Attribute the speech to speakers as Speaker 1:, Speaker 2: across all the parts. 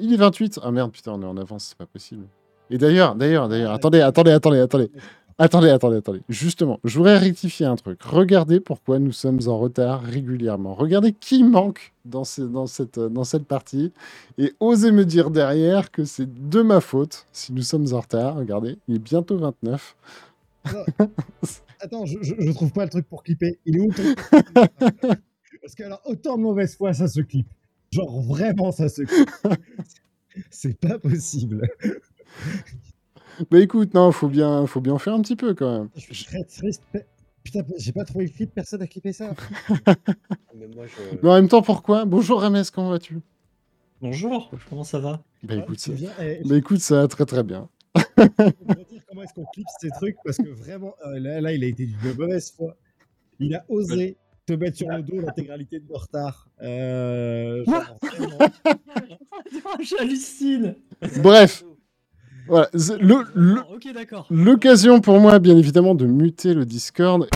Speaker 1: Il est 28. Ah merde, putain, on est en avance, c'est pas possible. Et d'ailleurs, d'ailleurs, d'ailleurs, attendez, attendez, attendez, attendez. Attendez, attendez, attendez. Justement, je voudrais rectifier un truc. Regardez pourquoi nous sommes en retard régulièrement. Regardez qui manque dans, dans, cette, dans cette partie. Et osez me dire derrière que c'est de ma faute si nous sommes en retard. Regardez, il est bientôt 29.
Speaker 2: Attends, je, je, trouve pas le truc pour clipper. Il est où ton... Parce que alors, autant de mauvaise foi, ça se clip. Genre, vraiment, ça se clip. c'est pas possible.
Speaker 1: Bah écoute, non, faut bien, faut bien en faire un petit peu quand même.
Speaker 2: Je suis très triste. Putain, j'ai pas trouvé le clip, personne n'a clippé ça.
Speaker 1: Mais moi, je... en même temps, pourquoi? Bonjour Rames, comment vas-tu?
Speaker 3: Bonjour, comment ça va?
Speaker 1: Bah écoute, ça... Eh, bah, écoute, ça va très très bien.
Speaker 2: dire comment est-ce qu'on clip ces trucs parce que vraiment, euh, là, là, il a été d'une mauvaise foi. Il a osé te mettre sur le dos l'intégralité de nos retards. Euh,
Speaker 3: J'hallucine.
Speaker 1: Bref, voilà, l'occasion pour moi, bien évidemment, de muter le Discord.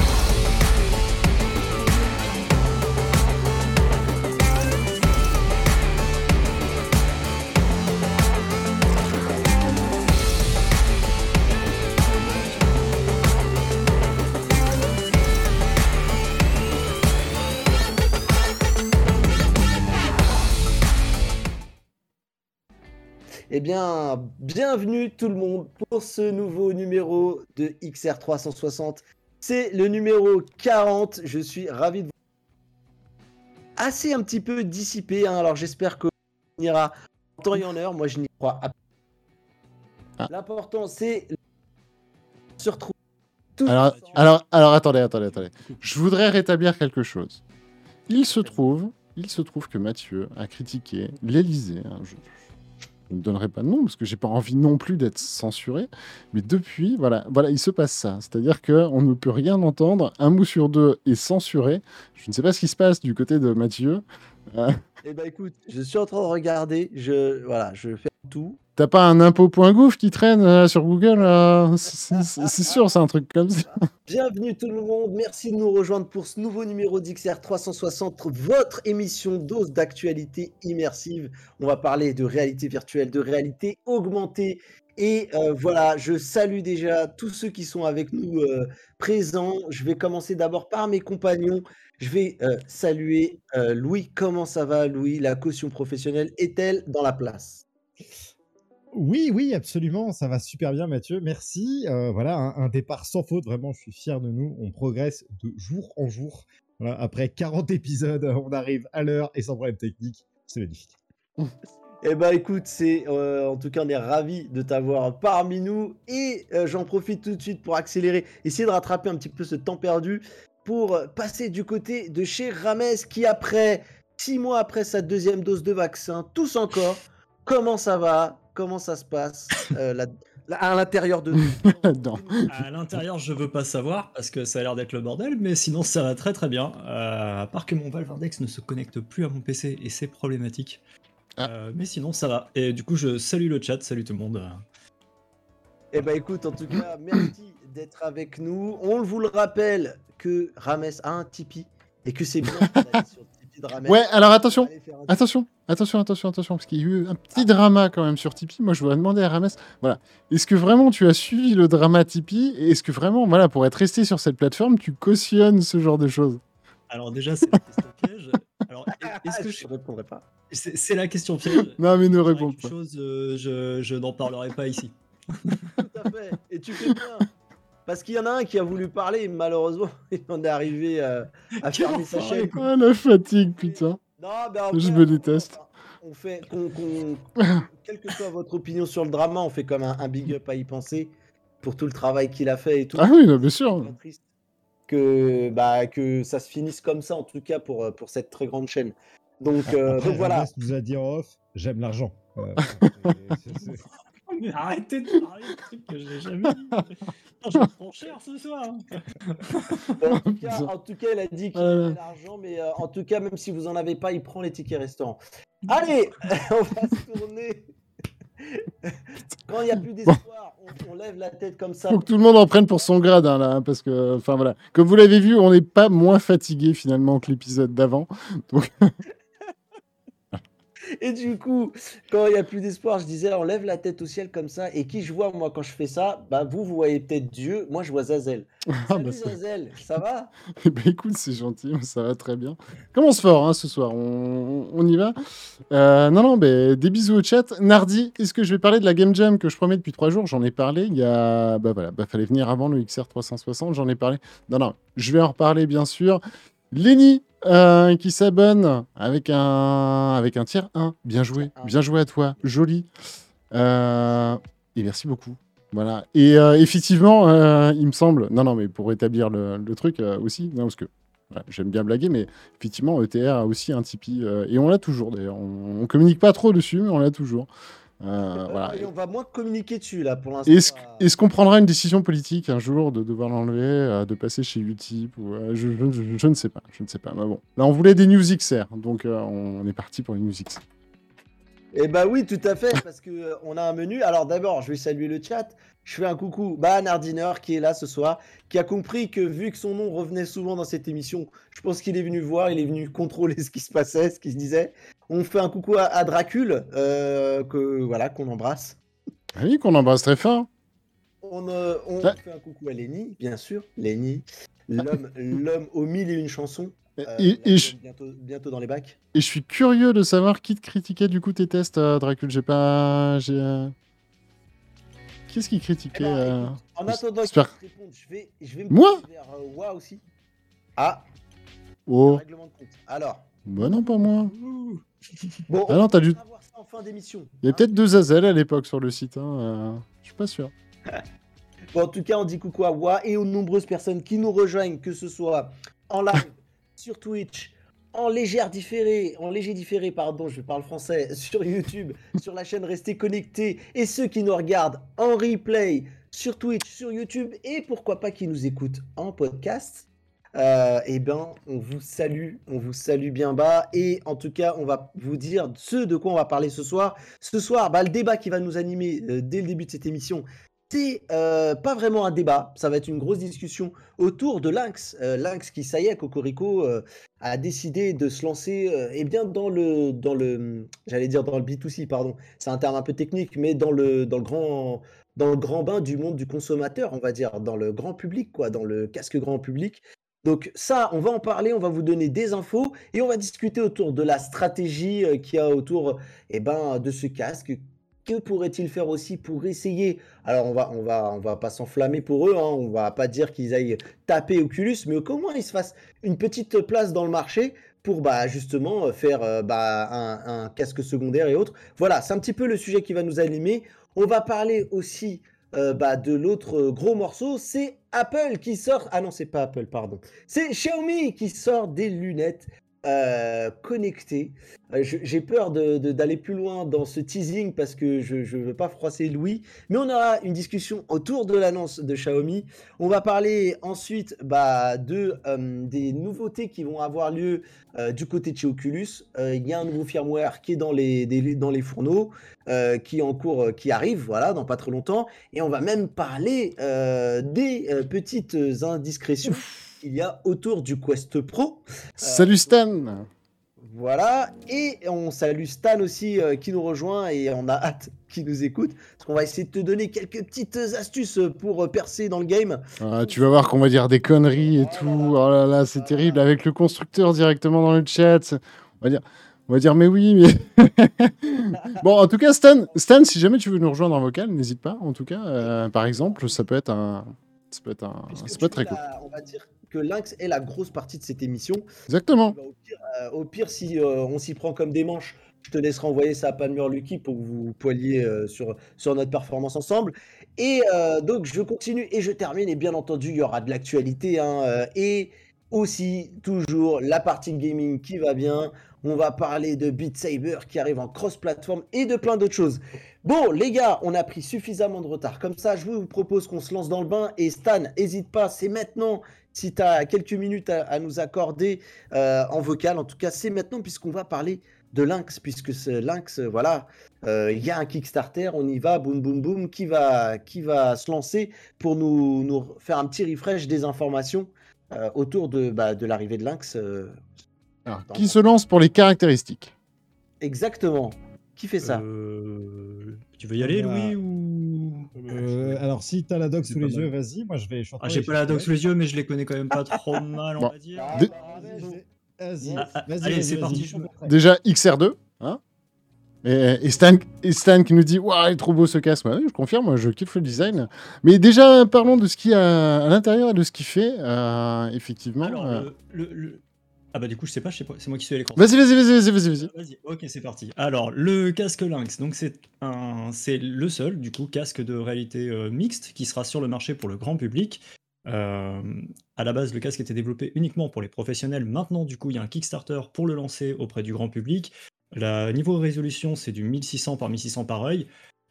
Speaker 4: Eh bien, bienvenue tout le monde pour ce nouveau numéro de XR360. C'est le numéro 40. Je suis ravi de vous. Assez un petit peu dissipé, hein. alors j'espère qu'on ira en temps et en heure. Moi, je n'y crois pas. Ah. L'important, c'est se retrouver.
Speaker 1: Alors, alors, alors, attendez, attendez, attendez. Je voudrais rétablir quelque chose. Il se trouve, il se trouve que Mathieu a critiqué l'Elysée. Hein, je ne donnerai pas de nom parce que j'ai pas envie non plus d'être censuré. Mais depuis, voilà, voilà, il se passe ça. C'est-à-dire qu'on ne peut rien entendre. Un mot sur deux est censuré. Je ne sais pas ce qui se passe du côté de Mathieu.
Speaker 4: Eh ben écoute, je suis en train de regarder. Je voilà, je fais tout.
Speaker 1: T'as pas un impôt.gouv qui traîne euh, sur Google euh, C'est sûr, c'est un truc comme ça.
Speaker 4: Bienvenue tout le monde, merci de nous rejoindre pour ce nouveau numéro d'XR 360, votre émission dose d'actualité immersive. On va parler de réalité virtuelle, de réalité augmentée. Et euh, voilà, je salue déjà tous ceux qui sont avec nous présents. Je vais commencer d'abord par mes compagnons. Je vais saluer Louis. Comment ça va, Louis? La caution professionnelle est-elle dans la place?
Speaker 2: Oui, oui, absolument, ça va super bien, Mathieu. Merci. Euh, voilà, un, départ sans faute. Vraiment, je suis fier de nous. On progresse de jour en jour. après 40 épisodes, on arrive à l'heure et sans problème technique. C'est magnifique.
Speaker 4: Eh ben, écoute, euh, en tout cas, on est ravis de t'avoir parmi nous et euh, j'en profite tout de suite pour accélérer, essayer de rattraper un petit peu ce temps perdu pour passer du côté de chez Rames qui après six mois après sa deuxième dose de vaccin, tous encore. Comment ça va? Comment ça se passe euh, à l'intérieur de
Speaker 3: À l'intérieur, je veux pas savoir parce que ça a l'air d'être le bordel, mais sinon ça va très très bien. Euh, à part que mon Valve Index ne se connecte plus à mon PC et c'est problématique. Ah. Euh, mais sinon ça va. Et du coup, je salue le chat, salut tout le monde.
Speaker 4: Eh ben écoute, en tout cas, merci d'être avec nous. On vous le rappelle que Rames a un Tipeee et que c'est bien sur
Speaker 1: Ouais, alors attention, attention, attention, attention, attention, parce qu'il y a eu un petit drama quand même sur Tipeee. Moi, je voudrais demander à Rames, voilà, est-ce que vraiment tu as suivi le drama Tipeee et est-ce que vraiment, voilà, pour être resté sur cette plateforme, tu cautionnes ce genre de choses?
Speaker 3: Alors déjà, c'est la question piège. Alors, est-ce que je répondrai pas C'est la question piège.
Speaker 1: Non, mais ne réponds pas.
Speaker 3: Chose, euh, je, je n'en parlerai pas ici.
Speaker 4: Tout à fait. Et tu fais bien. Parce qu'il y en a un qui a voulu parler, malheureusement, il en est arrivé à, à fermer sa chaîne.
Speaker 1: Ah, la fatigue, putain. Non, ben Je me déteste.
Speaker 4: On fait, quelle que soit votre opinion sur le drama, on fait comme un, big up à y penser pour tout le travail qu'il a fait et tout.
Speaker 1: Ah oui, bien sûr.
Speaker 4: Que, bah, que ça se finisse comme ça, en tout cas, pour, pour cette très grande chaîne. Donc, euh, donc voilà.
Speaker 2: vous a dit en off, j'aime l'argent. Euh,
Speaker 3: mais arrêtez de parler de trucs que j'ai jamais dit. je me prends cher ce soir.
Speaker 4: en, tout cas, en, tout cas, il a dit qu'il avait l'argent, mais euh, en tout cas, même si vous en avez pas, il prend les tickets restaurants. Allez, on va se tourner. Quand il n'y a plus d'espoir, on, lève la tête comme ça.
Speaker 1: Faut que tout le monde en prenne pour son grade, hein, là, hein, parce que, enfin voilà, comme vous l'avez vu, on n'est pas moins fatigué finalement que l'épisode d'avant. Donc...
Speaker 4: Et du coup, quand il n'y a plus d'espoir, je disais, on lève la tête au ciel comme ça. Et qui je vois, moi, quand je fais ça? Bah, vous, vous voyez peut-être Dieu. Moi, je vois Zazel. Ah, bah, Zazel, ça va?
Speaker 1: Eh ben, écoute, c'est gentil, ça va très bien. Commence fort hein, ce soir, on, y va. Euh, non, non, mais des bisous au chat. Nardi, est-ce que je vais parler de la Game Jam que je promets depuis trois jours? J'en ai parlé. Il y a. Bah voilà, bah, fallait venir avant le XR 360, j'en ai parlé. Non, non, je vais en reparler bien sûr. Lenny euh, qui s'abonne avec un, avec un tiers 1. Bien joué, bien joué à toi, joli. Euh, et merci beaucoup. Voilà. Et euh, effectivement, il me semble, non, non, mais pour établir le, truc aussi, non, parce que j'aime bien blaguer, mais effectivement, ETR a aussi un Tipeee, et on l'a toujours d'ailleurs. On, on communique pas trop dessus, mais on l'a toujours.
Speaker 4: Euh, on va moins communiquer dessus là pour l'instant.
Speaker 1: Est-ce qu'on prendra une décision politique un jour de devoir l'enlever, euh, de passer chez Utip ou, euh, je, ne sais pas, je ne sais pas. Mais bon, là on voulait des news XR, donc on est parti pour les news XR.
Speaker 4: Eh bah oui, tout à fait, parce que on a un menu. Alors d'abord, je vais saluer le chat. Je fais un coucou bah, à Nardiner qui est là ce soir, qui a compris que vu que son nom revenait souvent dans cette émission, je pense qu'il est venu voir, il est venu contrôler ce qui se passait, ce qui se disait. On fait un coucou à, Dracule, euh, que voilà, qu'on embrasse.
Speaker 1: Ah oui, qu'on embrasse très fort.
Speaker 4: On, euh, fait un coucou à Lenny, bien sûr. Lenny, l'homme au mille et une chansons. Euh, et, bientôt, dans les bacs.
Speaker 1: Et je suis curieux de savoir qui te critiquait du coup tes tests, Dracule. J'ai pas. J'ai. Qu'est-ce qui critiquait eh ben,
Speaker 4: En attendant réponde, je vais, je vais me
Speaker 1: Moi vers
Speaker 4: aussi. Ah
Speaker 1: Oh
Speaker 4: règlement de compte. Alors
Speaker 1: Bah non, pas moi.
Speaker 4: Bon,
Speaker 1: ah non, t'as dû.
Speaker 4: En fin d'émission.
Speaker 1: Il y a hein. peut-être deux Azel à l'époque sur le site. Hein. Euh, je suis pas sûr.
Speaker 4: bon, en tout cas, on dit coucou à Wa et aux nombreuses personnes qui nous rejoignent, que ce soit en live, sur Twitch, en légère différé, en léger différé, pardon, je parle français, sur YouTube, sur la chaîne Restez Connectés, et ceux qui nous regardent en replay sur Twitch, sur YouTube, et pourquoi pas qui nous écoutent en podcast, euh, eh bien, on vous salue, on vous salue bien bas, et en tout cas, on va vous dire ce de quoi on va parler ce soir. Ce soir, bah, le débat qui va nous animer euh, dès le début de cette émission, c'est euh, pas vraiment un débat, ça va être une grosse discussion autour de Lynx. Lynx qui, ça y est, Cocorico a décidé de se lancer eh bien dans le, dans le, j'allais dire dans le B2C, pardon, c'est un terme un peu technique, mais dans le, dans le grand, dans le grand bain du monde du consommateur, on va dire, dans le grand public, quoi, dans le casque grand public. Donc ça, on va en parler, on va vous donner des infos et on va discuter autour de la stratégie qu'il y a autour eh ben, de ce casque, que pourrait-il faire aussi pour essayer? Alors on va on va on va pas s'enflammer pour eux, hein, on va pas dire qu'ils aillent taper Oculus, mais comment ils se fassent une petite place dans le marché pour bah, justement euh, faire euh, bah, un, casque secondaire et autres? Voilà, c'est un petit peu le sujet qui va nous animer. On va parler aussi euh, bah, de l'autre gros morceau, c'est Apple qui sort. Ah non, c'est pas Apple, pardon. C'est Xiaomi qui sort des lunettes euh, connecté. Euh, j'ai peur d'aller plus loin dans ce teasing parce que je ne veux pas froisser Louis, mais on aura une discussion autour de l'annonce de Xiaomi. On va parler ensuite bah, euh, des nouveautés qui vont avoir lieu du côté de chez Oculus. Il y a un nouveau firmware qui est dans les, fourneaux, qui en cours, qui arrive, voilà, dans pas trop longtemps. Et on va même parler des petites indiscrétions il y a autour du Quest Pro.
Speaker 1: Salut euh, Stan
Speaker 4: Voilà, et on salue Stan aussi euh, qui nous rejoint et on a hâte qu'il nous écoute. Parce qu'on va essayer de te donner quelques petites astuces pour euh, percer dans le game.
Speaker 1: Ah, tu vas voir qu'on va dire des conneries et tout. Oh là là, c'est terrible avec le constructeur directement dans le chat. On va dire. On va dire, mais oui, mais. bon, en tout cas, Stan, Stan, si jamais tu veux nous rejoindre en vocal, n'hésite pas. En tout cas, par exemple, ça peut être un. Ça peut être, un... ça peut être très cool.
Speaker 4: On va dire que Lynx est la grosse partie de cette émission.
Speaker 1: Exactement.
Speaker 4: Euh, au, pire, si euh, on s'y prend comme des manches, je te laisserai envoyer ça à Palmure Lucky pour que vous poiliez euh, sur, sur notre performance ensemble. Et donc, je continue et je termine. Et bien entendu, il y aura de l'actualité. Hein, et aussi, toujours, la partie gaming qui va bien. On va parler de Beat Saber qui arrive en cross-platform et de plein d'autres choses. Bon, les gars, on a pris suffisamment de retard. Comme ça, je vous propose qu'on se lance dans le bain. Et Stan, n'hésite pas, c'est maintenant si tu as quelques minutes à, nous accorder euh, en vocal, en tout cas, c'est maintenant puisqu'on va parler de Lynx, puisque ce Lynx, euh, voilà, euh, il y a un Kickstarter, on y va, boum boum boum, qui va, qui va se lancer pour nous, nous faire un petit refresh des informations autour de, bah, de l'arrivée de Lynx.
Speaker 1: qui se lance pour les caractéristiques?
Speaker 4: Exactement. Qui fait ça?
Speaker 3: Euh, Tu veux y aller, Louis ou...
Speaker 2: Euh, alors, si tu as la doc sous les yeux, vas-y. Moi, je vais chanter.
Speaker 3: Ah, j'ai pas la doc sous les yeux, mais je les connais quand même pas trop mal, on va dire.
Speaker 2: Vas-y,
Speaker 3: ah, allez, c'est parti.
Speaker 1: Déjà, XR2, hein et, Stan, Stan, qui nous dit Waouh, il est trop beau ce casque. je confirme, je kiffe le design. Mais déjà, parlons de ce qu'il y a à, l'intérieur et de ce qu'il fait. Euh, effectivement.
Speaker 3: Alors, le, ah bah du coup je sais pas, c'est moi qui suis à l'écran.
Speaker 1: Vas-y, vas-y, vas-y, vas-y, vas-y.
Speaker 3: Vas-y, ok c'est parti. Alors le casque Lynx, donc c'est un, c'est le seul du coup casque de réalité euh, mixte qui sera sur le marché pour le grand public. Euh, à la base le casque était développé uniquement pour les professionnels. Maintenant du coup il y a un Kickstarter pour le lancer auprès du grand public. Le niveau de résolution c'est du 1600 par 1600 par œil.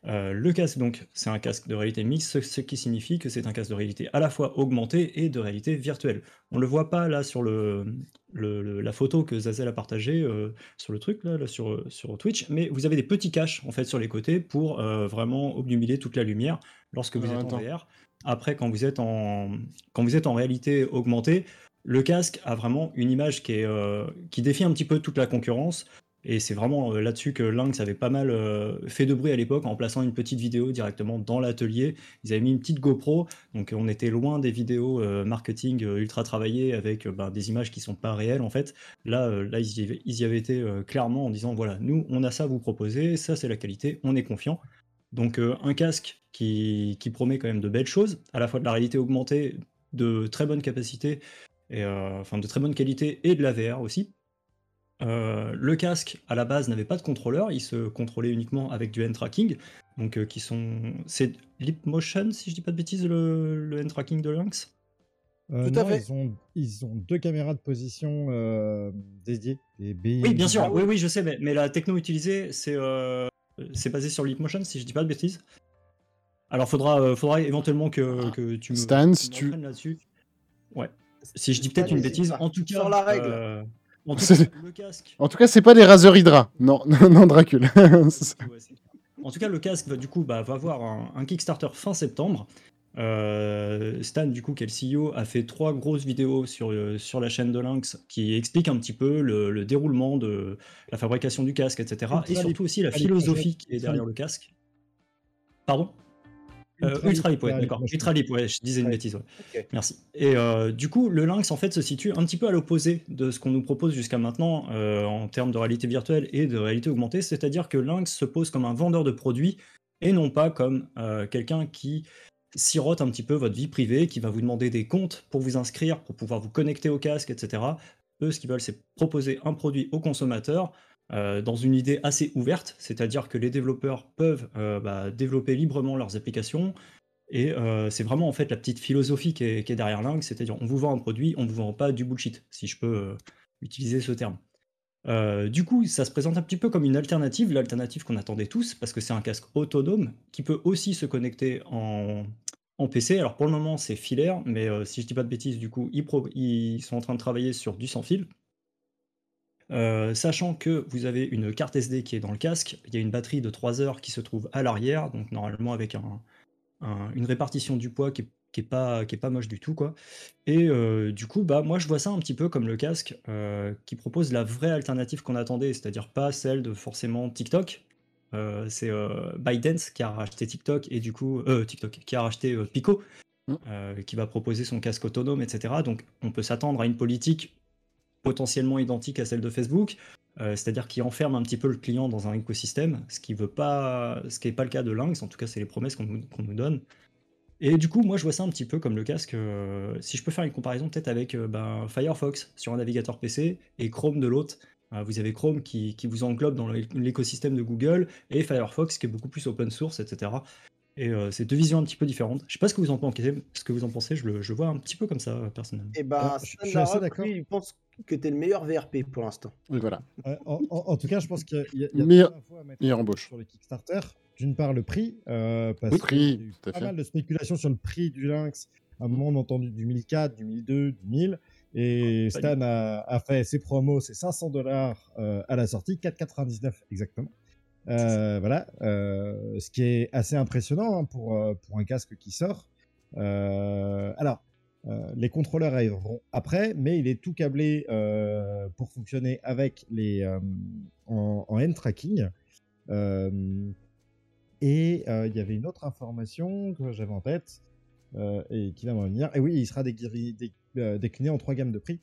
Speaker 3: Euh, le casque, donc, c'est un casque de réalité mixte, ce, qui signifie que c'est un casque de réalité à la fois augmentée et de réalité virtuelle. On ne le voit pas là sur le, la photo que Zazel a partagée euh, sur le truc, là, sur, sur Twitch, mais vous avez des petits caches en fait sur les côtés pour euh, vraiment obnubiler toute la lumière lorsque vous êtes en VR. Après, quand vous êtes en, quand vous êtes en réalité augmentée, le casque a vraiment une image qui, est, qui défie un petit peu toute la concurrence. Et c'est vraiment euh, là-dessus que Lynx avait pas mal euh, fait de bruit à l'époque en plaçant une petite vidéo directement dans l'atelier. Ils avaient mis une petite GoPro, donc on était loin des vidéos euh, marketing ultra travaillées avec ben, des images qui sont pas réelles en fait. Là, là ils, y avaient, été clairement en disant voilà, nous on a ça à vous proposer, ça c'est la qualité, on est confiant. Donc un casque qui, promet quand même de belles choses, à la fois de la réalité augmentée, de très bonne capacité, et, enfin de très bonne qualité et de la VR aussi. Euh, le casque, à la base, n'avait pas de contrôleur, il se contrôlait uniquement avec du hand tracking. Donc, euh, qui sont. C'est Leap Motion, si je dis pas de bêtises, le, le hand tracking de Lynx?
Speaker 2: Euh, Tout à fait. Ils ont, ils ont, deux caméras de position dédiées.
Speaker 3: oui, bien sûr, oui, oui, je sais, mais, la techno utilisée, c'est c'est basé sur Leap Motion, si je dis pas de bêtises. Alors, faudra, faudra éventuellement que, que tu me.
Speaker 1: Stan, si tu.
Speaker 3: là-dessus. Ouais. Si je dis peut-être une bêtise, en tout cas.
Speaker 4: Sur la règle.
Speaker 3: En tout, cas, le casque...
Speaker 1: en tout cas, c'est pas des raseurs Hydra. Non, non, Dracula.
Speaker 3: en tout cas, le casque va du coup bah, va avoir un, Kickstarter fin septembre. Euh, Stan, du coup, qui est le CEO, a fait trois grosses vidéos sur, euh, sur la chaîne de Lynx qui expliquent un petit peu le, déroulement de la fabrication du casque, etc. Et surtout aussi la philosophie qui est derrière le casque. Pardon? Ultra Leap, ouais, d'accord. Ultra Leap, ouais, je disais une bêtise, ouais. Merci. Et euh, du coup, le Lynx, en fait, se situe un petit peu à l'opposé de ce qu'on nous propose jusqu'à maintenant euh, en termes de réalité virtuelle et de réalité augmentée, c'est-à-dire que Lynx se pose comme un vendeur de produits et non pas comme quelqu'un qui sirote un petit peu votre vie privée, qui va vous demander des comptes pour vous inscrire, pour pouvoir vous connecter au casque, etc. Eux, ce qu'ils veulent, c'est proposer un produit au consommateur euh, dans une idée assez ouverte, c'est-à-dire que les développeurs peuvent euh, bah, développer librement leurs applications. Et euh, c'est vraiment en fait la petite philosophie qui est, derrière Lynx, c'est-à-dire on vous vend un produit, on ne vous vend pas du bullshit, si je peux utiliser ce terme. du coup, ça se présente un petit peu comme une alternative, l'alternative qu'on attendait tous, parce que c'est un casque autonome qui peut aussi se connecter en, PC. Alors pour le moment, c'est filaire, mais si je dis pas de bêtises, du coup, ils, sont en train de travailler sur du sans fil. Euh, sachant que vous avez une carte SD qui est dans le casque, il y a une batterie de 3 heures qui se trouve à l'arrière, donc normalement avec une répartition du poids qui est, pas, moche du tout. quoi. Et euh, du coup, bah, moi je vois ça un petit peu comme le casque euh, qui propose la vraie alternative qu'on attendait, c'est-à-dire pas celle de forcément TikTok. c'est ByteDance qui a racheté TikTok et du coup TikTok qui a racheté Pico, mmh. qui va proposer son casque autonome, etc. Donc on peut s'attendre à une politique potentiellement identique à celle de Facebook, euh, c'est-à-dire qui enferme un petit peu le client dans un écosystème, ce qui veut pas, ce qui n'est pas le cas de Lynx, en tout cas c'est les promesses qu'on nous, donne. Et du coup, moi je vois ça un petit peu comme le casque, euh, si je peux faire une comparaison peut-être avec euh, ben, Firefox sur un navigateur PC et Chrome de l'autre. vous avez Chrome qui, qui vous englobe dans l'écosystème de Google et Firefox qui est beaucoup plus open source, etc. Et euh, c'est deux visions un petit peu différentes. Je sais pas ce que vous en pensez, ce que vous en pensez je le je vois un petit peu comme ça, personnellement.
Speaker 4: Et eh ben, je, suis assez d'accord. il pense que tu es le meilleur VRP pour l'instant.
Speaker 1: Oui, voilà.
Speaker 2: en, tout cas, je pense qu'il y a, y a meilleur, à mettre
Speaker 1: embauche.
Speaker 2: sur le Kickstarter. D'une part, le prix, euh, parce
Speaker 1: qu'il y a
Speaker 2: eu pas mal de spéculation sur le prix du Lynx. À un moment, on a entendu du 1004, du 1002, du 1000. Et Stan a, fait ses promos, ses 500 dollars euh, à la sortie, 4,99 exactement. Euh, voilà, euh, ce qui est assez impressionnant hein, pour, pour un casque qui sort. alors, les contrôleurs arriveront après, mais il est tout câblé pour fonctionner avec les en, en hand tracking. et il y avait une autre information que j'avais en tête et qui va me revenir. Et oui, il sera décliné en trois gammes de prix.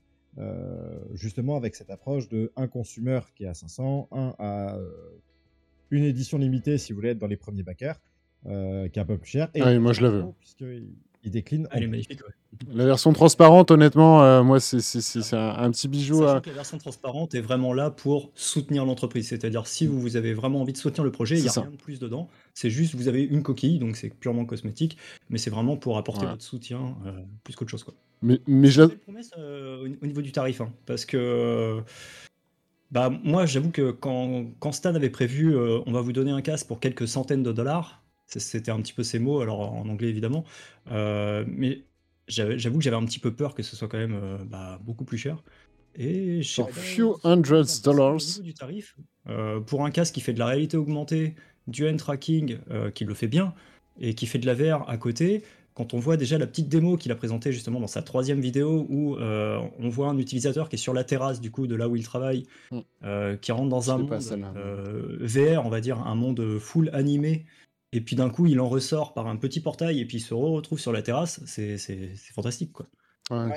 Speaker 2: justement avec cette approche de un consumer qui est à 500, un à une édition limitée si vous voulez être dans les premiers backers, euh, qui est un peu plus cher.
Speaker 1: Et ah moi je la veux.
Speaker 2: Il décline.
Speaker 3: Elle est magnifique,
Speaker 1: La version transparente, honnêtement, euh, moi c'est un, un, petit bijou.
Speaker 3: la version transparente est vraiment là pour soutenir l'entreprise. C'est-à-dire si vous, vous, avez vraiment envie de soutenir le projet, il n'y a rien de plus dedans. C'est juste, vous avez une coquille, donc c'est purement cosmétique, mais c'est vraiment pour apporter votre soutien euh, plus qu'autre chose. Quoi.
Speaker 1: Mais, mais je...
Speaker 3: promesse au niveau du tarif, hein, parce que bah, moi, j'avoue que quand, quand, Stan avait prévu, euh, on va vous donner un casque pour quelques centaines de dollars, c'était un petit peu ces mots, alors en anglais évidemment, euh, mais j'avoue que j'avais un petit peu peur que ce soit quand même euh, bah, beaucoup plus cher.
Speaker 1: Et je few hundreds dollars.
Speaker 3: du tarif, pour un casque qui fait de la réalité augmentée, du hand tracking, qui le fait bien, et qui fait de la VR à côté, quand on voit déjà la petite démo qu'il a présentée justement dans sa troisième vidéo où euh, on voit un utilisateur qui est sur la terrasse du coup de là où il travaille, mm. euh, qui rentre dans un monde euh, VR, on va dire un monde full animé, et puis d'un coup il en ressort par un petit portail et puis il se retrouve sur la terrasse, c'est fantastique quoi.
Speaker 1: Euh,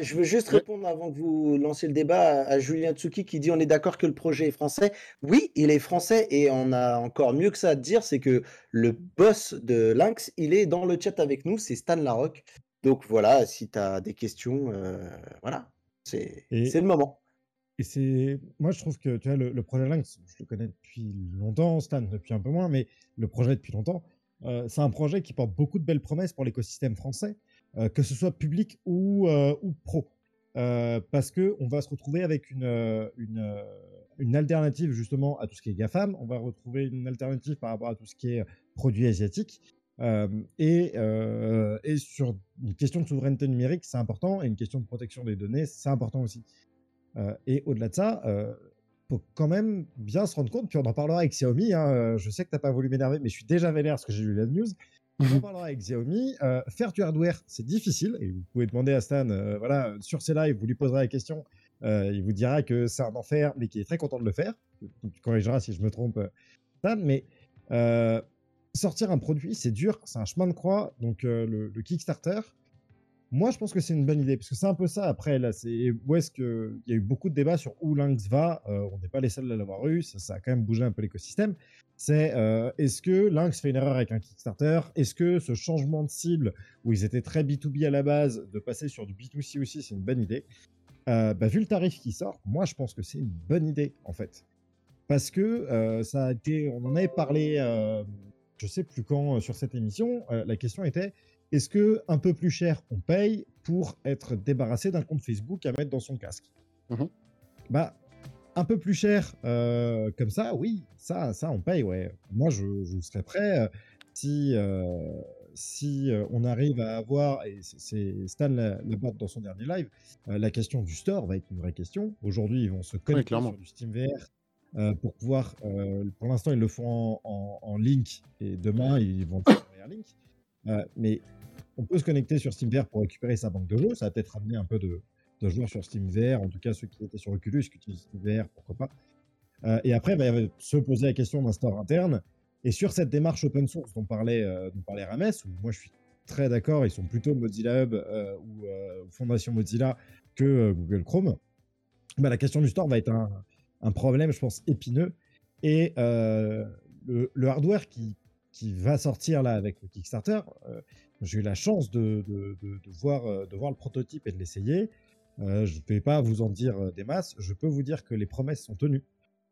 Speaker 4: je veux juste répondre avant que vous lanciez le débat à, Julien Tsuki qui dit on est d'accord que le projet est français. Oui, il est français et on a encore mieux que ça à dire, c'est que le boss de Lynx, il est dans le chat avec nous, c'est Stan Larocque. Donc voilà, si tu as des questions, euh, voilà, c'est le moment.
Speaker 2: Et c'est, moi je trouve que tu vois, le, projet Lynx, je le connais depuis longtemps, Stan depuis un peu moins, mais le projet depuis longtemps, euh, c'est un projet qui porte beaucoup de belles promesses pour l'écosystème français. Euh, que ce soit public ou, euh, ou pro. Parce qu'on va se retrouver avec une, une, une, alternative justement à tout ce qui est GAFAM, on va retrouver une alternative par rapport à tout ce qui est produits asiatiques. et, et, sur une question de souveraineté numérique, c'est important, et une question de protection des données, c'est important aussi. Et au-delà de ça, faut quand même bien se rendre compte, puis on en parlera avec Xiaomi, hein, je sais que tu n'as pas voulu m'énerver, mais je suis déjà vénère parce que j'ai lu la news, on en parlera avec Xiaomi. Euh, faire du hardware, c'est difficile. Et vous pouvez demander à Stan, euh, voilà, sur ces lives, vous lui poserez la question. Euh, il vous dira que c'est un enfer, mais qu'il est très content de le faire. Tu corrigeras si je me trompe, Stan. Mais sortir un produit, c'est dur, c'est un chemin de croix. Donc le, Kickstarter, moi, je pense que c'est une bonne idée, parce que c'est un peu ça. Après, là, c'est où est-ce que il y a eu beaucoup de débats sur où Lynx va. on n'est pas les seuls à l'avoir eu. Ça, a quand même bougé un peu l'écosystème c'est euh, est-ce que Lynx fait une erreur avec un Kickstarter? Est-ce que ce changement de cible, où ils étaient très B2B à la base, de passer sur du B2C aussi, c'est une bonne idée? Euh, bah, Vu le tarif qui sort, moi je pense que c'est une bonne idée en fait. Parce que euh, ça a été, on en avait parlé, je sais plus quand, sur cette émission, la question était est-ce que un peu plus cher on paye pour être débarrassé d'un compte Facebook à mettre dans son casque mmh Bah un peu plus cher euh, comme ça, oui, ça, ça on paye, ouais. Moi, je, serais prêt euh, si, euh, si on arrive à avoir, et c'est Stan Laborde dans son dernier live, la question du store va être une vraie question. Aujourd'hui, ils vont se connecter sur du Steam VR pour pouvoir, pour l'instant, ils le font en, link et demain, ils vont le faire en link. Mais on peut se connecter sur SteamVR pour récupérer sa banque de jeux. Ça va peut-être amener un peu de, joueurs sur Steam VR, en tout cas ceux qui étaient sur Oculus, qui utilisent Steam VR, pourquoi pas. Euh, et après, il va se poser la question d'un store interne. Et sur cette démarche open source dont parlait, euh, dont parlait Rames, où moi je suis très d'accord, ils sont plutôt Mozilla Hub euh, ou Fondation Mozilla que Google Chrome, bah, la question du store va être un, problème, je pense, épineux. Et le, hardware qui, qui va sortir là avec le Kickstarter, j'ai eu la chance de, de, de, de, voir, de voir le prototype et de l'essayer. Euh, je ne vais pas vous en dire euh, des masses. Je peux vous dire que les promesses sont tenues.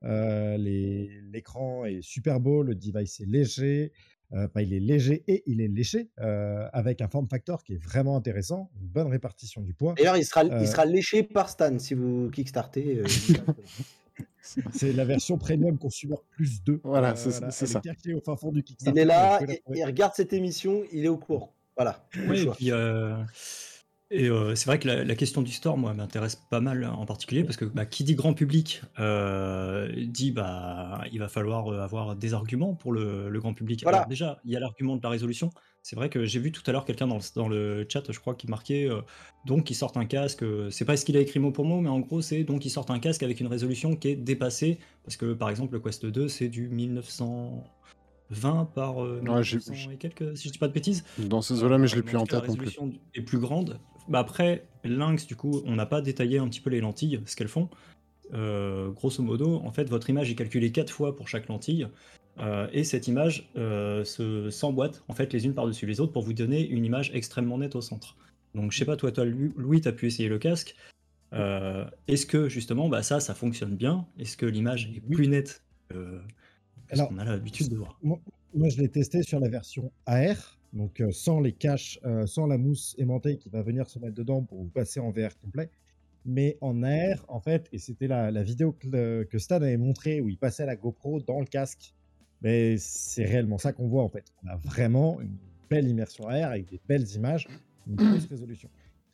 Speaker 2: Euh, l'écran est super beau, le device est léger. il est léger et il est léché, avec un form factor qui est vraiment intéressant, une bonne répartition du poids.
Speaker 4: D'ailleurs, il sera, il sera léché par Stan si vous kickstartez.
Speaker 2: c'est la version premium consumer plus 2.
Speaker 1: Voilà, c'est ça.
Speaker 2: Au fin fond du
Speaker 4: Il est là, il, regarde cette émission, il est au courant. Voilà.
Speaker 3: Oui, et puis, Et euh, c'est vrai que la, question du store, moi, m'intéresse pas mal en particulier parce que bah, qui dit grand public euh, dit bah il va falloir euh, avoir des arguments pour le, grand public. Alors déjà, il y a l'argument de la résolution. C'est vrai que j'ai vu tout à l'heure quelqu'un dans, le chat, je crois, qui marquait donc ils sortent un casque. c'est pas ce qu'il a écrit mot pour mot, mais en gros c'est donc ils sortent un casque avec une résolution qui est dépassée parce que par exemple le Quest 2 c'est du 1900. 20 par euh, et quelques, si je dis pas de bêtises.
Speaker 1: Dans ces eaux-là, mais je l'ai plus en tête. La
Speaker 3: résolution est plus grande. Bah après, Lynx, du coup, on n'a pas détaillé un petit peu les lentilles, ce qu'elles font. Euh, grosso modo, en fait, votre image est calculée 4 fois pour chaque lentille. Euh, et cette image se s'emboîte en fait les unes par-dessus les autres pour vous donner une image extrêmement nette au centre. Donc je sais pas toi, toi Louis, tu as pu essayer le casque. Est-ce que justement bah, ça, ça fonctionne bien? Est-ce que l'image est plus nette alors, on a l'habitude de voir?
Speaker 2: Moi, je l'ai testé sur la version AR, donc euh, sans les caches, euh, sans la mousse aimantée qui va venir se mettre dedans pour vous passer en VR complet. Mais en AR, en fait, et c'était la, vidéo que, que, Stan avait montré où il passait la GoPro dans le casque. Mais c'est réellement ça qu'on voit en fait. On a vraiment une belle immersion AR avec des belles images, une grosse résolution.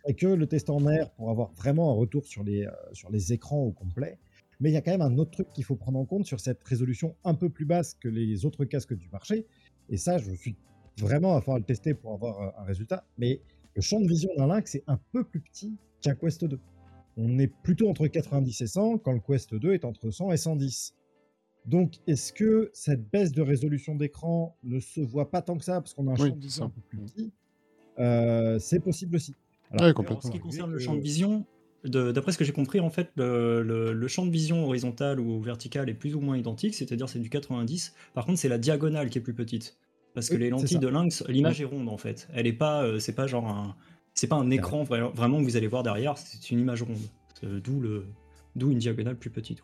Speaker 2: Et que le test en AR pour avoir vraiment un retour sur les, euh, sur les écrans au complet, mais il y a quand même un autre truc qu'il faut prendre en compte sur cette résolution un peu plus basse que les autres casques du marché. Et ça, je suis vraiment à falloir le tester pour avoir euh, un résultat. Mais le champ de vision d'un Lynx est un peu plus petit qu'un Quest 2. On est plutôt entre 90 et 100 quand le Quest 2 est entre 100 et 110. Donc, est-ce que cette baisse de résolution d'écran ne se voit pas tant que ça? Parce qu'on a un champ de vision un peu plus petit euh, C'est possible aussi.
Speaker 3: Alors, En ce qui concerne le champ de vision, D'après ce que j'ai compris, en fait, le, champ de vision horizontal ou vertical est plus ou moins identique, c'est-à-dire c'est du 90. Par contre, c'est la diagonale qui est plus petite. Parce que les lentilles de lynx, l'image est ronde en fait. Elle est pas, euh, c'est pas genre un, c'est pas un écran vraiment que vous allez voir derrière. C'est une image ronde. D'où le, d'où une diagonale plus petite.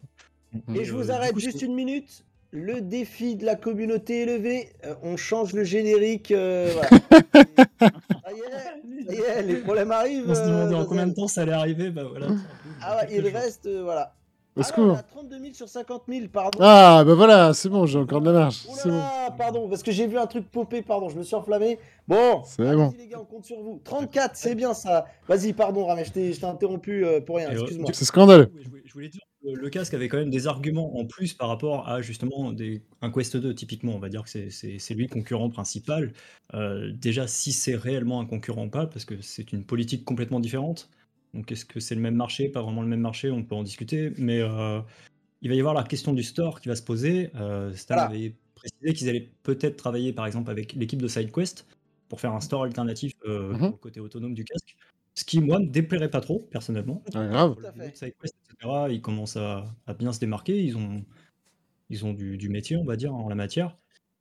Speaker 4: Et je vous euh, arrête juste une minute. Le défi de la communauté élevée, euh, on change le générique. Voilà. les problèmes arrivent.
Speaker 3: On se demandait en euh, combien de temps ça allait arriver. Bah voilà.
Speaker 4: Ah ouais, il reste, euh, voilà.
Speaker 1: Au ah secours.
Speaker 4: 32 000 sur 50 000, pardon.
Speaker 1: Ah, bah voilà, c'est bon, j'ai encore de la marge. C'est bon.
Speaker 4: pardon, parce que j'ai vu un truc popper, pardon, je me suis enflammé. Bon,
Speaker 1: c'est bon.
Speaker 4: les gars, on compte sur vous. 34, c'est bien ça. Vas-y, pardon, Ramé, je t'ai interrompu euh, pour rien, excuse-moi.
Speaker 1: C'est scandaleux.
Speaker 3: Je voulais dire le casque avait quand même des arguments en plus par rapport à justement des, un Quest 2, typiquement. On va dire que c'est lui le concurrent principal. Euh, déjà, si c'est réellement un concurrent ou pas, parce que c'est une politique complètement différente. Donc, est-ce que c'est le même marché Pas vraiment le même marché, on peut en discuter. Mais euh, il va y avoir la question du store qui va se poser. Euh, Stan avait précisé qu'ils allaient peut-être travailler, par exemple, avec l'équipe de SideQuest pour faire un store alternatif euh, mmh au côté autonome du casque. Ce qui, moi, me déplairait pas trop, personnellement.
Speaker 1: Ah, grave.
Speaker 3: ils commencent à, bien se démarquer. Ils ont, ils ont du, métier, on va dire, en la matière.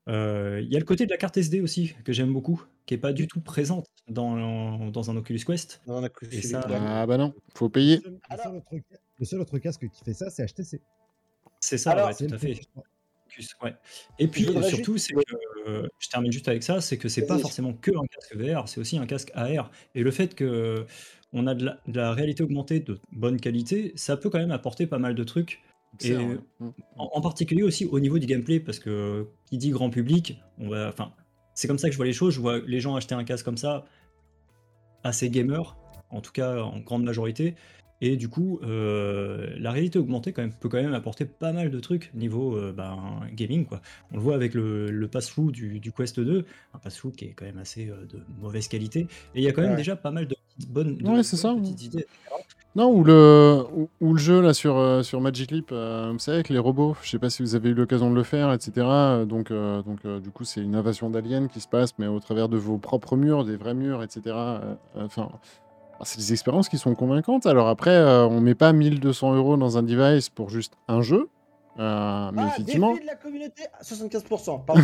Speaker 3: Euh, il y a le côté de la carte SD aussi, que j'aime beaucoup, qui est pas du tout présente dans, dans un Oculus Quest.
Speaker 1: ah bah non, faut payer.
Speaker 2: Le seul, autre, casque qui fait ça, c'est HTC.
Speaker 3: C'est ça, tout à fait. Et puis surtout, c'est que je termine juste avec ça, c'est que c'est pas forcément que un casque VR, c'est aussi un casque AR. Et le fait que on a de la, réalité augmentée de bonne qualité, ça peut quand même apporter pas mal de trucs. Et mmh. en, particulier aussi au niveau du gameplay, parce que qui dit grand public, on va, enfin, c'est comme ça que je vois les choses. Je vois les gens acheter un casque comme ça, assez gamer, en tout cas en grande majorité. Et du coup, euh, la réalité augmentée quand même, peut quand même apporter pas mal de trucs niveau euh, ben, gaming. Quoi. On le voit avec le, pass-through du, Quest 2, un pass-through qui est quand même assez euh, de mauvaise qualité. Et il y a quand même déjà pas mal de bonnes,
Speaker 1: petites idées. Non, ou le, ou, le jeu là sur, sur Magic Leap, vous savez, avec les robots, je sais pas si vous avez eu l'occasion de le faire, etc. Donc, donc du coup, c'est une invasion d'aliens qui se passe, mais au travers de vos propres murs, des vrais murs, etc. Enfin, c'est des expériences qui sont convaincantes. Alors après, euh, on met pas 1200 euros dans un device pour juste un jeu. Euh, mais ah, effectivement.
Speaker 4: de la communauté 75%. Pardon,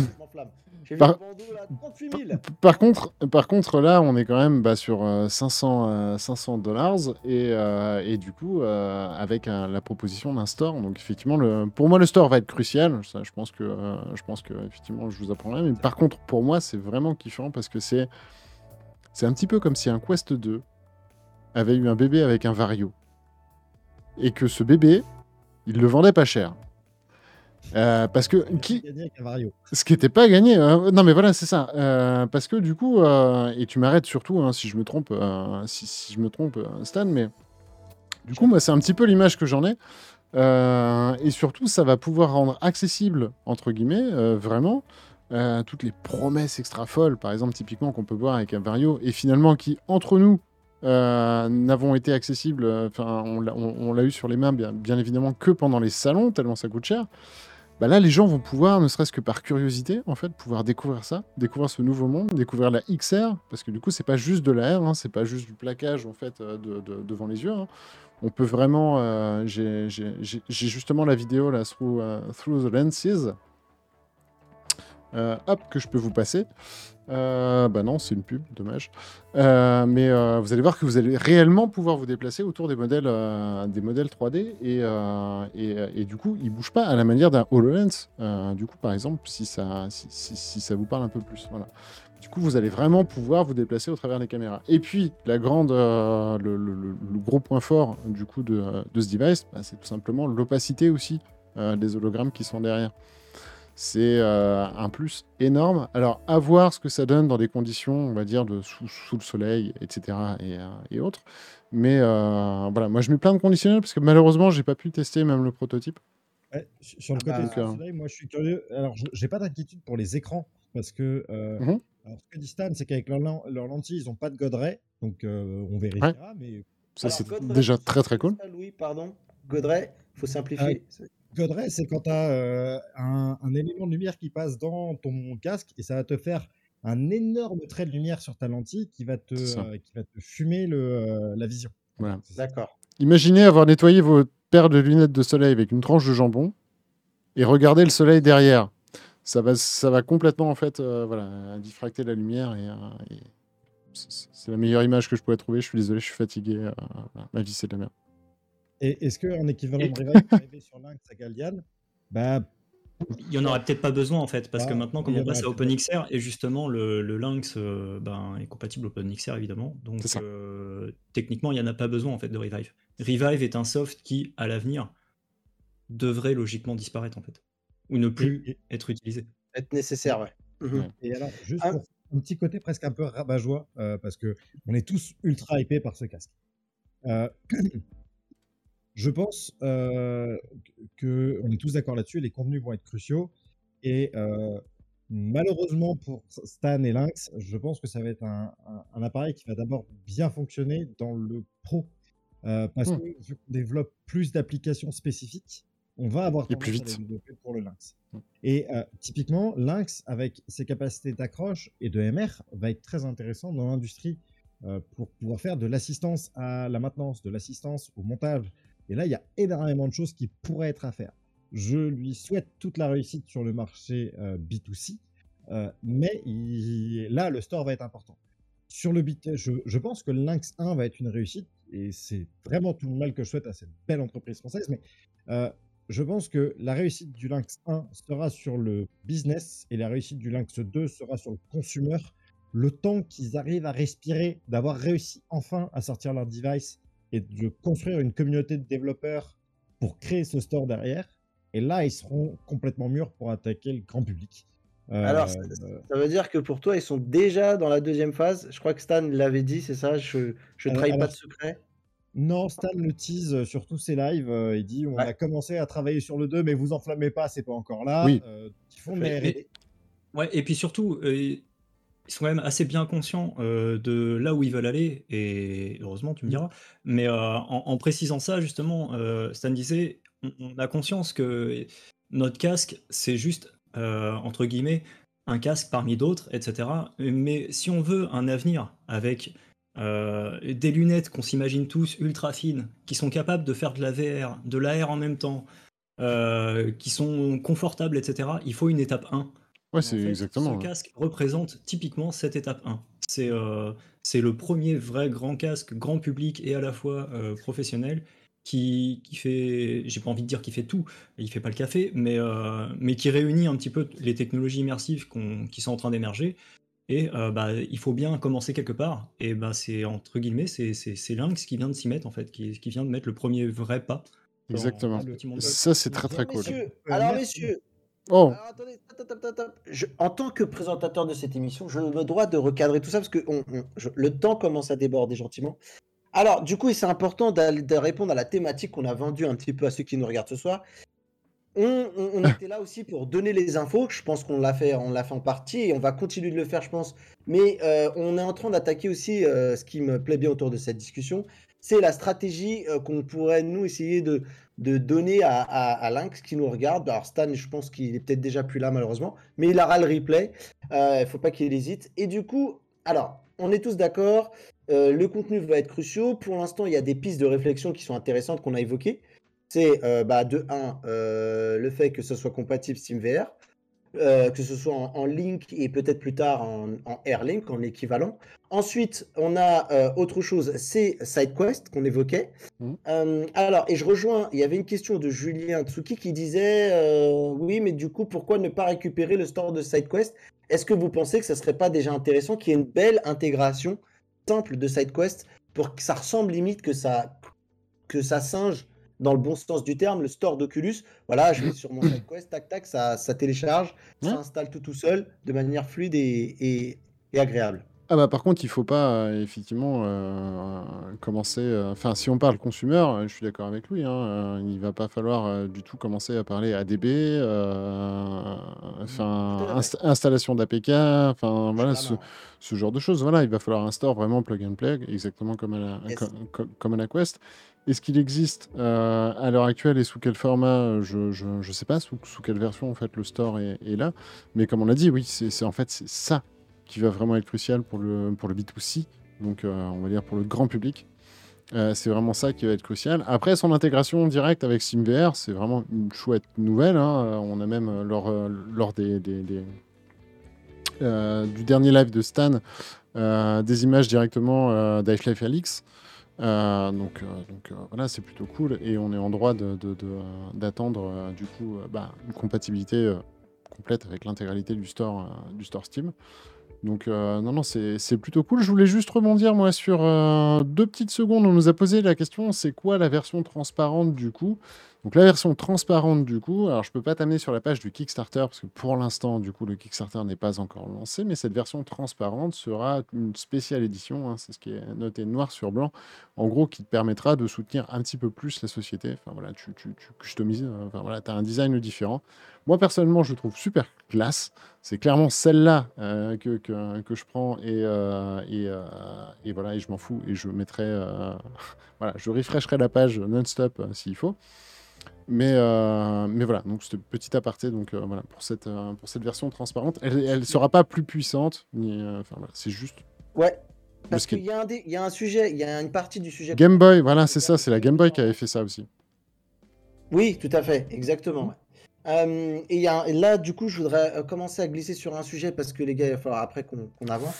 Speaker 4: je
Speaker 1: par... vu là, 38 000. Par, contre, par contre, là, on est quand même bah, sur 500 500 dollars et, euh, et, du coup, avec la proposition d'un store. Donc effectivement, le... pour moi, le store va être crucial. Ça, je pense que, je pense que effectivement, je vous apprendrai. Mais par contre, pour moi, c'est vraiment kiffant parce que c'est c'est un petit peu comme si un Quest 2 avait eu un bébé avec un vario. Et que ce bébé, il le vendait pas cher. Euh, parce que qui... ce qui n'était pas gagné. Hein. Non, mais voilà, c'est ça. Euh, parce que du coup, euh, et tu m'arrêtes surtout hein, si je me trompe, si, si, je me trompe, Stan, mais du coup, moi, c'est un petit peu l'image que j'en ai. et surtout, ça va pouvoir rendre accessible entre guillemets, vraiment. toutes les promesses extra folles, par exemple, typiquement qu'on peut voir avec Avario, et finalement qui, entre nous, n'avons été accessibles, enfin, on, l'a eu sur les mains, bien, bien, évidemment, que pendant les salons, tellement ça coûte cher. Bah là, les gens vont pouvoir, ne serait-ce que par curiosité, en fait, pouvoir découvrir ça, découvrir ce nouveau monde, découvrir la XR, parce que du coup, c'est pas juste de la R, hein, c'est pas juste du plaquage en fait euh, devant les yeux. Hein. On peut vraiment, euh, j'ai justement la vidéo là, through, euh, through the lenses, hop, que je peux vous passer. Euh, bah non, c'est une pub, dommage. Euh, mais euh, vous allez voir que vous allez réellement pouvoir vous déplacer autour des modèles, des modèles 3D et, et, du coup, ils bougent pas à la manière d'un HoloLens. du coup, par exemple, si ça, si, ça vous parle un peu plus, voilà. Du coup, vous allez vraiment pouvoir vous déplacer au travers des caméras. Et puis, la grande, le, gros point fort du coup de, ce device, bah, c'est tout simplement l'opacité aussi des hologrammes qui sont derrière. C'est euh, un plus énorme. Alors, à voir ce que ça donne dans des conditions, on va dire, de sous, le soleil, etc. Euh, et, autres. Mais euh, voilà, moi je mets plein de conditionnels parce que malheureusement, j'ai pas pu tester même le prototype.
Speaker 2: sur le ah côté bah, soleil, moi je suis curieux. Alors, j'ai pas d'inquiétude pour les écrans parce que mmh ce que dit Stan, c'est qu'avec leurs leur lentilles, ils n'ont pas de godret. Donc, on vérifiera. Mais...
Speaker 1: Ça, c'est déjà très très cool.
Speaker 4: Louis, pardon. Godret, il faut simplifier.
Speaker 2: Godret, c'est quand tu as euh, un, élément de lumière qui passe dans ton casque et ça va te faire un énorme trait de lumière sur ta lentille qui va te, euh, qui va te fumer le, euh, la vision.
Speaker 1: Voilà.
Speaker 4: D'accord.
Speaker 1: Imaginez avoir nettoyé vos paires de lunettes de soleil avec une tranche de jambon et regarder le soleil derrière. Ça va, ça va complètement en fait, voilà, diffracter la lumière et, c'est la meilleure image que je pourrais trouver. Je suis désolé, je suis fatigué. ma vie c'est de la merde.
Speaker 2: Et est-ce qu'un équivalent de Revive arrivé sur Lynx à Galdian bah,
Speaker 3: il n'y en aurait peut-être pas besoin en fait, parce que bah, maintenant, comme on passe à OpenXR, et justement, le, Lynx euh, ben, est compatible OpenXR évidemment, donc euh, techniquement, il n'y en a pas besoin en fait de Revive. Revive est un soft qui, à l'avenir, devrait logiquement disparaître en fait, ou ne plus être utilisé.
Speaker 4: Être nécessaire, ouais.
Speaker 2: Mhm. Et alors, juste ah. pour un petit côté presque un peu rabat-joie, euh, parce que on est tous ultra hypés par ce casque. Je pense euh, qu'on est tous d'accord là-dessus, les contenus vont être cruciaux. Et euh, malheureusement pour Stan et Lynx, je pense que ça va être un, appareil qui va d'abord bien fonctionner dans le pro. Euh, parce mmh. que vu qu'on développe plus d'applications spécifiques, on va avoir
Speaker 1: plus vite. à
Speaker 2: pour le Lynx. Mmh. Et typiquement, Lynx, avec ses capacités d'accroche et de MR, va être très intéressant dans l'industrie pour pouvoir faire de l'assistance à la maintenance, de l'assistance au montage, et là, il y a énormément de choses qui pourraient être à faire. Je lui souhaite toute la réussite sur le marché euh, B2C, euh, mais là, le store va être important. Sur le bit, je, pense que Lynx 1 va être une réussite, et c'est vraiment tout le mal que je souhaite à cette belle entreprise française, mais euh, je pense que la réussite du Lynx 1 sera sur le business, et la réussite du Lynx 2 sera sur le consumer, le temps qu'ils arrivent à respirer, d'avoir réussi enfin à sortir leur device et de construire une communauté de développeurs pour créer ce store derrière. Et là, ils seront complètement mûrs pour attaquer le grand public.
Speaker 4: Euh, Alors, ça, veut dire que pour toi, ils sont déjà dans la deuxième phase. Je crois que Stan l'avait dit, c'est ça? Je ne trahis pas de secret
Speaker 2: Non, Stan le tease sur tous ses lives. Euh, il dit on a commencé à travailler sur le 2, mais vous enflammez pas, c'est pas encore là.
Speaker 1: Oui.
Speaker 2: Euh, ils font mais,
Speaker 3: Ouais, et puis surtout, ils sont quand même assez bien conscients de là où ils veulent aller, et heureusement, tu me mmh. diras. Mais en, précisant ça, justement, Stan disait, on, a conscience que notre casque, c'est juste, entre guillemets, un casque parmi d'autres, etc. Mais si on veut un avenir avec des lunettes qu'on s'imagine tous ultra fines, qui sont capables de faire de la VR, de l'AR en même temps, qui sont confortables, etc., il faut une étape 1.
Speaker 1: Ouais, c'est exactement.
Speaker 3: Ce casque représente typiquement cette étape 1. C'est euh, c'est le premier vrai grand casque, grand public et à la fois euh, professionnel, qui, qui fait, j'ai pas envie de dire qu'il fait tout, il fait pas le café, mais, euh, mais qui réunit un petit peu les technologies immersives qui sont en train d'émerger. Et bah, il faut bien commencer quelque part. Et bah, c'est entre guillemets, c'est Lynx qui vient de s'y mettre en fait, qui, qui, vient de mettre le premier vrai pas
Speaker 1: Exactement. Ça, c'est très très cool.
Speaker 4: alors, messieurs,
Speaker 1: Oh.
Speaker 4: en tant que présentateur de cette émission, je me dois de recadrer tout ça parce que le temps commence à déborder gentiment. Alors, du coup, c'est important de répondre à la thématique qu'on a vendue un petit peu à ceux qui nous regardent ce soir. On, était là aussi pour donner les infos. Je pense qu'on l'a fait, on l'a fait en partie et on va continuer de le faire, je pense. Mais euh, on est en train d'attaquer aussi euh, ce qui me plaît bien autour de cette discussion, c'est la stratégie euh, qu'on pourrait nous essayer de, de donner à, à, Lynx qui nous regarde. Alors Stan, je pense qu'il est peut-être déjà plus là malheureusement, mais il aura le replay. Il ne faut pas qu'il hésite. Et du coup, alors, on est tous d'accord. le contenu va être crucial. Pour l'instant, il y a des pistes de réflexion qui sont intéressantes qu'on a évoquées c'est euh, bah, de 1, euh, le fait que ce soit compatible SteamVR, euh, que ce soit en, Link et peut-être plus tard en, en Airlink, en équivalent. Ensuite, on a autre chose, c'est SideQuest qu'on évoquait. Mmh. alors, et je rejoins, il y avait une question de Julien Tsuki qui disait Oui, mais du coup, pourquoi ne pas récupérer le store de SideQuest? Est-ce que vous pensez que ce serait pas déjà intéressant qu'il y ait une belle intégration simple de SideQuest pour que ça ressemble limite que ça, que ça singe dans le bon sens du terme, le store d'Oculus. Voilà, je vais sur mon SideQuest, tac, tac, ça, ça télécharge, ça installe tout tout seul de manière fluide et, et, agréable.
Speaker 1: Ah bah par contre, il faut pas euh, effectivement euh, commencer. Euh, enfin, si on parle consumer, je suis d'accord avec lui. Hein, il va pas falloir du tout commencer à parler ADB, enfin installation d'APK, enfin voilà ce, ce, genre de choses. Voilà, il va falloir un store vraiment plug and play, exactement comme à la, comme à la Quest. Est-ce qu'il existe euh, à l'heure actuelle et sous quel format Je ne sais pas sous, sous, quelle version en fait le store est, là. Mais comme on l'a dit, oui, c'est en fait c'est ça qui va vraiment être crucial pour le, pour le B2C, donc euh, on va dire pour le grand public. Euh, c'est vraiment ça qui va être crucial. Après, son intégration directe avec SimVR, c'est vraiment une chouette nouvelle. Hein. On a même lors, lors des, du dernier live de Stan des images directement euh, d'Ice Alix. Euh, donc, euh, donc euh, voilà, c'est plutôt cool et on est en droit d'attendre du coup bah, une compatibilité complète avec l'intégralité du store, du store Steam. Donc non, non, c'est plutôt cool. Je voulais juste rebondir moi sur deux petites secondes. On nous a posé la question, c'est quoi la version transparente du coup? Donc la version transparente du coup, alors je peux pas t'amener sur la page du Kickstarter parce que pour l'instant du coup le Kickstarter n'est pas encore lancé, mais cette version transparente sera une spéciale édition, hein, c'est ce qui est noté noir sur blanc, en gros qui te permettra de soutenir un petit peu plus la société. Enfin voilà, tu, tu, customises, euh, enfin voilà, tu as un design différent. Moi personnellement je trouve super classe, c'est clairement celle-là euh, que, que, que, je prends et, euh, et, et, voilà, et je m'en fous et je mettrai, voilà, je refresherai la page non-stop s'il faut. Mais, euh, mais voilà, donc c'était petit aparté donc, euh, voilà, pour, cette, euh, pour cette version transparente. Elle ne sera pas plus puissante, ni, enfin, voilà, c'est juste.
Speaker 4: Ouais, parce qu'il y, y, a un sujet, il y a une partie du sujet.
Speaker 1: Game Boy, voilà, c'est ça, c'est la Game Boy qui avait fait ça aussi.
Speaker 4: Oui, tout à fait, exactement. et, y a, là, du coup, je voudrais commencer à glisser sur un sujet parce que les gars, il va falloir après qu'on avance.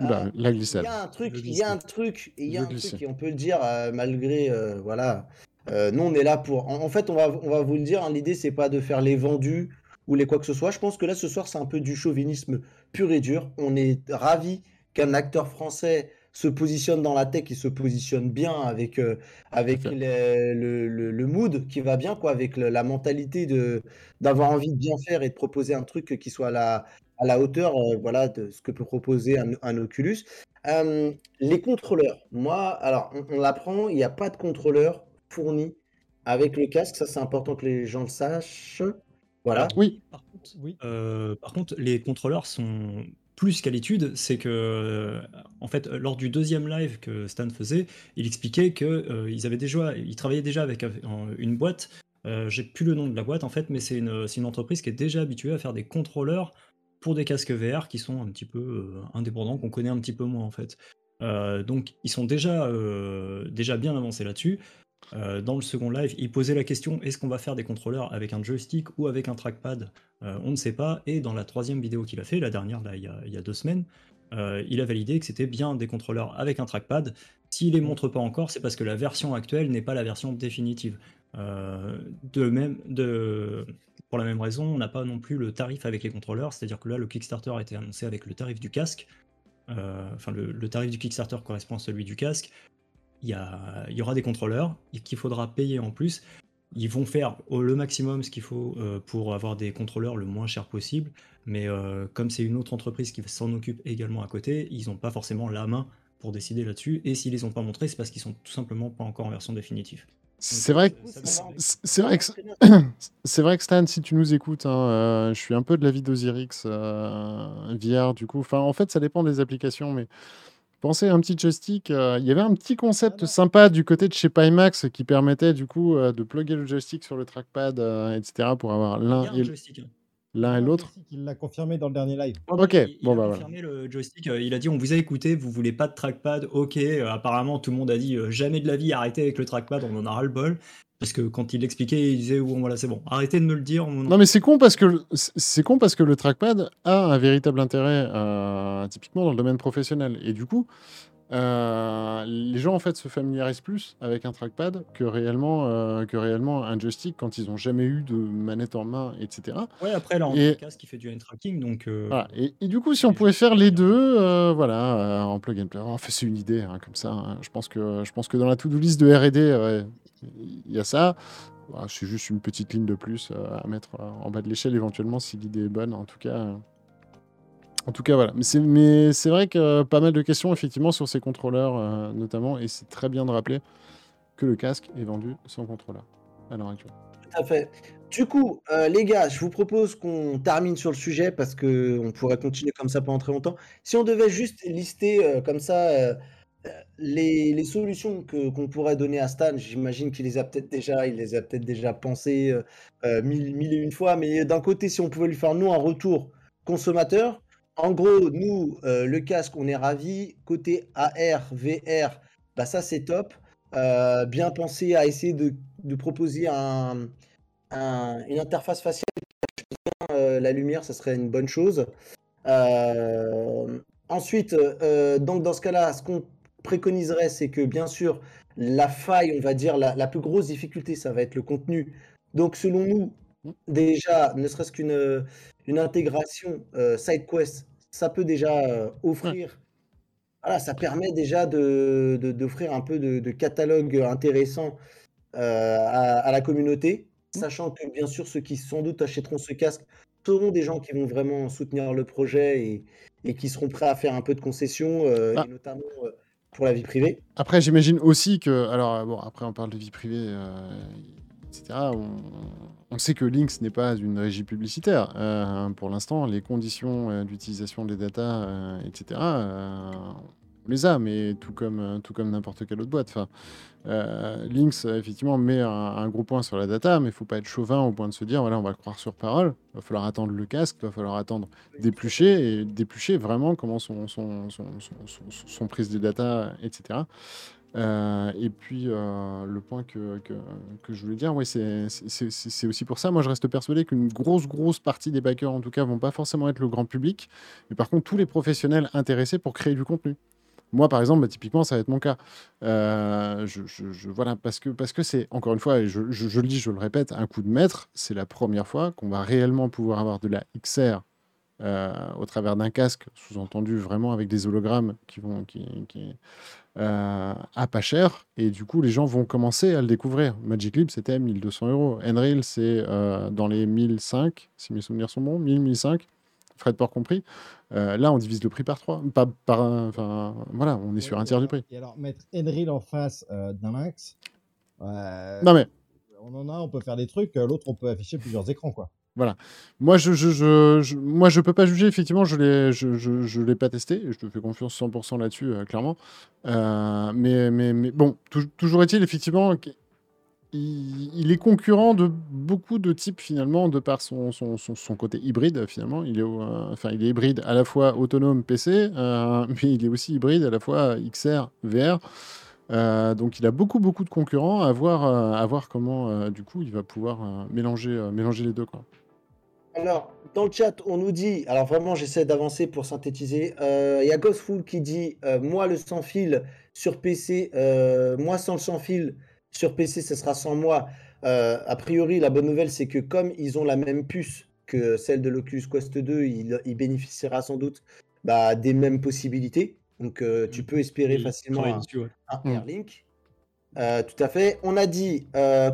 Speaker 1: la glissade.
Speaker 4: Il y a un truc, il y a un truc, il y a un truc, et on peut le dire malgré, voilà, euh, nous, on est là pour. En, fait, on va, on va vous le dire, hein, l'idée, c'est pas de faire les vendus ou les quoi que ce soit. Je pense que là, ce soir, c'est un peu du chauvinisme pur et dur. On est ravi qu'un acteur français se positionne dans la tech et se positionne bien avec, euh, avec le, le, mood qui va bien, quoi, avec la mentalité de, d'avoir envie de bien faire et de proposer un truc qui soit à la, à la hauteur euh, voilà, de ce que peut proposer un, un Oculus. les contrôleurs, moi, alors on, on l'apprend, il n'y a pas de contrôleur fourni avec le casque. Ça, c'est important que les gens le sachent. Voilà.
Speaker 1: Oui.
Speaker 3: Par contre, oui. Euh, par contre, les contrôleurs sont plus qu'à l'étude. C'est que, euh, en fait, lors du deuxième live que Stan faisait, il expliquait que euh, ils avaient déjà, ils travaillaient déjà avec une boîte. J'ai plus le nom de la boîte en fait, mais c'est une, une, entreprise qui est déjà habituée à faire des contrôleurs pour des casques VR qui sont un petit peu indépendants, qu'on connaît un petit peu moins en fait. donc ils sont déjà, déjà bien avancés là-dessus. Euh, dans le second live, il posait la question est-ce qu'on va faire des contrôleurs avec un joystick ou avec un trackpad? Euh, On ne sait pas. Et dans la troisième vidéo qu'il a fait, la dernière, il, y a, deux semaines, euh, il a validé que c'était bien des contrôleurs avec un trackpad. S'il les montre pas encore, c'est parce que la version actuelle n'est pas la version définitive. de même, pour la même raison, on n'a pas non plus le tarif avec les contrôleurs, c'est-à-dire que là, le Kickstarter a été annoncé avec le tarif du casque. enfin, le, tarif du Kickstarter correspond à celui du casque il y, y, aura des contrôleurs qu'il faudra payer en plus. ils vont faire le maximum ce qu'il faut pour avoir des contrôleurs le moins cher possible, mais comme c'est une autre entreprise qui s'en occupe également à côté, ils n'ont pas forcément la main pour décider là-dessus. Et s'ils les ont pas montrés, c'est parce qu'ils sont tout simplement pas encore en version définitive.
Speaker 1: C'est vrai, c'est vrai, que, c'est vrai que Stan, si tu nous écoutes, hein, euh, je suis un peu de l'avis d'Osirix euh, VR, du coup. Enfin, en fait, ça dépend des applications, mais pensez à un petit joystick. Euh, il y avait un petit concept sympa du côté de chez Pimax qui permettait du coup de plugger le joystick sur le trackpad, etc., pour avoir l'un et l'un et l'autre.
Speaker 2: Il l'a confirmé dans le dernier live.
Speaker 1: ok,
Speaker 3: il,
Speaker 1: bon
Speaker 3: a
Speaker 1: bah
Speaker 3: confirmé le joystick. Euh, il a dit on vous a écouté, vous voulez pas de trackpad. Ok, euh, apparemment tout le monde a dit euh, jamais de la vie, arrêtez avec le trackpad, on en a ras le bol. Parce que quand il l'expliquait, il disait bon voilà c'est bon, arrêtez de me le dire.
Speaker 1: Non mais c'est con parce que c'est con parce que le trackpad a un véritable intérêt typiquement dans le domaine professionnel et du coup euh, les gens en fait se familiarisent plus avec un trackpad que réellement, euh, que réellement un joystick quand ils n'ont jamais eu de manette en main, etc.
Speaker 3: Ouais, après là, on a un casque qui fait du hand tracking, donc. Euh,
Speaker 1: et, du coup, si on pouvait faire les deux, voilà, en plug and play, en c'est une idée hein, comme ça. Hein. Je pense que je pense que dans la to-do list de R&D, il y a ça. c'est juste une petite ligne de plus à mettre en bas de l'échelle éventuellement si l'idée est bonne. En tout cas. En tout cas, voilà. Mais c'est vrai que pas mal de questions, effectivement, sur ces contrôleurs, euh, notamment. Et c'est très bien de rappeler que le casque est vendu sans contrôleur à l'heure actuelle.
Speaker 4: Tout à fait. Du coup, euh, les gars, je vous propose qu'on termine sur le sujet parce qu'on pourrait continuer comme ça pendant très longtemps. Si on devait juste lister euh, comme ça les, solutions qu'on pourrait donner à Stan, j'imagine qu'il les a peut-être déjà, il les a peut-être déjà pensées mille, mille, et une fois, mais d'un côté, si on pouvait lui faire nous un retour consommateur, en gros, nous, euh, le casque, on est ravis. Côté AR, VR, bah ça c'est top. Euh, bien pensé à essayer de, proposer un, une interface faciale euh, la lumière, ça serait une bonne chose. ensuite, donc dans ce cas-là, ce qu'on préconiserait, c'est que bien sûr, la faille, on va dire, la, la, plus grosse difficulté, ça va être le contenu. Donc selon nous, déjà, ne serait-ce qu'une une intégration SideQuest ça peut déjà euh, offrir. Voilà, ça permet déjà d'offrir de, d'offrir un peu de, catalogue intéressant euh, à, la communauté, mmh. sachant que bien sûr ceux qui sans doute achèteront ce casque seront des gens qui vont vraiment soutenir le projet et, et qui seront prêts à faire un peu de concessions, euh, ah. notamment la vie privée.
Speaker 1: Après, j'imagine aussi que, alors bon, après on parle de vie privée, etc. On, sait que Lynx n'est pas une régie publicitaire. Euh, pour l'instant, les conditions euh, d'utilisation des datas, euh, etc., les a, mais tout comme, tout comme n'importe quelle autre boîte. Enfin, Lynx, effectivement, met un, gros point sur la data, mais il ne faut pas être chauvin au point de se dire, voilà, on va croire sur parole. Il va falloir attendre le casque, il va falloir attendre d'éplucher, et d'éplucher vraiment comment sont, prises des datas, etc. Euh, et puis, euh, le point que, que, je voulais dire, ouais, c'est aussi pour ça. Moi, je reste persuadé qu'une grosse, grosse partie des backers, en tout cas, vont pas forcément être le grand public, mais par contre, tous les professionnels intéressés pour créer du contenu. Moi, par exemple, bah, typiquement, ça va être mon cas. Euh, je, voilà, parce que parce que c'est encore une fois, je, le dis, je le répète, un coup de maître. C'est la première fois qu'on va réellement pouvoir avoir de la XR au travers d'un casque, sous-entendu vraiment avec des hologrammes qui vont qui, qui, euh, à pas cher. Et du coup, les gens vont commencer à le découvrir. Magic Leap, c'était 1200 euros. Enrail, c'est euh, dans les 1005, si mes souvenirs sont bons, 1000, 1005, frais de port compris. Euh, là, on divise le prix par 3. Pas, par enfin, voilà, on est sur un tiers du prix.
Speaker 2: Et alors, mettre Enrail en face d'un max.
Speaker 1: non, mais.
Speaker 2: On en a, on peut faire des trucs. L'autre, on peut afficher plusieurs écrans, quoi.
Speaker 1: Voilà. Moi, je, je, je, moi, je peux pas juger. Effectivement, je l'ai, je, je, je l'ai pas testé. Je te fais confiance 100% là-dessus, euh, clairement. Euh, mais, mais, mais bon, toujours est-il effectivement il, est concurrent de beaucoup de types finalement, de par son, son, son, côté hybride finalement. Il est, euh, enfin, il est hybride à la fois autonome PC, mais il est aussi hybride à la fois XR, VR. donc il a beaucoup beaucoup de concurrents à voir, à voir comment du coup il va pouvoir mélanger, mélanger les deux quoi.
Speaker 4: Alors, dans le chat, on nous dit, alors vraiment, j'essaie d'avancer pour synthétiser. Euh, il y a Ghostful qui dit euh, Moi, le sans fil sur PC, euh, moi sans le sans fil sur PC, ce sera sans moi. a priori, la bonne nouvelle, c'est que comme ils ont la même puce que celle de l'Oculus Quest 2, il, bénéficiera sans doute bah, des mêmes possibilités. Donc, tu mmh. peux espérer facilement un, un, Airlink. tout à fait. On a dit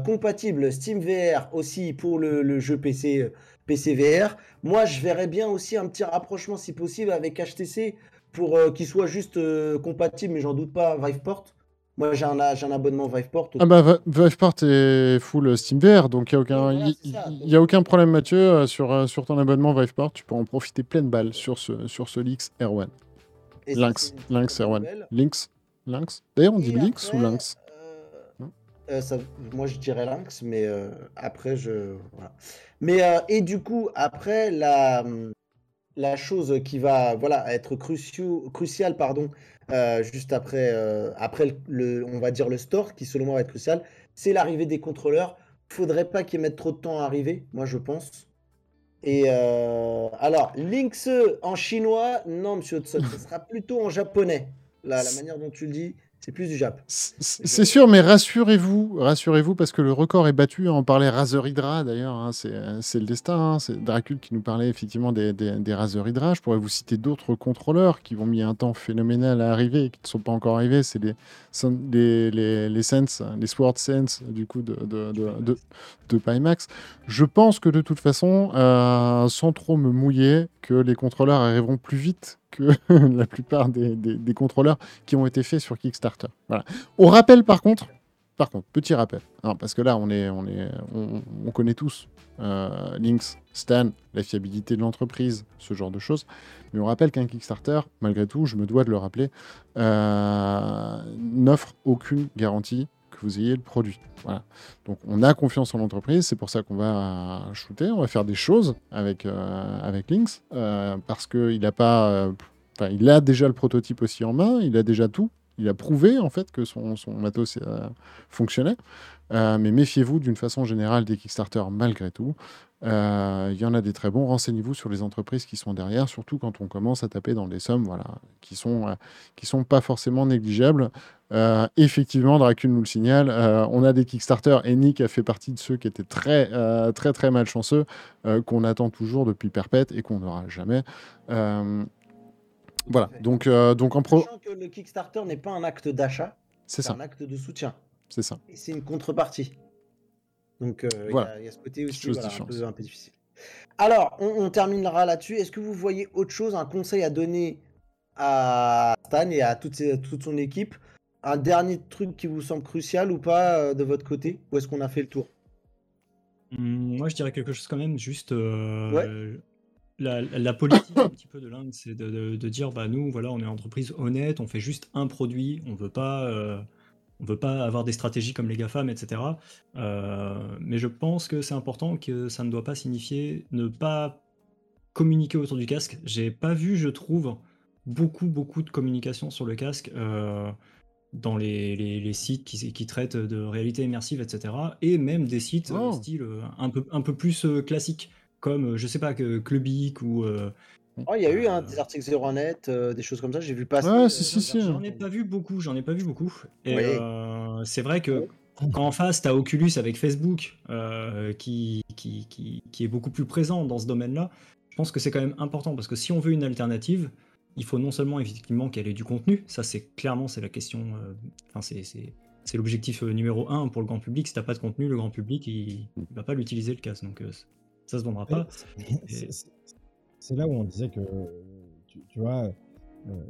Speaker 4: compatible Steam VR aussi pour le, jeu PC, PC VR. Moi, je verrais bien aussi un petit rapprochement, si possible, avec HTC pour qu'il soit juste compatible, mais j'en doute pas, Viveport. Moi, j'ai un, un, abonnement Viveport.
Speaker 1: Ah bah, Viveport est full SteamVR, donc il n'y a, aucun, y, a aucun problème, Mathieu. Euh, sur, euh, sur ton abonnement Viveport, tu peux en profiter pleine balle sur ce, sur ce Lynx R1. Lynx, Lynx R1. Lynx Lynx D'ailleurs, on dit Lynx ou Lynx?
Speaker 4: euh, ça, moi je dirais Lynx, mais après je. Voilà. Mais et du coup, après la, la chose qui va voilà, être cruciale pardon, euh, juste après, euh, après le, on va dire le store, qui selon moi va être crucial, c'est l'arrivée des contrôleurs. Faudrait pas qu'ils mettent trop de temps à arriver, moi je pense. Et euh, alors, Lynx en chinois, non, monsieur Hudson, ce sera plutôt en japonais. la manière dont tu le dis, c'est plus du Jap.
Speaker 1: C'est sûr, mais rassurez-vous, rassurez-vous, parce que le record est battu. On parlait Razer Hydra d'ailleurs, hein, c'est le destin. Hein. c'est Dracul qui nous parlait effectivement des, des, Razer Hydra. Je pourrais vous citer d'autres contrôleurs qui vont mis un temps phénoménal à arriver et qui ne sont pas encore arrivés. C'est les, les, les, les Sense, les Sword Sense du coup de, de, de, de, Pimax. Je pense que de toute façon, euh, sans trop me mouiller, que les contrôleurs arriveront plus vite la plupart des, contrôleurs qui ont été faits sur Kickstarter. On rappelle par contre, par contre, petit rappel, parce que là on connaît tous euh, Lynx, Stan, la fiabilité de l'entreprise, ce genre de choses. Mais on rappelle qu'un Kickstarter, malgré tout, je me dois de le rappeler, euh, n'offre aucune garantie vous ayez le produit. Voilà. Donc on a confiance en l'entreprise, c'est pour ça qu'on va shooter, on va faire des choses avec, euh, avec Lynx, euh, parce qu'il a pas... Euh, il a déjà le prototype aussi en main, il a déjà tout, il a prouvé en fait que son, son matos fonctionnait. Mais méfiez-vous d'une façon générale des Kickstarter malgré tout. Euh, il y en a des très bons. Renseignez-vous sur les entreprises qui sont derrière, surtout quand on commence à taper dans des sommes voilà, qui ne sont, euh, qui sont pas forcément négligeables. Euh, effectivement, Dracul nous le signale, on a des Kickstarter et Nick a fait partie de ceux qui étaient très, très, très malchanceux, qu'on attend toujours depuis perpète et qu'on n'aura jamais. voilà, donc, donc en pro.
Speaker 4: que le Kickstarter n'est pas un acte d'achat,
Speaker 1: c'est
Speaker 4: un acte de soutien.
Speaker 1: C'est ça.
Speaker 4: Et c'est une contrepartie. Donc, il y, a ce côté aussi un, peu, difficile. Alors, on, terminera là-dessus. Est-ce que vous voyez autre chose, un conseil à donner à Stan et à toute, toute son équipe? Un dernier truc qui vous semble crucial ou pas de votre côté? Ou est-ce qu'on a fait le tour?
Speaker 3: Mmh, Moi, je dirais quelque chose quand même, juste. La, politique un petit peu de l'Inde, c'est de, dire bah nous voilà on est une entreprise honnête, on fait juste un produit, on veut pas on veut pas avoir des stratégies comme les GAFAM, etc. Euh, mais je pense que c'est important que ça ne doit pas signifier ne pas communiquer autour du casque. J'ai pas vu, je trouve, beaucoup, beaucoup de communication sur le casque euh, dans les, sites qui, traitent de réalité immersive, etc. Et même des sites euh, oh. style un peu, un peu plus classiques, comme, je sais pas, que Clubic ou
Speaker 4: il y a eu hein, des articles 01net, euh, des choses comme ça, j'ai vu passer.
Speaker 1: Ouais, si, si,
Speaker 3: J'en ai pas vu beaucoup, j'en ai pas vu beaucoup. Et euh, c'est vrai que quand en face, tu as Oculus avec Facebook, euh, qui, qui, qui, qui, est beaucoup plus présent dans ce domaine-là, je pense que c'est quand même important, parce que si on veut une alternative, il faut non seulement effectivement qu'elle ait du contenu, ça c'est clairement c'est la question, enfin c'est l'objectif numéro un pour le grand public. Si t'as pas de contenu, le grand public il, va pas l'utiliser le casque, donc ça se vendra pas
Speaker 2: c'est là où on disait que, tu, vois, euh,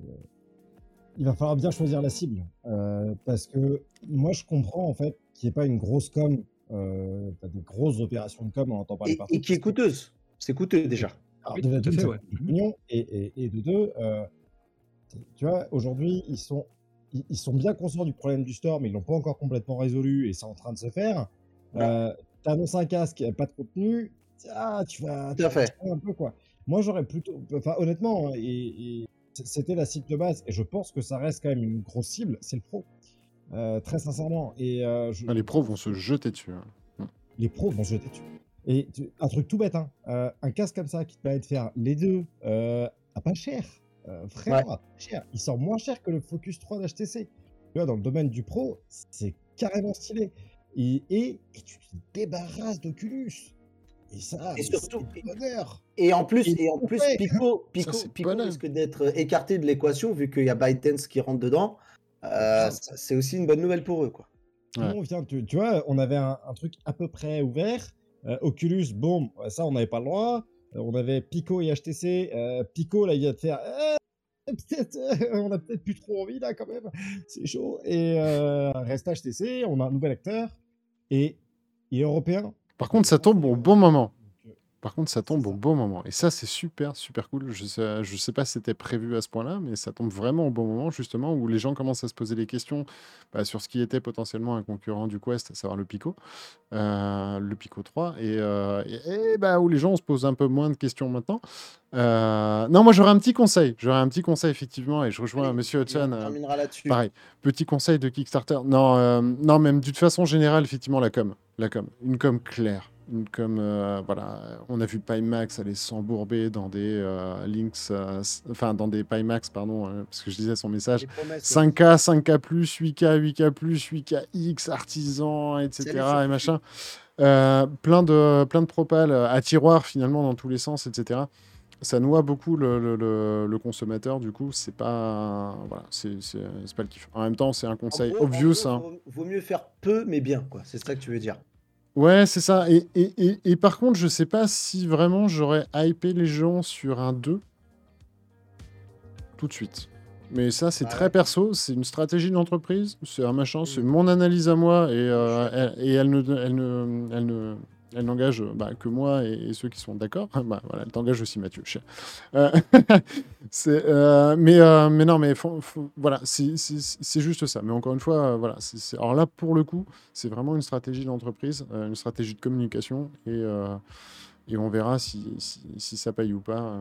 Speaker 2: il va falloir bien choisir la cible. Euh, parce que moi, je comprends en fait qu'il n'y ait pas une grosse com, euh, des grosses opérations de com, on entend parler
Speaker 4: partout. Et qui est coûteuse. C'est coûteux déjà.
Speaker 2: Alors, déjà, fait, et, de deux, tu vois, aujourd'hui, ils sont, ils, sont bien conscients du problème du store, mais ils l'ont pas encore complètement résolu et c'est en train de se faire. tu annonces un casque, pas de contenu, ah, tu vas,
Speaker 4: tu fait.
Speaker 2: un peu quoi. Moi, j'aurais plutôt. Enfin, honnêtement, hein, et, c'était la cible de base, et je pense que ça reste quand même une grosse cible, c'est le pro. Euh, très sincèrement. Et, euh,
Speaker 1: ah, les pros vont se jeter dessus. Hein.
Speaker 2: Mmh. Les pros vont se jeter dessus. Et un truc tout bête, hein, euh, un casque comme ça qui te permet de faire les deux à pas cher. frère, cher. Il sort moins cher que le Focus 3 d'HTC. Tu vois, dans le domaine du pro, c'est carrément stylé. Et, et, et tu te débarrasses d'Oculus. Et ça,
Speaker 4: et surtout, et en plus, et, en plus, Pico, Pico, Pico risque d'être euh, écarté de l'équation vu qu'il y a ByteDance qui rentre dedans. Euh, c'est aussi une bonne nouvelle pour eux, quoi.
Speaker 2: on vient, tu, vois, on avait un, truc à peu près ouvert. Oculus, bon, ça, on n'avait pas le droit. on avait Pico et HTC. Pico, là, il vient de faire. on a peut-être plus trop envie, là, quand même. C'est chaud. Et reste HTC, on a un nouvel acteur. Et, et européen.
Speaker 1: Par contre, ça tombe au bon moment. Par contre, ça tombe au bon moment. Et ça, c'est super, super cool. Je sais, je sais pas si c'était prévu à ce point-là, mais ça tombe vraiment au bon moment, justement, où les gens commencent à se poser des questions bah, sur ce qui était potentiellement un concurrent du Quest, à savoir le Pico, euh, le Pico 3, euh, et, et, bah, où les gens se posent un peu moins de questions maintenant. Euh, non, moi, j'aurais un petit conseil. J'aurais un petit conseil, effectivement, et je rejoins M. Monsieur Hudson. pareil, petit conseil de Kickstarter. Non, non, même d'une façon générale, effectivement, la com. La com. Une com claire comme euh, voilà, on a vu Pimax aller s'embourber dans des euh, links, euh, enfin dans des Pimax, pardon, parce que je disais son message, 5K, 5K+, 8K, 8K+, 8KX, artisan, etc. et machin. plein de plein de propales à tiroir finalement dans tous les sens, etc. Ça noie beaucoup le, le, consommateur, du coup, c'est pas voilà, c'est pas le kiff. En même temps, c'est un conseil obvious. Hein.
Speaker 4: vaut mieux faire peu mais bien, quoi. C'est ça que tu veux dire.
Speaker 1: Ouais, c'est ça. Et, et, et, par contre, je sais pas si vraiment j'aurais hypé les gens sur un 2 tout de suite. Mais ça, c'est très perso, c'est une stratégie d'entreprise, c'est un machin, c'est mmh. mon analyse à moi et, euh, et elle, ne, elle, ne, elle, ne, elle n'engage bah, que moi et, ceux qui sont d'accord. Bah, voilà, elle t'engage aussi Mathieu. Euh, euh, mais, euh, non, mais voilà, c'est juste ça. Mais encore une fois, voilà. alors là, pour le coup, c'est vraiment une stratégie d'entreprise, une stratégie de communication et, on verra si, si, ça paye ou pas.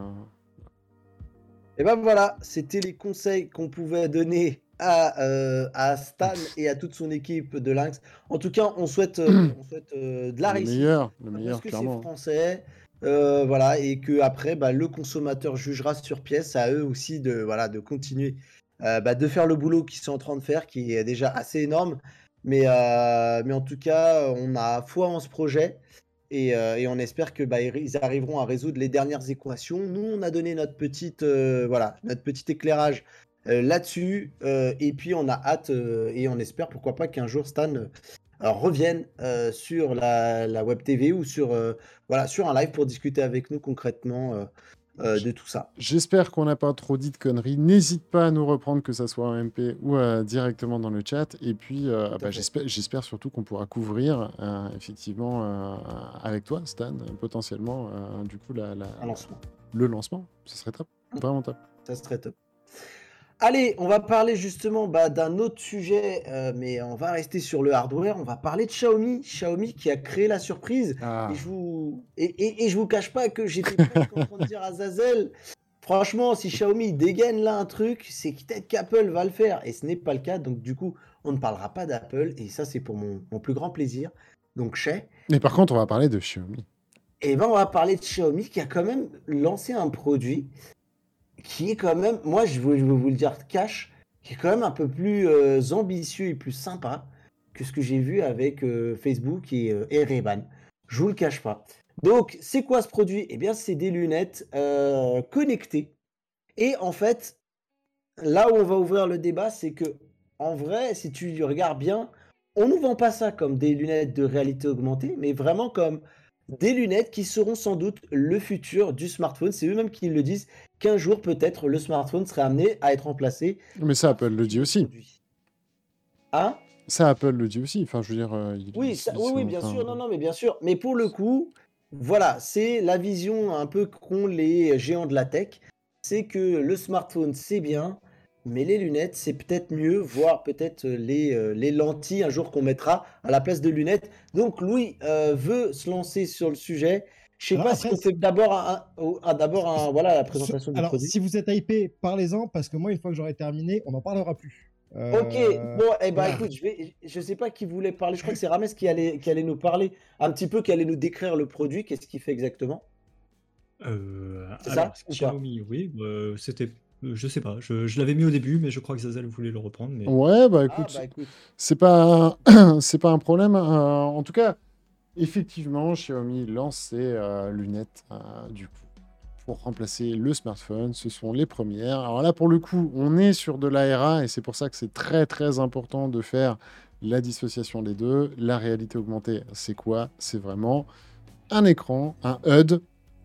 Speaker 4: Et ben voilà, c'était les conseils qu'on pouvait donner euh, à, Stan et à toute son équipe de Lynx. En tout cas, on souhaite, euh, on souhaite euh, de la réussite.
Speaker 1: Le meilleur, le meilleur, parce que c'est
Speaker 4: français. voilà, et que après, bah, le consommateur jugera sur pièce. À eux aussi de, voilà, de continuer bah, de faire le boulot qu'ils sont en train de faire, qui est déjà assez énorme. Mais, mais en tout cas, on a foi en ce projet. Et, et on espère que bah, ils arriveront à résoudre les dernières équations. Nous, on a donné notre petite, voilà, notre petit éclairage là-dessus. Euh, et puis on a hâte euh, et on espère pourquoi pas qu'un jour Stan revienne sur la, web TV ou sur, voilà, sur un live pour discuter avec nous concrètement. de tout ça.
Speaker 1: J'espère qu'on n'a pas trop dit de conneries. N'hésite pas à nous reprendre, que ça soit en MP ou directement dans le chat. Et puis, bah, j'espère surtout qu'on pourra couvrir effectivement avec toi, Stan, potentiellement, du coup, la,
Speaker 4: lancement.
Speaker 1: le lancement. Ce serait top. Vraiment top.
Speaker 4: Ça serait top. Allez, on va parler justement bah, d'un autre sujet, euh, mais on va rester sur le hardware. On va parler de Xiaomi. Xiaomi qui a créé la surprise. Ah. Et, je vous... Et, je vous cache pas que j'étais en train de dire à Zazel, franchement, si Xiaomi dégaine là un truc, c'est peut-être qu'Apple va le faire. Et ce n'est pas le cas. Donc du coup, on ne parlera pas d'Apple. Et ça, c'est pour mon, plus grand plaisir. Donc chez.
Speaker 1: Mais par contre, on va parler de Xiaomi.
Speaker 4: Et ben, on va parler de Xiaomi qui a quand même lancé un produit qui est quand même, moi je veux, vous le dire cash, qui est quand même un peu plus euh, ambitieux et plus sympa que ce que j'ai vu avec euh, Facebook et, euh, et Ray-Ban. Je vous le cache pas. Donc, c'est quoi ce produit? Eh bien, c'est des lunettes connectées. Et en fait, là où on va ouvrir le débat, c'est que, en vrai, si tu regardes bien, on ne nous vend pas ça comme des lunettes de réalité augmentée, mais vraiment comme des lunettes qui seront sans doute le futur du smartphone. C'est eux-mêmes qui le disent qu'un jour, peut-être, le smartphone serait amené à être remplacé.
Speaker 1: Mais ça, Apple le dit aussi.
Speaker 4: Hein?
Speaker 1: Ça, Apple le dit aussi. Enfin, je veux dire. Euh,
Speaker 4: oui, oui, bien sûr. Non, non, mais bien sûr. Mais pour le coup, voilà, c'est la vision un peu qu'ont les géants de la tech. C'est que le smartphone, c'est bien, mais les lunettes, c'est peut-être mieux, voire peut-être les, euh, les lentilles un jour qu'on mettra à la place de lunettes. Donc Louis euh, veut se lancer sur le sujet. Je sais pas si on fait d'abord un, d'abord un, voilà la présentation du
Speaker 2: alors, Si vous êtes hypé, parlez-en parce que moi une fois que j'aurai terminé, on n'en parlera plus.
Speaker 4: Euh, ok, bon, eh ben écoute, je vais, je sais pas qui voulait parler. Je crois que c'est Rames qui allait, qui allait nous parler un petit peu, qui allait nous décrire le produit. Qu'est-ce qu'il fait exactement?
Speaker 3: Euh, C'est ça Xiaomi, oui, bah, c'était euh, je sais pas, je, l'avais mis au début, mais je crois que Zazel voulait le reprendre. Mais...
Speaker 1: Ouais, bah écoute, ah, bah, c'est pas, c'est pas un problème. Euh, en tout cas, effectivement, Xiaomi lance ses euh, lunettes du coup pour remplacer le smartphone. Ce sont les premières. Alors là, pour le coup, on est sur de l'ARA et c'est pour ça que c'est très très important de faire la dissociation des deux. La réalité augmentée, c'est quoi? C'est vraiment un écran, un HUD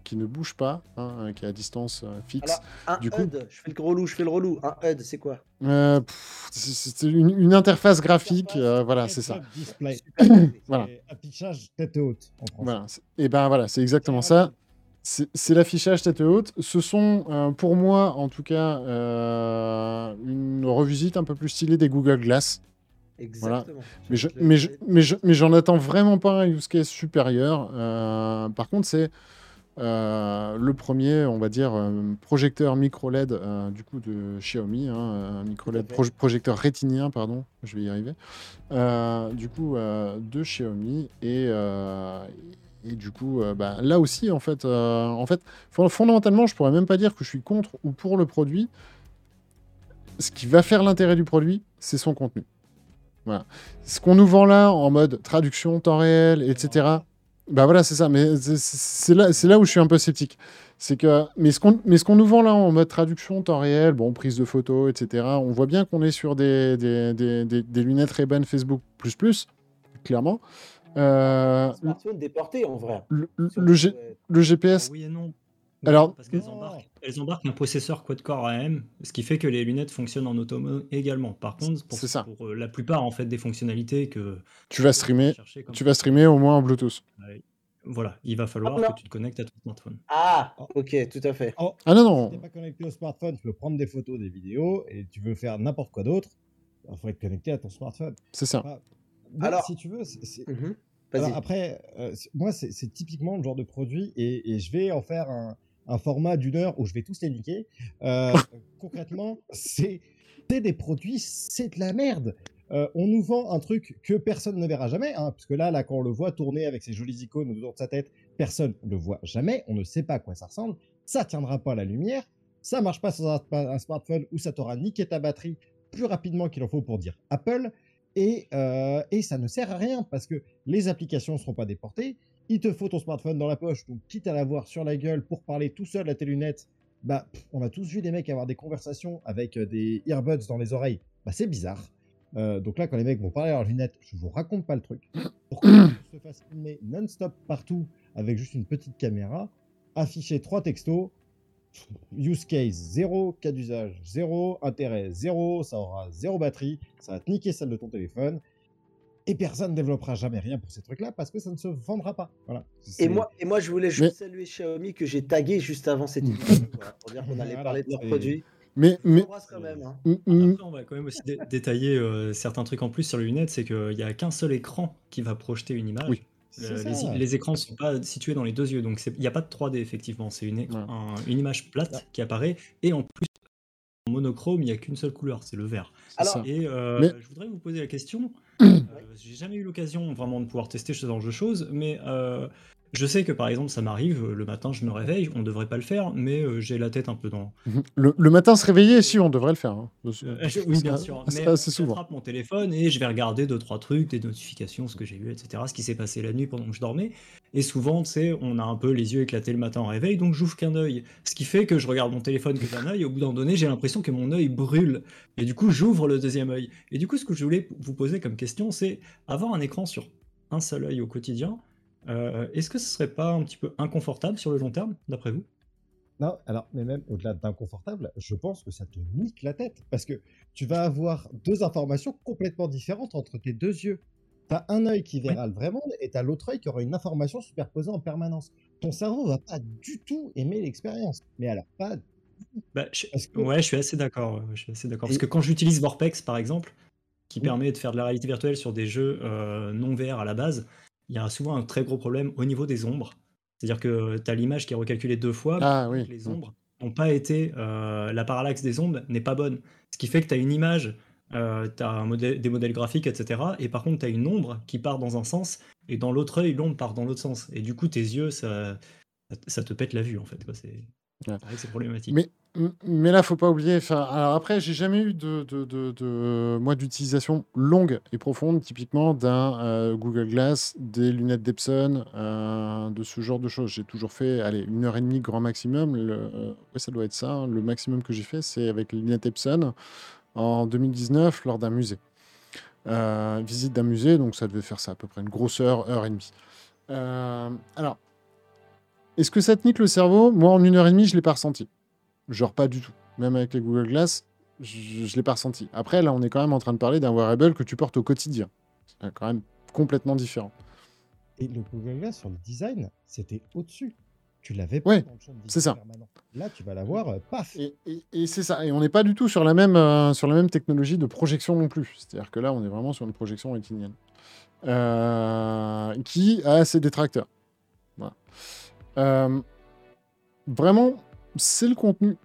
Speaker 1: qui ne bouge pas, hein, qui est à distance euh, fixe.
Speaker 4: Alors, un
Speaker 1: Du coup-
Speaker 4: HUD, je fais le relou, je fais le relou. Un HUD, c'est quoi?
Speaker 1: Euh, c'est une, une interface graphique, euh, voilà, c'est ça. Voilà.
Speaker 2: C'est Affichage tête haute en français.
Speaker 1: Voilà. c'est- Et ben voilà, c'est exactement ça. C'est l'affichage tête haute. Ce sont, euh, pour moi, en tout cas, euh, une revisite un peu plus stylée des Google Glass.
Speaker 4: Exactement.
Speaker 1: Mais je-
Speaker 4: Je l'ai-
Speaker 1: mais je- mais je- mais j'en attends vraiment pas un use case supérieur. Euh, par contre, c'est euh, le premier, on va dire, euh, projecteur micro LED euh, du coup de Xiaomi, hein, micro LED projecteur rétinien, pardon, je vais y arriver. Euh, du coup, euh, de Xiaomi et euh, et du coup, euh, bah, là aussi, en fait, euh, en fait, fon- fondamentalement, je pourrais même pas dire que je suis contre ou pour le produit. Ce qui va faire l'intérêt du produit, c'est son contenu. Voilà. Ce qu'on nous vend là en mode traduction, temps réel, etc. Bah voilà, c'est ça. Mais c'est- là, où je suis un peu sceptique. C'est que, mais ce qu'on, mais ce qu'on nous vend là en mode traduction, temps réel, bon, prise de photos, etc. On voit bien qu'on est sur des, des, des, des- des lunettes Ray-Ban Facebook plus plus, clairement. Euh,
Speaker 4: Smartphone déporté en vrai.
Speaker 1: le, GPS,
Speaker 3: Oui et non.
Speaker 1: Alors-
Speaker 3: parce qu'elles embarquent, elles embarquent un processeur quad-core AM, ce qui fait que les lunettes fonctionnent en auto également. Par contre, pour,
Speaker 1: C'est ça.
Speaker 3: pour, euh, la plupart en fait des fonctionnalités que
Speaker 1: tu vas streamer, tu vas streamer au moins en Bluetooth.
Speaker 3: voilà, il va falloir
Speaker 4: là.
Speaker 3: que tu te connectes à ton smartphone.
Speaker 4: Ah, ok, tout à fait.
Speaker 2: Oh,
Speaker 1: Ah non,
Speaker 2: Si
Speaker 1: non.
Speaker 2: t'es pas connecté au smartphone, tu peux prendre des photos, des vidéos, et tu veux faire n'importe quoi d'autre, il faut être connecté à ton smartphone.
Speaker 1: C'est ça.
Speaker 2: Ah,
Speaker 4: Alors-
Speaker 2: si tu veux, c'est-
Speaker 4: Mhm.
Speaker 2: Alors après, euh, moi, c'est c'est typiquement le genre de produit, et, et je vais en faire un, un format d'une heure où je vais tous les niquer. Euh, concrètement, c'est des produits, c'est de la merde. Euh, on nous vend un truc que personne ne verra jamais, hein, parce que là, là, quand on le voit tourner avec ses jolies icônes autour de sa tête, personne ne le voit jamais. On ne sait pas à quoi ça ressemble. Ça tiendra pas à la lumière. Ça marche pas sur un, un smartphone où ça t'aura niqué ta batterie plus rapidement qu'il en faut pour dire Apple. Et, euh, et ça ne sert à rien parce que les applications ne seront pas déportées. Il te faut ton smartphone dans la poche, donc quitte à l'avoir sur la gueule pour parler tout seul à tes lunettes, bah, pff, on a tous vu des mecs avoir des conversations avec euh, des earbuds dans les oreilles. Bah, c'est bizarre. Euh, donc là, quand les mecs vont parler à leurs lunettes, je vous raconte pas le truc. Pour se fasse filmer non-stop partout avec juste une petite caméra, afficher trois textos, use case zéro, cas d'usage zéro, intérêt zéro, ça aura zéro batterie, ça va te niquer celle de ton téléphone. Et personne ne développera jamais rien pour ces trucs-là parce que ça ne se vendra pas. Voilà.
Speaker 4: Et moi, et moi, je voulais juste saluer Xiaomi que j'ai tagué juste avant cette émission voilà, pour dire qu'on allait
Speaker 2: Voilà,
Speaker 4: parler de leurs produits.
Speaker 1: Mais, mais,
Speaker 4: quand même. hein.
Speaker 1: mm, mm,
Speaker 3: Après, on va quand même aussi dé- détailler euh, certains trucs en plus sur les lunettes, c'est qu'il n'y a qu'un seul écran qui va projeter une image.
Speaker 1: Oui.
Speaker 3: Les, écrans ne sont pas situés dans les deux yeux, donc il n'y a pas de 3D effectivement, c'est une, écran-
Speaker 1: Ouais.
Speaker 3: un- une image plate qui apparaît, et en plus, en monochrome, il n'y a qu'une seule couleur, c'est le vert.
Speaker 4: Alors.
Speaker 3: Et euh,
Speaker 1: Mais-
Speaker 3: je voudrais vous poser la question. Euh, J'ai jamais eu l'occasion vraiment de pouvoir tester ce genre de choses, mais euh, je sais que par exemple ça m'arrive euh, le matin, je me réveille, on devrait pas le faire, mais euh, j'ai la tête un peu dans.
Speaker 1: Le, le matin se réveiller, si on devrait le faire. hein.
Speaker 3: Euh, je- oui, bien sûr.
Speaker 1: ça
Speaker 3: Mais
Speaker 1: assez souvent.
Speaker 3: j'attrape mon téléphone et je vais regarder deux trois trucs, des notifications, ce que j'ai vu, etc. Ce qui s'est passé la nuit pendant que je dormais. Et souvent, tu sais, on a un peu les yeux éclatés le matin en réveil, donc j'ouvre qu'un œil. Ce qui fait que je regarde mon téléphone que d'un œil. Et au bout d'un donné, j'ai l'impression que mon œil brûle. Et du coup, j'ouvre le deuxième œil. Et du coup, ce que je voulais vous poser comme question, c'est avoir un écran sur un seul œil au quotidien. Euh, Est-ce que ce serait pas un petit peu inconfortable sur le long terme, d'après vous?
Speaker 2: Non, alors, mais même au-delà d'inconfortable, je pense que ça te nique la tête. Parce que tu vas avoir deux informations complètement différentes entre tes deux yeux. T'as un œil qui verra le vrai monde et t'as l'autre œil qui aura une information superposée en permanence. Ton cerveau va pas du tout aimer l'expérience. Mais alors, pas.
Speaker 3: Bah, je-
Speaker 2: que-
Speaker 3: Ouais, je suis assez d'accord. ouais, Je suis assez d'accord. Parce que quand j'utilise Vorpex, par exemple, qui
Speaker 2: Oui.
Speaker 3: permet de faire de la réalité virtuelle sur des jeux euh, non VR à la base, il y a souvent un très gros problème au niveau des ombres. C'est-à-dire que tu as l'image qui est recalculée deux fois,
Speaker 1: Ah oui.
Speaker 3: les ombres n'ont pas été. euh, la parallaxe des ombres n'est pas bonne. Ce qui fait que tu as une image, tu as des modèles graphiques, etc. Et par contre, tu as une ombre qui part dans un sens, et dans l'autre œil, l'ombre part dans l'autre sens. Et du coup, tes yeux, ça, ça te pète la vue, en fait. quoi. C'est
Speaker 1: Ouais.
Speaker 3: c'est problématique.
Speaker 1: Mais, là, faut pas oublier. Enfin, alors après, j'ai jamais eu de, de, de, de- moi d'utilisation longue et profonde, typiquement d'un euh, Google Glass, des lunettes d'Epson, euh, de ce genre de choses. J'ai toujours fait, allez, une heure et demie grand maximum. Le, euh, ouais, ça doit être ça. hein. Le maximum que j'ai fait, c'est avec les lunettes Epson en 2019 lors d'un musée. visite d'un musée, donc ça devait faire ça à peu près une grosse heure, heure et demie. alors, est-ce que ça te nique le cerveau? Moi, en une heure et demie, je ne l'ai pas ressenti. Genre pas du tout. Même avec les Google Glass, je ne l'ai pas ressenti. Après, là, on est quand même en train de parler d'un wearable que tu portes au quotidien. C'est quand même complètement différent.
Speaker 2: Et le Google Glass sur le design, c'était au-dessus. Tu l'avais
Speaker 1: pas dans le c'est ça.
Speaker 2: Là, tu vas l'avoir, euh, paf.
Speaker 1: Et, c'est ça. Et on n'est pas du tout sur la même euh, sur la même technologie de projection non plus. C'est-à-dire que là, on est vraiment sur une projection rétinienne euh, qui a ses détracteurs. Vraiment, c'est le contenu.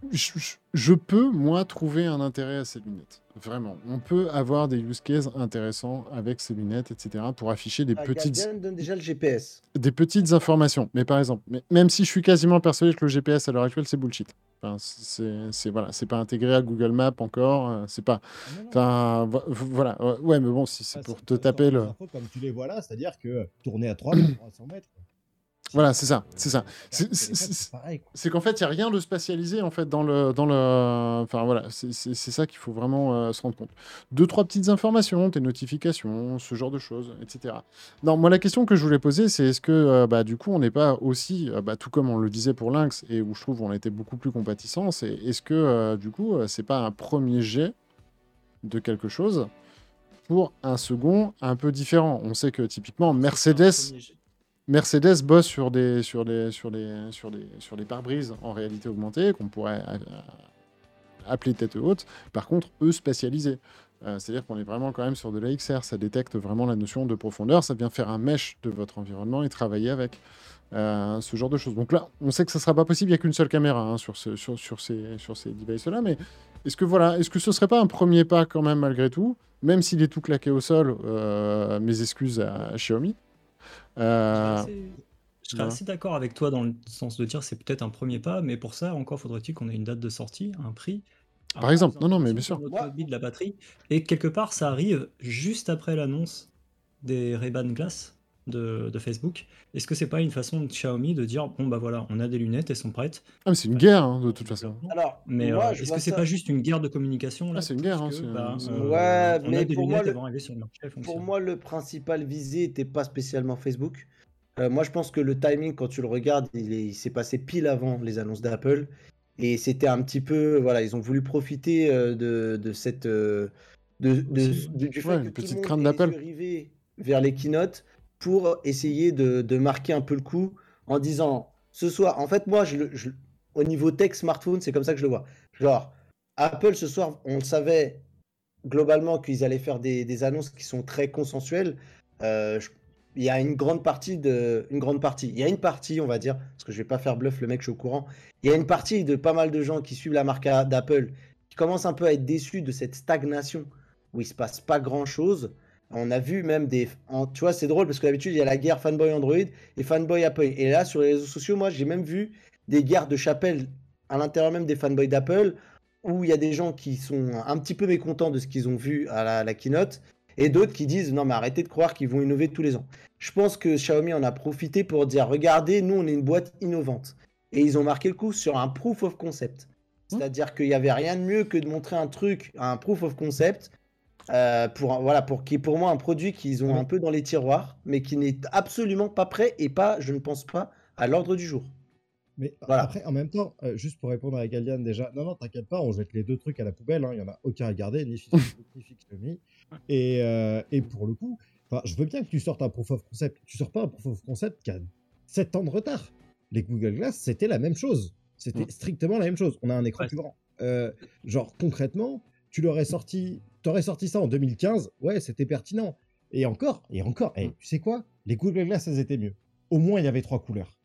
Speaker 1: Je, peux, moi, trouver un intérêt à ces lunettes. Vraiment. On peut avoir des use cases intéressants avec ces lunettes, etc., pour afficher des ah, petites.
Speaker 4: donne déjà le GPS.
Speaker 1: Des petites informations. Mais par exemple, même si je suis quasiment persuadé que le GPS à l'heure actuelle, c'est bullshit. Enfin, c'est voilà, c'est pas intégré à Google Maps encore. Euh, c'est pas. Ah, enfin, voilà. Ouais, mais bon, si c'est ah, pour te taper le.
Speaker 2: Comme tu les vois là, c'est-à-dire que tourner à 300 mètres.
Speaker 1: Voilà, c'est ça, c'est ça. C'est qu'en fait, il n'y a rien de spatialisé en fait dans le, dans le. Enfin voilà, c'est ça qu'il faut vraiment euh, se rendre compte. Deux trois petites informations, tes notifications, ce genre de choses, etc. Non, moi la question que je voulais poser, c'est est-ce que euh, bah, du coup on n'est pas aussi, euh, bah, tout comme on le disait pour Lynx et où je trouve on était beaucoup plus compatissant, c'est est-ce que du coup c'est pas un premier jet de quelque chose pour un second un peu différent? On sait que typiquement Mercedes. Mercedes bosse sur des, sur des, sur des, sur des, sur des pare-brises en réalité augmentée qu'on pourrait euh, appeler tête haute. Par contre, eux spécialisés. Euh, c'est-à-dire qu'on est vraiment quand même sur de la XR. Ça détecte vraiment la notion de profondeur. Ça vient faire un mesh de votre environnement et travailler avec euh, ce genre de choses. Donc là, on sait que ça ne sera pas possible. Il n'y a qu'une seule caméra hein, sur, ce, sur, ces, sur ces devices-là. Mais est-ce que voilà, est-ce que ce serait pas un premier pas quand même malgré tout, même s'il est tout claqué au sol Mes excuses à Xiaomi?
Speaker 3: Euh, je serais assez, d'accord avec toi dans le sens de dire c'est peut-être un premier pas, mais pour ça, encore faudrait-il qu'on ait une date de sortie, un prix.
Speaker 1: Par exemple, non, non, mais bien sûr.
Speaker 3: De la batterie. Et quelque part, ça arrive juste après l'annonce des Ray-Ban Glass de, Facebook. Est-ce que c'est pas une façon de Xiaomi de dire bon bah voilà, on a des lunettes, elles sont prêtes.
Speaker 1: Ah mais c'est une guerre hein, de toute façon.
Speaker 3: Alors, mais euh, est-ce que c'est pas juste une guerre de communication là?
Speaker 1: Ah, c'est une guerre. Hein,
Speaker 4: bah, euh, ouais, mais pour moi, le... pour moi le principal visé était pas spécialement Facebook. Euh, moi je pense que le timing quand tu le regardes, il s'est passé pile avant les annonces d'Apple et c'était un petit peu voilà, ils ont voulu profiter de, de cette de, de, du fait
Speaker 1: que petite crainte d'Apple
Speaker 4: vers les keynotes pour essayer de, marquer un peu le coup en disant ce soir, en fait, moi, je, au niveau tech smartphone, c'est comme ça que je le vois. Genre, Apple ce soir, on savait globalement qu'ils allaient faire des, annonces qui sont très consensuelles. Euh, il y a une grande partie de, une grande partie. Il y a une partie, on va dire, parce que je vais pas faire bluff, le mec, je suis au courant. Il y a une partie de pas mal de gens qui suivent la marque d'Apple qui commencent un peu à être déçus de cette stagnation où il se passe pas grand chose. On a vu même des. tu vois, c'est drôle parce que d'habitude, il y a la guerre fanboy Android et fanboy Apple. Et là, sur les réseaux sociaux, moi, j'ai même vu des guerres de chapelle à l'intérieur même des fanboys d'Apple où il y a des gens qui sont un petit peu mécontents de ce qu'ils ont vu à la, keynote et d'autres qui disent non, mais arrêtez de croire qu'ils vont innover tous les ans. Je pense que Xiaomi en a profité pour dire regardez, nous, on est une boîte innovante. Et ils ont marqué le coup sur un proof of concept. Mmh. C'est-à-dire qu'il n'y avait rien de mieux que de montrer un truc, un proof of concept, euh, pour, voilà, pour qui est pour moi un produit qu'ils ont un peu dans les tiroirs, mais qui n'est absolument pas prêt et pas, je ne pense pas, à l'ordre du jour.
Speaker 2: Mais après, en même temps, euh, juste pour répondre à Galian déjà, non, non, t'inquiète pas, on jette les deux trucs à la poubelle, hein, il n'y en a aucun à garder, ni Facebook, ni. Et, euh, et pour le coup, je veux bien que tu sortes un proof of concept. Tu sors pas un proof of concept qui a 7 ans de retard. Les Google Glass, c'était la même chose. C'était strictement la même chose. On a un écran plus grand. genre, concrètement, tu l'aurais sorti t'aurais sorti ça en 2015, ouais, c'était pertinent. Et encore, et encore, et tu sais quoi? Les Google Glass, elles étaient mieux. Au moins, il y avait trois couleurs.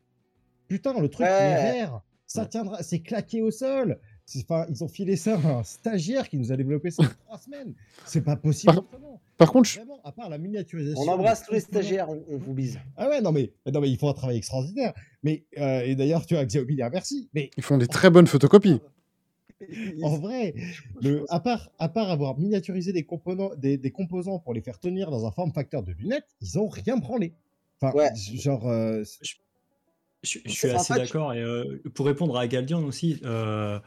Speaker 2: Putain, le truc est vert, ça tiendra, c'est claqué au sol. Enfin, ils ont filé ça à un stagiaire qui nous a développé ça en trois semaines. C'est pas possible.
Speaker 1: Par, contre,
Speaker 2: Vraiment, à part la miniaturisation.
Speaker 4: On embrasse tous les stagiaires, on, vous bise.
Speaker 2: Ah ouais, non mais, non mais ils font un travail extraordinaire. Mais euh, et d'ailleurs, tu as Xiaomi, merci. Mais
Speaker 1: ils font des très bonnes photocopies
Speaker 2: en vrai, à, part, à part avoir miniaturisé des, composants, des, composants pour les faire tenir dans un form facteur de lunettes, ils ont rien branlé. Enfin, genre. Euh,
Speaker 3: je, suis assez d'accord. Et euh, pour répondre à Galdian aussi, euh,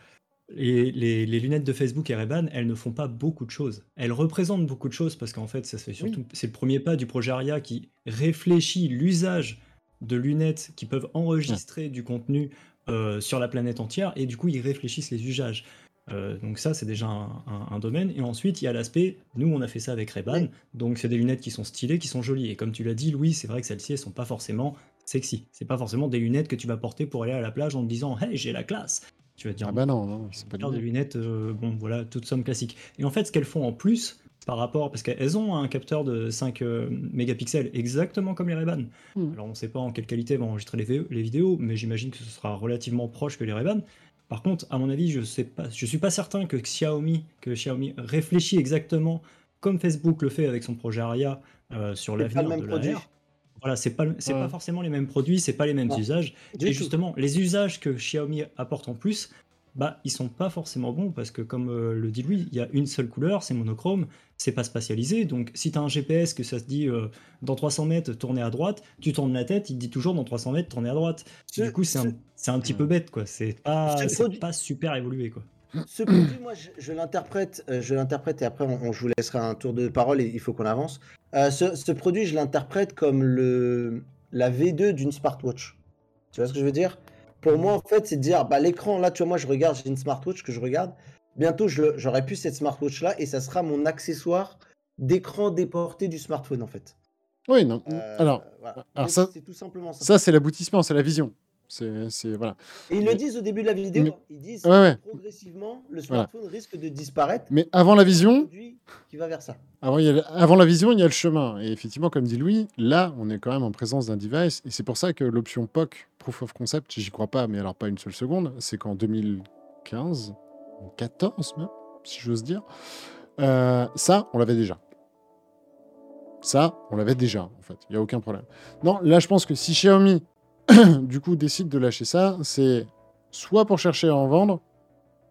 Speaker 3: les, les, lunettes de Facebook et Ray-Ban, elles ne font pas beaucoup de choses. Elles représentent beaucoup de choses parce qu'en fait, ça fait surtout, c'est le premier pas du projet ARIA qui réfléchit l'usage de lunettes qui peuvent enregistrer du contenu euh, sur la planète entière et du coup, ils réfléchissent les usages. Euh, donc ça, c'est déjà un, domaine. Et ensuite, il y a l'aspect, nous, on a fait ça avec Ray-Ban, donc c'est des lunettes qui sont stylées, qui sont jolies. Et comme tu l'as dit, Louis, c'est vrai que celles-ci, elles sont pas forcément sexy. C'est pas forcément des lunettes que tu vas porter pour aller à la plage en te disant, hey, j'ai la classe. Tu vas dire,
Speaker 1: ah bah non, non c'est pas
Speaker 3: des lunettes, euh, bon voilà, toutes sommes classiques. Et en fait, ce qu'elles font en plus, par rapport, parce qu'elles ont un capteur de 5 euh, mégapixels, exactement comme les Ray-Ban. Hmm. Alors on ne sait pas en quelle qualité vont enregistrer les, les vidéos, mais j'imagine que ce sera relativement proche que les Ray-Ban. Par contre, à mon avis, je je suis pas certain que Xiaomi, que Xiaomi réfléchit exactement comme Facebook le fait avec son projet Aria euh, sur l'avenir de l'AR. Voilà, c'est pas c'est pas forcément les mêmes produits, c'est pas les mêmes usages. et justement, les usages que Xiaomi apporte en plus, bah ils sont pas forcément bons parce que comme euh, le dit Louis, il y a une seule couleur, c'est monochrome, c'est pas spatialisé. Donc si tu as un GPS que ça se dit euh, dans 300 mètres tournez à droite, tu tournes la tête, il te dit toujours dans 300 mètres tournez à droite. du coup, c'est un, un, petit peu bête quoi, c'est pas pas super évolué quoi.
Speaker 4: Ce produit, moi, je, l'interprète, euh, je l'interprète et après, on, je vous laisserai un tour de parole et il faut qu'on avance. Euh, ce, produit, je l'interprète comme le, la V2 d'une smartwatch. Tu vois ce que je veux dire? Pour moi, en fait, c'est de dire, bah, l'écran, là, tu vois, moi, je regarde, j'ai une smartwatch que je regarde. Bientôt, j'aurai plus cette smartwatch-là et ça sera mon accessoire d'écran déporté du smartphone, en fait.
Speaker 1: Oui, non. Euh, alors, alors ça, c'est tout simplement ça. Ça, c'est l'aboutissement, c'est la vision. C'est voilà.
Speaker 4: Et ils le disent au début de la vidéo. Ils disent que progressivement, le smartphone risque de disparaître.
Speaker 1: Mais avant la vision,
Speaker 4: qui va vers ça.
Speaker 1: Avant, il y a, avant la vision, il y a le chemin. Et effectivement, comme dit Louis, là, on est quand même en présence d'un device. Et c'est pour ça que l'option POC, Proof of Concept, j'y crois pas, mais alors pas une seule seconde, c'est qu'en 2015, 14 même, si j'ose dire, euh, ça, on l'avait déjà. Ça, on l'avait déjà, en fait. Il n'y a aucun problème. Non, là, je pense que si Xiaomi du coup, décide de lâcher ça, c'est soit pour chercher à en vendre,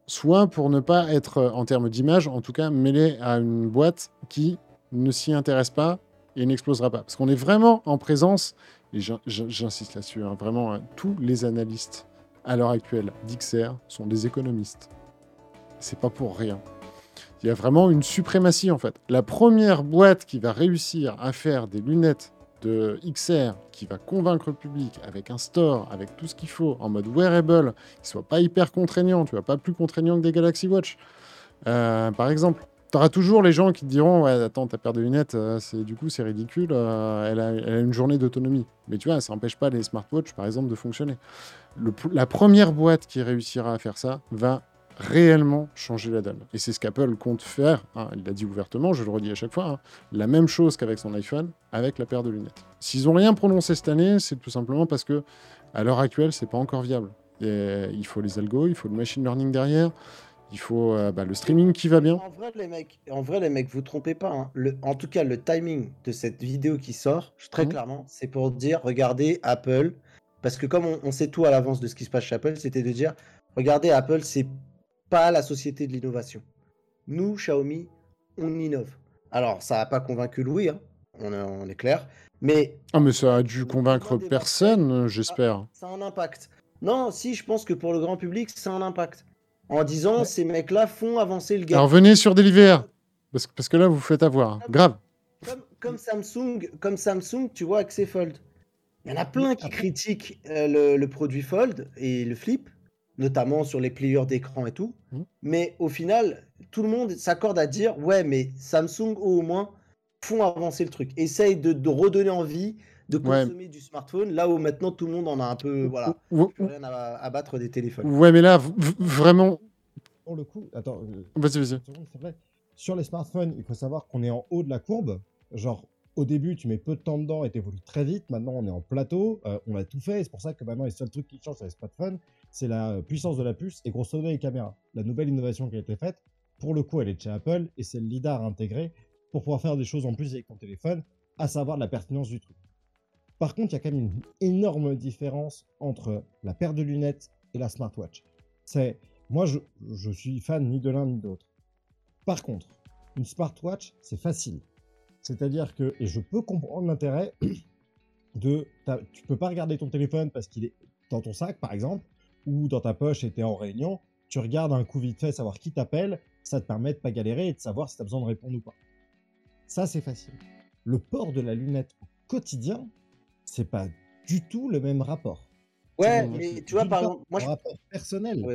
Speaker 1: soit pour ne pas être, euh, en termes d'image, en tout cas, mêlé à une boîte qui ne s'y intéresse pas et n'explosera pas. Parce qu'on est vraiment en présence, et j'insiste là-dessus, hein, vraiment, hein, tous les analystes à l'heure actuelle d'XR sont des économistes. C'est pas pour rien. Il y a vraiment une suprématie en fait. La première boîte qui va réussir à faire des lunettes de XR qui va convaincre le public avec un store, avec tout ce qu'il faut, en mode wearable, qui soit pas hyper contraignant, tu vois, pas plus contraignant que des Galaxy Watch, euh, par exemple. Tu auras toujours les gens qui te diront Ouais, attends, ta paire de lunettes, euh, c'est, du coup, c'est ridicule, euh, elle, a, une journée d'autonomie. Mais tu vois, ça n'empêche pas les smartwatches, par exemple, de fonctionner. la première boîte qui réussira à faire ça va réellement changer la donne. Et c'est ce qu'Apple compte faire, hein, il l'a dit ouvertement, je le redis à chaque fois, hein, la même chose qu'avec son iPhone, avec la paire de lunettes. S'ils n'ont rien prononcé cette année, c'est tout simplement parce que à l'heure actuelle, c'est pas encore viable. Et il faut les algos, il faut le machine learning derrière, il faut euh, bah, le streaming qui va bien.
Speaker 4: En vrai, les mecs, en vrai, les mecs vous trompez pas. Hein. Le, en tout cas, le timing de cette vidéo qui sort, très mmh. clairement, c'est pour dire regardez Apple. Parce que comme on, on sait tout à l'avance de ce qui se passe chez Apple, c'était de dire regardez Apple, c'est pas la société de l'innovation. Nous, Xiaomi, on innove. Alors, ça n'a pas convaincu Louis, hein. on, est, clair. Mais.
Speaker 1: Ah, mais ça a dû convaincre personne, j'espère.
Speaker 4: Ça a un impact. Non, si, je pense que pour le grand public, ça a un impact. En disant, ces mecs-là font avancer le gars.
Speaker 1: Alors, venez sur Deliver. Parce, parce que là, vous faites avoir. Grave.
Speaker 4: Comme, Samsung, comme Samsung, tu vois, avec ses Fold. Il y en a plein qui critiquent euh, le produit Fold et le Flip notamment sur les plieurs d'écran et tout. Mmh. Mais au final, tout le monde s'accorde à dire ouais, mais Samsung au moins font avancer le truc, essaye de, redonner envie de consommer du smartphone, là où maintenant tout le monde en a un peu, voilà, rien à, battre des téléphones.
Speaker 1: Ouais, mais là, vraiment.
Speaker 2: Pour le coup, attends.
Speaker 1: Euh, vas-y, vas-y.
Speaker 2: Sur les smartphones, il faut savoir qu'on est en haut de la courbe. Genre, au début, tu mets peu de temps dedans et t'évolues très vite. Maintenant, on est en plateau. Euh, on a tout fait. C'est pour ça que maintenant, les seuls trucs qui changent sur les smartphones, c'est la puissance de la puce et grosso modo les caméras. La nouvelle innovation qui a été faite, pour le coup, elle est chez Apple et c'est le LiDAR intégré pour pouvoir faire des choses en plus avec ton téléphone, à savoir la pertinence du truc. Par contre, il y a quand même une énorme différence entre la paire de lunettes et la smartwatch. C'est moi, je, je suis fan ni de l'un ni de l'autre. Par contre, une smartwatch, c'est facile. C'est-à-dire que, et je peux comprendre l'intérêt de, tu peux pas regarder ton téléphone parce qu'il est dans ton sac, par exemple, ou dans ta poche et tu es en réunion, tu regardes un coup vite fait, savoir qui t'appelle, ça te permet de pas galérer et de savoir si tu as besoin de répondre ou pas. Ça, c'est facile. Le port de la lunette au quotidien, c'est pas du tout le même rapport.
Speaker 4: Ouais, mais tu vois, par exemple, moi,
Speaker 2: en
Speaker 4: je...
Speaker 2: rapport personnel,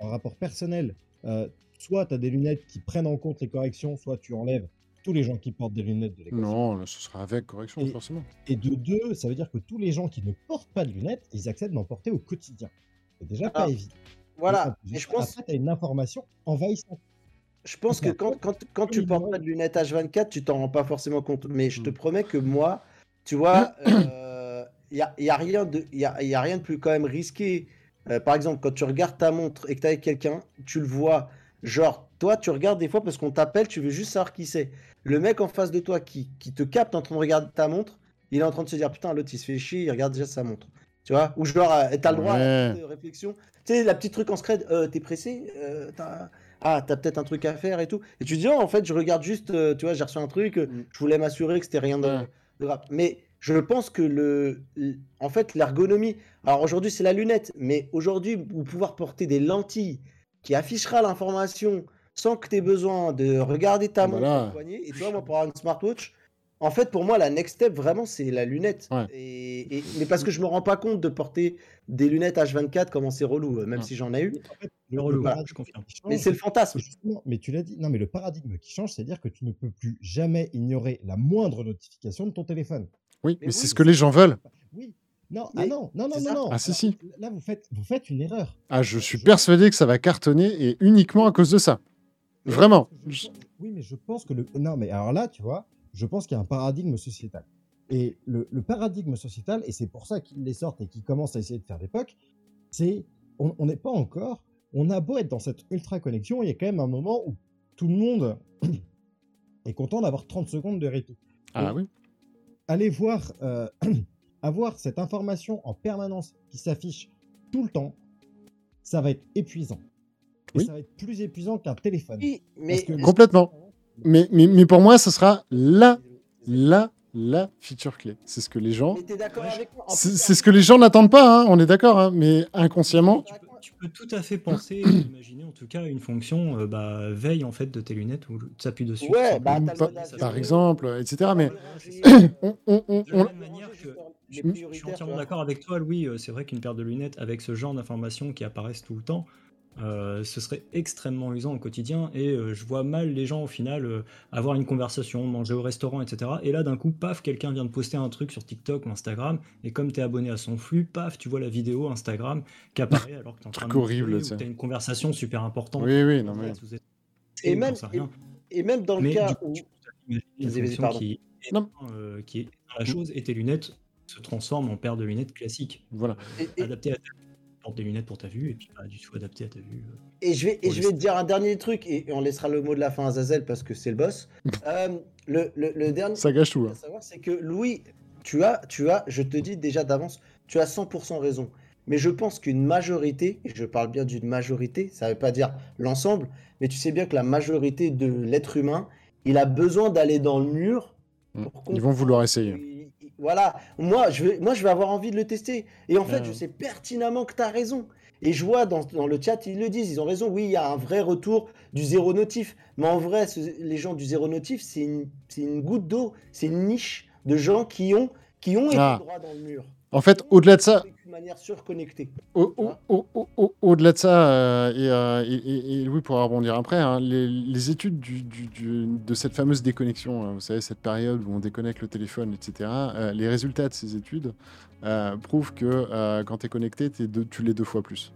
Speaker 2: en rapport personnel, euh, soit tu as des lunettes qui prennent en compte les corrections, soit tu enlèves tous les gens qui portent des lunettes de l'équation.
Speaker 1: Non, ce sera avec correction,
Speaker 2: Et-
Speaker 1: forcément.
Speaker 2: Et de deux, ça veut dire que tous les gens qui ne portent pas de lunettes, ils acceptent d'en porter au quotidien. C'est déjà pas
Speaker 4: Ah,
Speaker 2: évident.
Speaker 4: Voilà.
Speaker 2: Et
Speaker 4: je pense,
Speaker 2: Après, as une information envahissante.
Speaker 4: je pense que quand, quand, quand tu portes pas de lunettes H24, tu t'en rends pas forcément compte. Mais je te
Speaker 1: Mm.
Speaker 4: promets que moi, tu vois, il y a, y a rien de, y a, y a rien de plus quand même risqué. Euh, par exemple, quand tu regardes ta montre et que tu avec quelqu'un, tu le vois. Genre, toi, tu regardes des fois parce qu'on t'appelle, tu veux juste savoir qui c'est. Le mec en face de toi qui, qui te capte en train de regarder ta montre, il est en train de se dire Putain, l'autre il se fait chier, il regarde déjà sa montre. Tu vois Ou genre, euh, t'as le droit à la petite, réflexion. Tu sais, la petite truc en scred, euh, t'es pressé Euh, t'as- Ah, t'as peut-être un truc à faire et tout. Et tu te dis, oh, en fait, je regarde juste, euh, tu vois, j'ai reçu un truc, euh,
Speaker 1: Mm.
Speaker 4: je voulais m'assurer que c'était rien de,
Speaker 1: Ouais.
Speaker 4: de grave. Mais je pense que le, en fait, l'ergonomie, alors aujourd'hui, c'est la lunette, mais aujourd'hui, vous pouvoir porter des lentilles qui affichera l'information sans que tu aies besoin de regarder ta montre
Speaker 1: Voilà.
Speaker 4: poignet. Et tu vois, moi, pour avoir une smartwatch, en fait, pour moi, la next step, vraiment, c'est la lunette.
Speaker 1: Ouais.
Speaker 4: Et, et- mais parce que je me rends pas compte de porter des lunettes H24, comment c'est relou, euh, même
Speaker 1: Ouais.
Speaker 4: si j'en ai eu.
Speaker 2: En fait,
Speaker 3: Le
Speaker 2: le
Speaker 3: relou,
Speaker 2: paradigme
Speaker 3: je confirme.
Speaker 4: Mais c'est le fantasme.
Speaker 2: Justement, mais tu l'as dit, non, mais le paradigme qui change, c'est-à-dire que tu ne peux plus jamais ignorer la moindre notification de ton téléphone.
Speaker 1: Oui,
Speaker 4: Mais
Speaker 1: mais c'est ce que les gens veulent.
Speaker 2: Oui. Non,
Speaker 4: Mais
Speaker 2: ah non, non, non, non, non.
Speaker 1: Ah, si, si.
Speaker 2: Là, vous faites, vous faites une erreur.
Speaker 1: Ah, je suis
Speaker 2: Je-
Speaker 1: persuadé que ça va cartonner et uniquement à cause de ça. Vraiment.
Speaker 2: Oui, mais je pense que le. Non, mais alors là, tu vois, je pense qu'il y a un paradigme sociétal. Et le, le paradigme sociétal, et c'est pour ça qu'ils les sortent et qu'ils commencent à essayer de faire l'époque, c'est. On n'est pas encore. On a beau être dans cette ultra connexion, il y a quand même un moment où tout le monde est content d'avoir 30 secondes de répit.
Speaker 1: Ah
Speaker 2: Oui.
Speaker 1: oui.
Speaker 2: Aller voir, euh, avoir cette information en permanence qui s'affiche tout le temps, ça va être épuisant. Et
Speaker 1: Oui.
Speaker 2: ça va être plus épuisant qu'un téléphone.
Speaker 4: Oui, mais
Speaker 2: que-
Speaker 1: Complètement. Mais, mais, mais pour moi, ce sera la, la, la feature clé. C'est ce que les gens. C'est c'est ce que les gens n'attendent pas, hein, on est d'accord, hein, mais inconsciemment.
Speaker 3: Tu peux, tu peux tout à fait penser, imaginer en tout cas une fonction euh, bah, veille en fait de tes lunettes où tu appuies dessus.
Speaker 4: Ouais, bah,
Speaker 1: par, exemple, etc. Mais
Speaker 4: ranger,
Speaker 1: on, on- on-
Speaker 3: De la même manière que je, je suis entièrement d'accord avec toi, Louis. euh, C'est vrai qu'une paire de lunettes avec ce genre d'informations qui apparaissent tout le temps, euh, ce serait extrêmement usant au quotidien. Et euh, je vois mal les gens au final euh, avoir une conversation, manger au restaurant, etc. Et là, d'un coup, paf, quelqu'un vient de poster un truc sur TikTok ou Instagram. Et comme tu es abonné à son flux, paf, tu vois la vidéo Instagram qui apparaît alors que tu es en train de
Speaker 1: horrible, tu
Speaker 3: as une conversation super importante.
Speaker 1: Oui, oui, non, mais.
Speaker 4: Et même, et, et même dans le
Speaker 3: Mais
Speaker 4: cas
Speaker 3: coup,
Speaker 4: où.
Speaker 3: qui est,
Speaker 1: Non.
Speaker 3: euh, qui est dans la chose et tes lunettes se transforment en paire de lunettes classiques.
Speaker 1: Voilà.
Speaker 4: Et- et-
Speaker 3: adaptées à ta portes des lunettes pour ta vue et puis pas du tout adaptées à ta vue. euh.
Speaker 4: Et je vais, et je vais te dire un dernier truc, et, et on laissera le mot de la fin à Zazel parce que c'est le boss. Euh, le, le, le dernier
Speaker 1: Ça gâche tout. hein.
Speaker 4: à savoir, c'est que Louis, tu as, tu as, je te dis déjà d'avance, tu as 100% raison. Mais je pense qu'une majorité, et je parle bien d'une majorité, ça ne veut pas dire l'ensemble, mais tu sais bien que la majorité de l'être humain, il a besoin d'aller dans le mur.
Speaker 1: Mm.
Speaker 4: pour
Speaker 1: Ils vont vouloir essayer.
Speaker 4: Il- il- Voilà, moi je, vais, moi je vais avoir envie de le tester. Et en fait, je sais pertinemment que tu as raison. Et je vois dans, dans le chat, ils le disent, ils ont raison. Oui, il y a un vrai retour du zéro notif. Mais en vrai, ce- les gens du zéro notif, c'est une, c'est une goutte d'eau, c'est une niche de gens qui ont, qui ont été
Speaker 1: Ah.
Speaker 4: droit dans le mur.
Speaker 1: En fait, au-delà de ça,
Speaker 4: manière surconnectée.
Speaker 1: Au- au- au- au- au- Au-delà de ça, euh, et, euh, et- et- et Louis pourra rebondir après, hein, les, les études du- du- du- de cette fameuse déconnexion, hein, vous savez, cette période où on déconnecte le téléphone, etc., euh, les résultats de ces études prouvent que quand tu es connecté, t'es deux- tu l'es deux fois plus.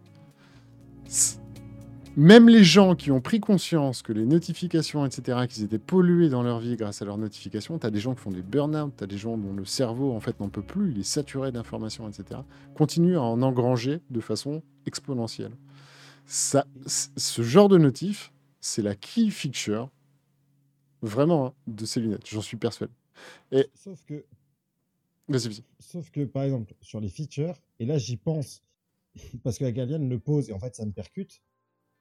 Speaker 1: Même les gens qui ont pris conscience que les notifications, etc., qu'ils étaient pollués dans leur vie grâce à leurs notifications, tu as des gens qui font des burn-out, tu as des gens dont le cerveau en fait n'en peut plus, il est saturé d'informations, etc., continuent à en engranger de façon exponentielle. Ça, ce genre de notif, c'est la key feature, vraiment, hein, de ces lunettes, j'en suis persuadé.
Speaker 2: Sauf que,
Speaker 1: Vas-y, vas-y.
Speaker 2: sauf que, par exemple, sur les features, et là j'y pense, parce que la Galienne le pose et en fait ça me percute,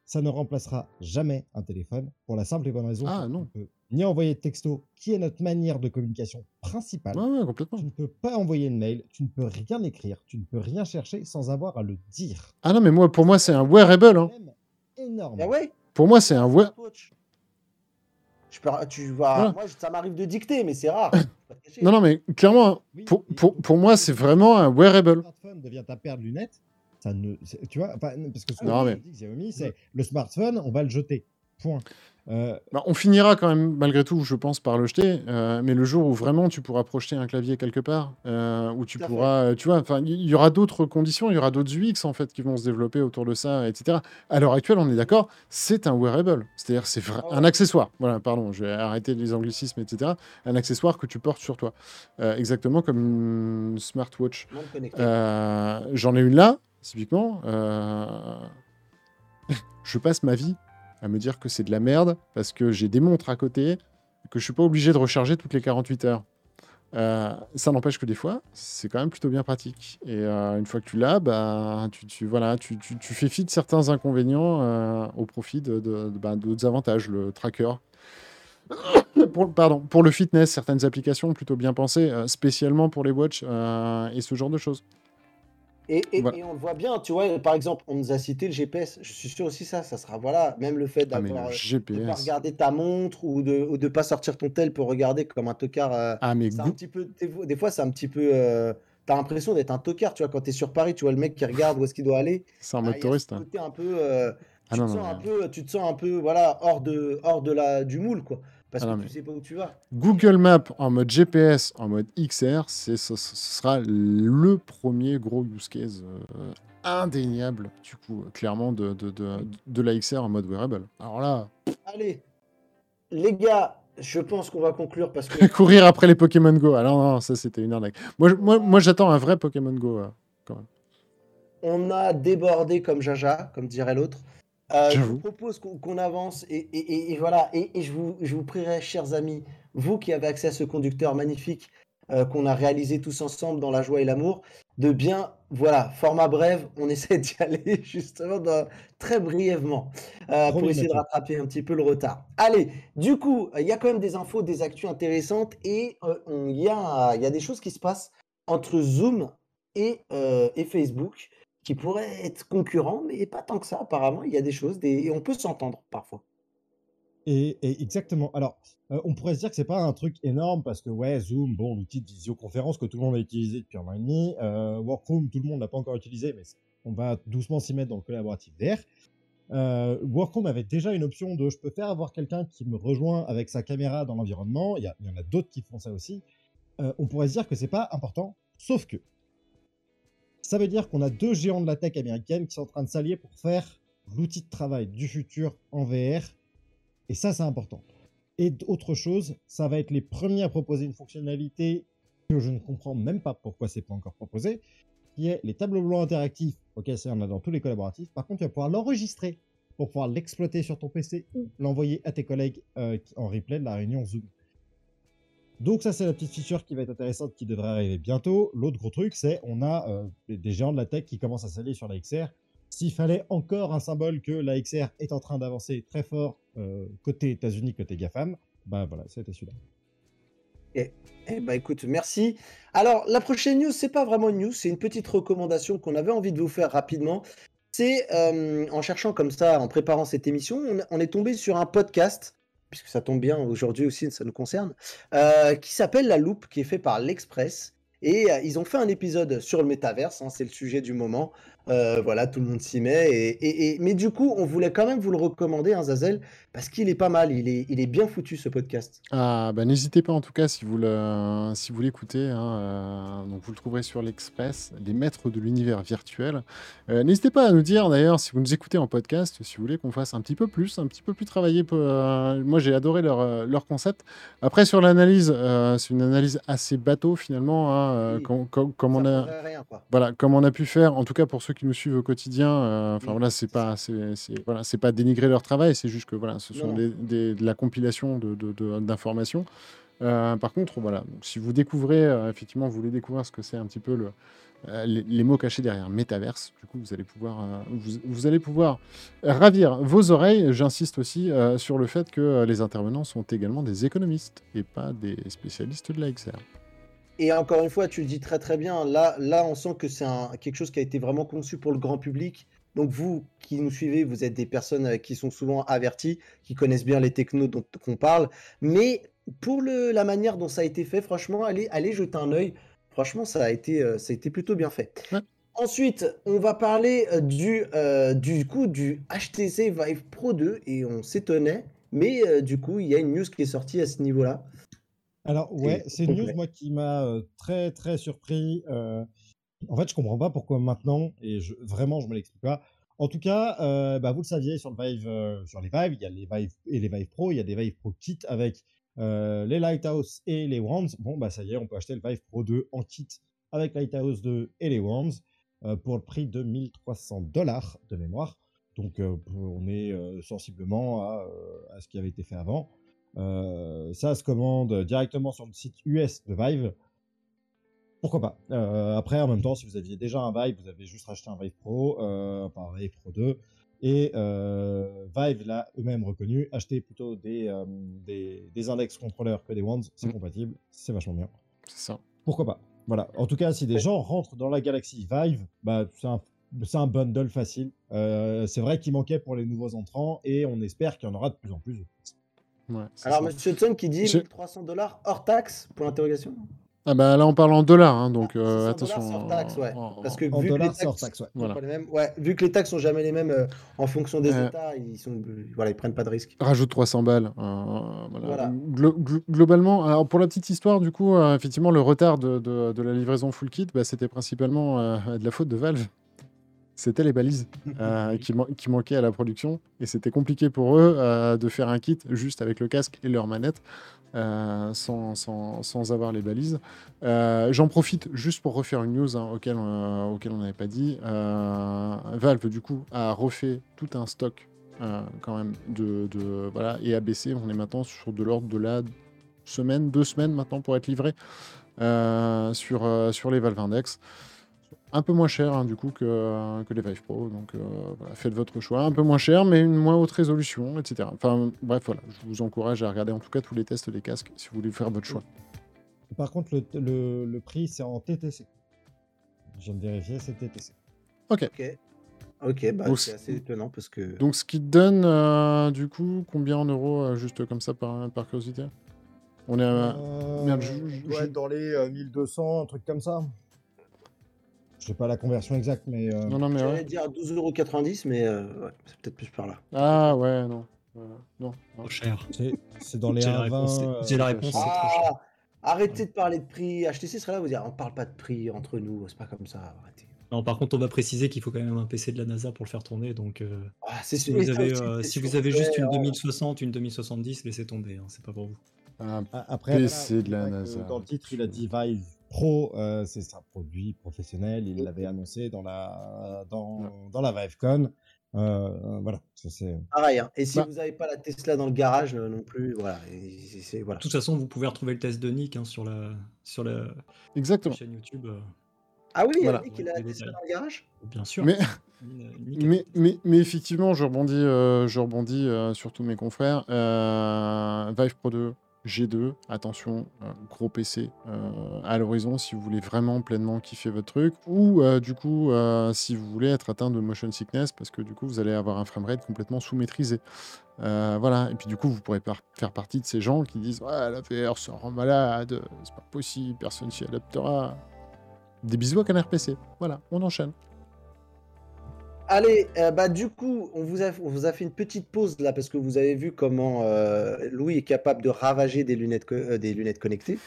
Speaker 2: ça ne remplacera jamais un téléphone pour la simple et bonne raison
Speaker 1: Ah,
Speaker 2: qu'on
Speaker 1: non.
Speaker 2: ne peut ni envoyer de texto, qui est notre manière de communication principale.
Speaker 1: Ouais, ouais, complètement.
Speaker 2: Tu ne peux pas envoyer de mail, tu ne peux rien écrire, tu ne peux rien chercher sans avoir à le dire.
Speaker 1: Ah non, mais moi, pour moi, c'est un wearable. Hein.
Speaker 2: Énorme.
Speaker 4: Ah ouais?
Speaker 1: Pour moi, c'est un wear-
Speaker 4: Je peux, tu vois,
Speaker 1: Voilà.
Speaker 4: moi, ça m'arrive de dicter, mais c'est rare.
Speaker 1: Non, non, mais clairement, pour, pour, pour moi, c'est vraiment un
Speaker 2: Le
Speaker 1: wearable.
Speaker 2: smartphone devient ta paire de lunettes. Ça ne, tu vois, pas- parce que ce
Speaker 1: Non,
Speaker 2: que
Speaker 1: mais-
Speaker 2: dit Xiaomi, c'est le smartphone, on va le jeter. Point. Euh,
Speaker 1: Bah, on finira quand même, malgré tout, je pense, par le jeter. euh, mais le jour où vraiment tu pourras projeter un clavier quelque part, euh, où tu
Speaker 4: fait.
Speaker 1: pourras, tu vois, enfin, il y aura d'autres conditions, il y aura d'autres UX en fait qui vont se développer autour de ça, etc. À l'heure actuelle, on est d'accord, c'est un wearable, c'est-à-dire c'est
Speaker 4: Ah ouais.
Speaker 1: un accessoire. Voilà, pardon, je vais arrêter les anglicismes, etc. Un accessoire que tu portes sur toi, exactement comme une smartwatch. J'en ai une là, typiquement. euh, je passe ma vie à me dire que c'est de la merde parce que j'ai des montres à côté que je suis pas obligé de recharger toutes les 48 heures. Euh, ça n'empêche que des fois, c'est quand même plutôt bien pratique. Et euh, une fois que tu l'as, bah, tu, voilà, tu, tu- fais fi de certains inconvénients au profit de, bah, d'autres avantages. Le tracker. Pour, pardon, pour le fitness, certaines applications plutôt bien pensées, spécialement pour les watches et ce genre de choses.
Speaker 4: Et, et-
Speaker 1: Voilà.
Speaker 4: et on le voit bien, tu vois, par exemple, on nous a cité le GPS. Je suis sûr aussi ça, ça sera, voilà, même le fait
Speaker 1: Ah,
Speaker 4: d'avoir,
Speaker 1: le
Speaker 4: euh, de pas
Speaker 1: GPS.
Speaker 4: regarder ta montre ou de, ou de pas sortir ton tel pour regarder comme un tocard. euh,
Speaker 1: Ah, mais
Speaker 4: un petit peu, des, fois- c'est un petit peu. euh, T'as l'impression d'être un tocard, tu vois, quand t'es sur Paris, tu vois le mec qui regarde où est-ce qu'il doit aller.
Speaker 1: c'est
Speaker 4: Ah,
Speaker 1: mode touriste. hein.
Speaker 4: un peu, euh,
Speaker 1: Ah
Speaker 4: tu,
Speaker 1: non,
Speaker 4: te
Speaker 1: non,
Speaker 4: sens un peu, tu te sens un peu, voilà, hors de, hors de la, du moule, quoi. Parce
Speaker 1: Ah
Speaker 4: que
Speaker 1: non,
Speaker 4: tu
Speaker 1: mais-
Speaker 4: sais pas où tu vas.
Speaker 1: Google Maps en mode GPS, en mode XR, c'est, ce, ce sera le premier gros use case euh, indéniable, du coup, euh, clairement, de, de, de, de la XR en mode wearable. Alors là,
Speaker 4: Allez, les gars, je pense qu'on va conclure parce que
Speaker 1: courir après les Pokémon Go. Alors non, ça c'était une arnaque. Moi, je- moi, moi j'attends un vrai Pokémon Go. euh.
Speaker 4: on a débordé comme Jaja, comme dirait l'autre. Euh, je vous propose qu'on avance et, et- et- et voilà. Et, je, vous, je vous prierai, chers amis, vous qui avez accès à ce conducteur magnifique euh, qu'on a réalisé tous ensemble dans la joie et l'amour, de bien, voilà, format bref, on essaie d'y aller justement dans- très brièvement euh, pour essayer de rattraper un petit peu le retard. Allez, du coup, il y a quand même des infos, des actus intéressantes et il y, a, y a des choses qui se passent entre Zoom et, et Facebook qui pourraient être concurrents, mais pas tant que ça, apparemment. Il y a des choses et on peut s'entendre parfois.
Speaker 2: Et, exactement. Alors, on pourrait se dire que c'est pas un truc énorme parce que ouais, Zoom, bon, l'outil de visioconférence que tout le monde a utilisé depuis un an et demi, euh, Workroom, tout le monde l'a pas encore utilisé, mais on va doucement s'y mettre dans le collaboratif VR. Euh, Workroom avait déjà une option de je peux faire avoir quelqu'un qui me rejoint avec sa caméra dans l'environnement. Il y, y en a d'autres qui font ça aussi. On pourrait se dire que c'est pas important, sauf que ça veut dire qu'on a deux géants de la tech américaine qui sont en train de s'allier pour faire l'outil de travail du futur en VR. Et ça, c'est important. Et autre chose, ça va être les premiers à proposer une fonctionnalité que je ne comprends même pas pourquoi c'est pas encore proposé, qui est les tableaux blancs interactifs. Ok, ça, on a dans tous les collaboratifs. Par contre, tu vas pouvoir l'enregistrer pour pouvoir l'exploiter sur ton PC ou l'envoyer à tes collègues euh, en replay de la réunion Zoom. Donc ça, c'est la petite feature qui va être intéressante, qui devrait arriver bientôt. L'autre gros truc, c'est on a euh, des- géants de la tech qui commencent à s'allier sur la XR. S'il fallait encore un symbole que la XR est en train d'avancer très fort euh, côté États-Unis, côté GAFAM, bah voilà, c'était celui-là.
Speaker 4: Eh ben écoute, merci. Alors, la prochaine news, c'est pas vraiment une news, c'est une petite recommandation qu'on avait envie de vous faire rapidement. C'est euh, en cherchant comme ça, en préparant cette émission, on, on est tombé sur un podcast, puisque ça tombe bien aujourd'hui aussi, ça nous concerne, euh, qui s'appelle La Loupe, qui est fait par l'Express. Et euh, ils ont fait un épisode sur le métaverse, hein, c'est le sujet du moment. Euh, voilà, tout le monde s'y met. Et, et- et- Mais du coup, on voulait quand même vous le recommander, hein, Zazel, parce qu'il est pas mal, il est, il est bien foutu ce podcast.
Speaker 1: Ah, bah, n'hésitez pas en tout cas si vous le, si vous l'écoutez. hein, euh, donc vous le trouverez sur l'Express, les maîtres de l'univers virtuel. Euh, n'hésitez pas à nous dire d'ailleurs si vous nous écoutez en podcast, si vous voulez qu'on fasse un petit peu plus, un petit peu plus euh, moi j'ai adoré leur, leur concept. Après sur l'analyse, c'est une analyse assez bateau finalement, hein,
Speaker 4: Oui.
Speaker 1: comme on a.
Speaker 4: rien.
Speaker 1: Voilà, comme on a pu faire, en tout cas pour ceux qui nous suivent au quotidien, euh, enfin
Speaker 4: Mm.
Speaker 1: voilà, c'est pas, c'est, voilà, c'est pas dénigrer leur travail, c'est juste que voilà, ce sont des, des- de la compilation de, d'informations. Euh, par contre, voilà, donc, si vous découvrez, euh, effectivement, vous voulez découvrir ce que c'est un petit peu le, euh, les, les mots cachés derrière métaverse, du coup, vous allez pouvoir, euh, vous, vous allez pouvoir ravir vos oreilles. J'insiste aussi euh, sur le fait que euh, les intervenants sont également des économistes et pas des spécialistes de la XR.
Speaker 4: Et encore une fois, tu le dis très très bien. Là, là on sent que c'est quelque chose qui a été vraiment conçu pour le grand public Donc vous qui nous suivez, vous êtes des personnes qui sont souvent averties, qui connaissent bien les technos dont on parle. Mais pour le, la manière dont ça a été fait, franchement, allez, allez jeter un œil. Franchement, ça a été, ça a été plutôt bien fait. Ensuite, on va parler du, du coup du HTC Vive Pro 2 et on s'étonnait, mais du coup, il y a une news qui est sortie à ce niveau-là.
Speaker 2: Alors ouais, c'est une news moi qui m'a très très surpris. en fait, je comprends pas pourquoi maintenant et je, vraiment je me l'explique pas. En tout cas, bah, vous le saviez sur le Vive, sur les Vive, il y a les Vive et les Vive Pro, il y a des Vive Pro kit avec les Lighthouse et les Wands. Bon bah ça y est, on peut acheter le Vive Pro 2 en kit avec Lighthouse 2 et les Wands pour le prix de 1300 dollars de mémoire. Donc on est sensiblement à, à, ce qui avait été fait avant. Euh, ça se commande directement sur le site US de Vive. Pourquoi pas euh, Après, en même temps, si vous aviez déjà un Vive, vous avez juste racheté un Vive Pro, euh, enfin un Vive Pro 2, et Vive l'a eux-mêmes reconnu. Achetez plutôt des, des, index contrôleurs que des Wands, c'est mm. compatible, c'est vachement bien.
Speaker 1: C'est ça.
Speaker 2: Pourquoi pas Voilà. En tout cas, si des gens rentrent dans la galaxie Vive, bah, c'est un, un, bundle facile. c'est vrai qu'il manquait pour les nouveaux entrants et on espère qu'il y en aura de plus en plus.
Speaker 4: Alors, Monsieur Hudson qui dit 1300 dollars hors taxe Pour l'interrogation
Speaker 1: ah bah là on parle en dollars, hein, donc euh, attention.
Speaker 4: Hors taxe, ouais. Parce que
Speaker 2: en
Speaker 4: vu,
Speaker 2: dollars,
Speaker 4: que les
Speaker 2: taxe, ouais.
Speaker 4: Voilà. Les mêmes, ouais. vu que les taxes sont jamais les mêmes euh, en fonction des euh, États, ils sont, voilà, ils prennent pas de risque.
Speaker 1: Rajoute 300 balles. voilà. Glo globalement, alors pour la petite histoire, du coup, effectivement, le retard de, de, de, la livraison full kit, bah, c'était principalement de la faute de Valve c'était les balises euh, qui, qui, manquaient à la production. Et c'était compliqué pour eux euh, de faire un kit juste avec le casque et leur manette euh, sans, sans, sans, avoir les balises. J'en profite juste pour refaire une news hein, auquel, auquel on n'avait pas dit. Valve, du coup, a refait tout un stock quand même de, de, voilà, et ABC. On est maintenant sur de l'ordre de la semaine, deux semaines maintenant pour être livré sur, sur les Valve Index un peu moins cher hein, du coup que, que les Vive Pro. Donc euh, voilà, faites votre choix. Un peu moins cher, mais une moins haute résolution, etc. Enfin bref, voilà, je vous encourage à regarder en tout cas tous les tests des casques si vous voulez faire votre choix.
Speaker 2: Par contre, le, le, prix, c'est en TTC. Je viens de vérifier, c'est TTC.
Speaker 1: Ok.
Speaker 4: Ok, bah, c'est assez étonnant parce que.
Speaker 1: Donc, ce qui donne, euh, du coup, combien en euros, euh, juste comme ça, par, par curiosité? On est à.
Speaker 2: Merde, je, dans les 1200, un truc comme ça. Je sais pas la conversion exacte, mais. Euh...
Speaker 1: Non, non, mais.
Speaker 4: J'allais dire 12,90€, mais euh, ouais, c'est peut-être plus par là.
Speaker 1: Ah ouais, non. Euh, non.
Speaker 3: Trop cher.
Speaker 2: C'est dans les 1,20.
Speaker 3: J'ai la réponse, c'est trop
Speaker 4: ah,
Speaker 3: cher.
Speaker 4: Arrêtez de parler de prix. HTC serait là, vous dire on parle pas de prix entre nous, c'est pas comme ça. Arrêtez.
Speaker 3: Non, par contre, on va préciser qu'il faut quand même un PC de la NASA pour le faire tourner. Donc, euh,
Speaker 4: ah,
Speaker 3: si, vous avez, si vous avez juste une 2060, une 2070, laissez tomber. Hein, c'est pas pour vous.
Speaker 1: Un Après, PC de la NASA.
Speaker 2: Dans le titre, il a dit Vive Pro, euh, c'est un produit professionnel. Il l'avait annoncé dans la, dans, dans la ViveCon. Euh, voilà, c'est.
Speaker 4: Pareil, hein. et si bah vous n'avez pas la Tesla dans le garage euh, non plus, voilà, voilà.
Speaker 3: De toute façon, vous pouvez retrouver le test de Nick hein, sur la, sur la
Speaker 1: Exactement.
Speaker 3: chaîne YouTube.
Speaker 4: Ah oui, voilà. Nick, il a la Tesla dans le garage?
Speaker 3: Bien sûr.
Speaker 1: Mais, mais, mais, mais, effectivement, je rebondis, je rebondis sur tous mes confrères. Vive Pro 2, G2, attention, euh, gros PC euh, à l'horizon si vous voulez vraiment pleinement kiffer votre truc, ou euh, du coup si vous voulez être atteint de motion sickness parce que du coup vous allez avoir un framerate complètement sous-maîtrisé. voilà, et puis du coup vous pourrez faire partie de ces gens qui disent Ouais, la VR ça rend malade, c'est pas possible, personne s'y adaptera. Des bisous à Canard PC. Voilà, on enchaîne.
Speaker 4: Allez, euh, bah du coup, on vous, a, vous a fait une petite pause là parce que vous avez vu comment euh, Louis est capable de ravager des lunettes, euh, des lunettes connectées.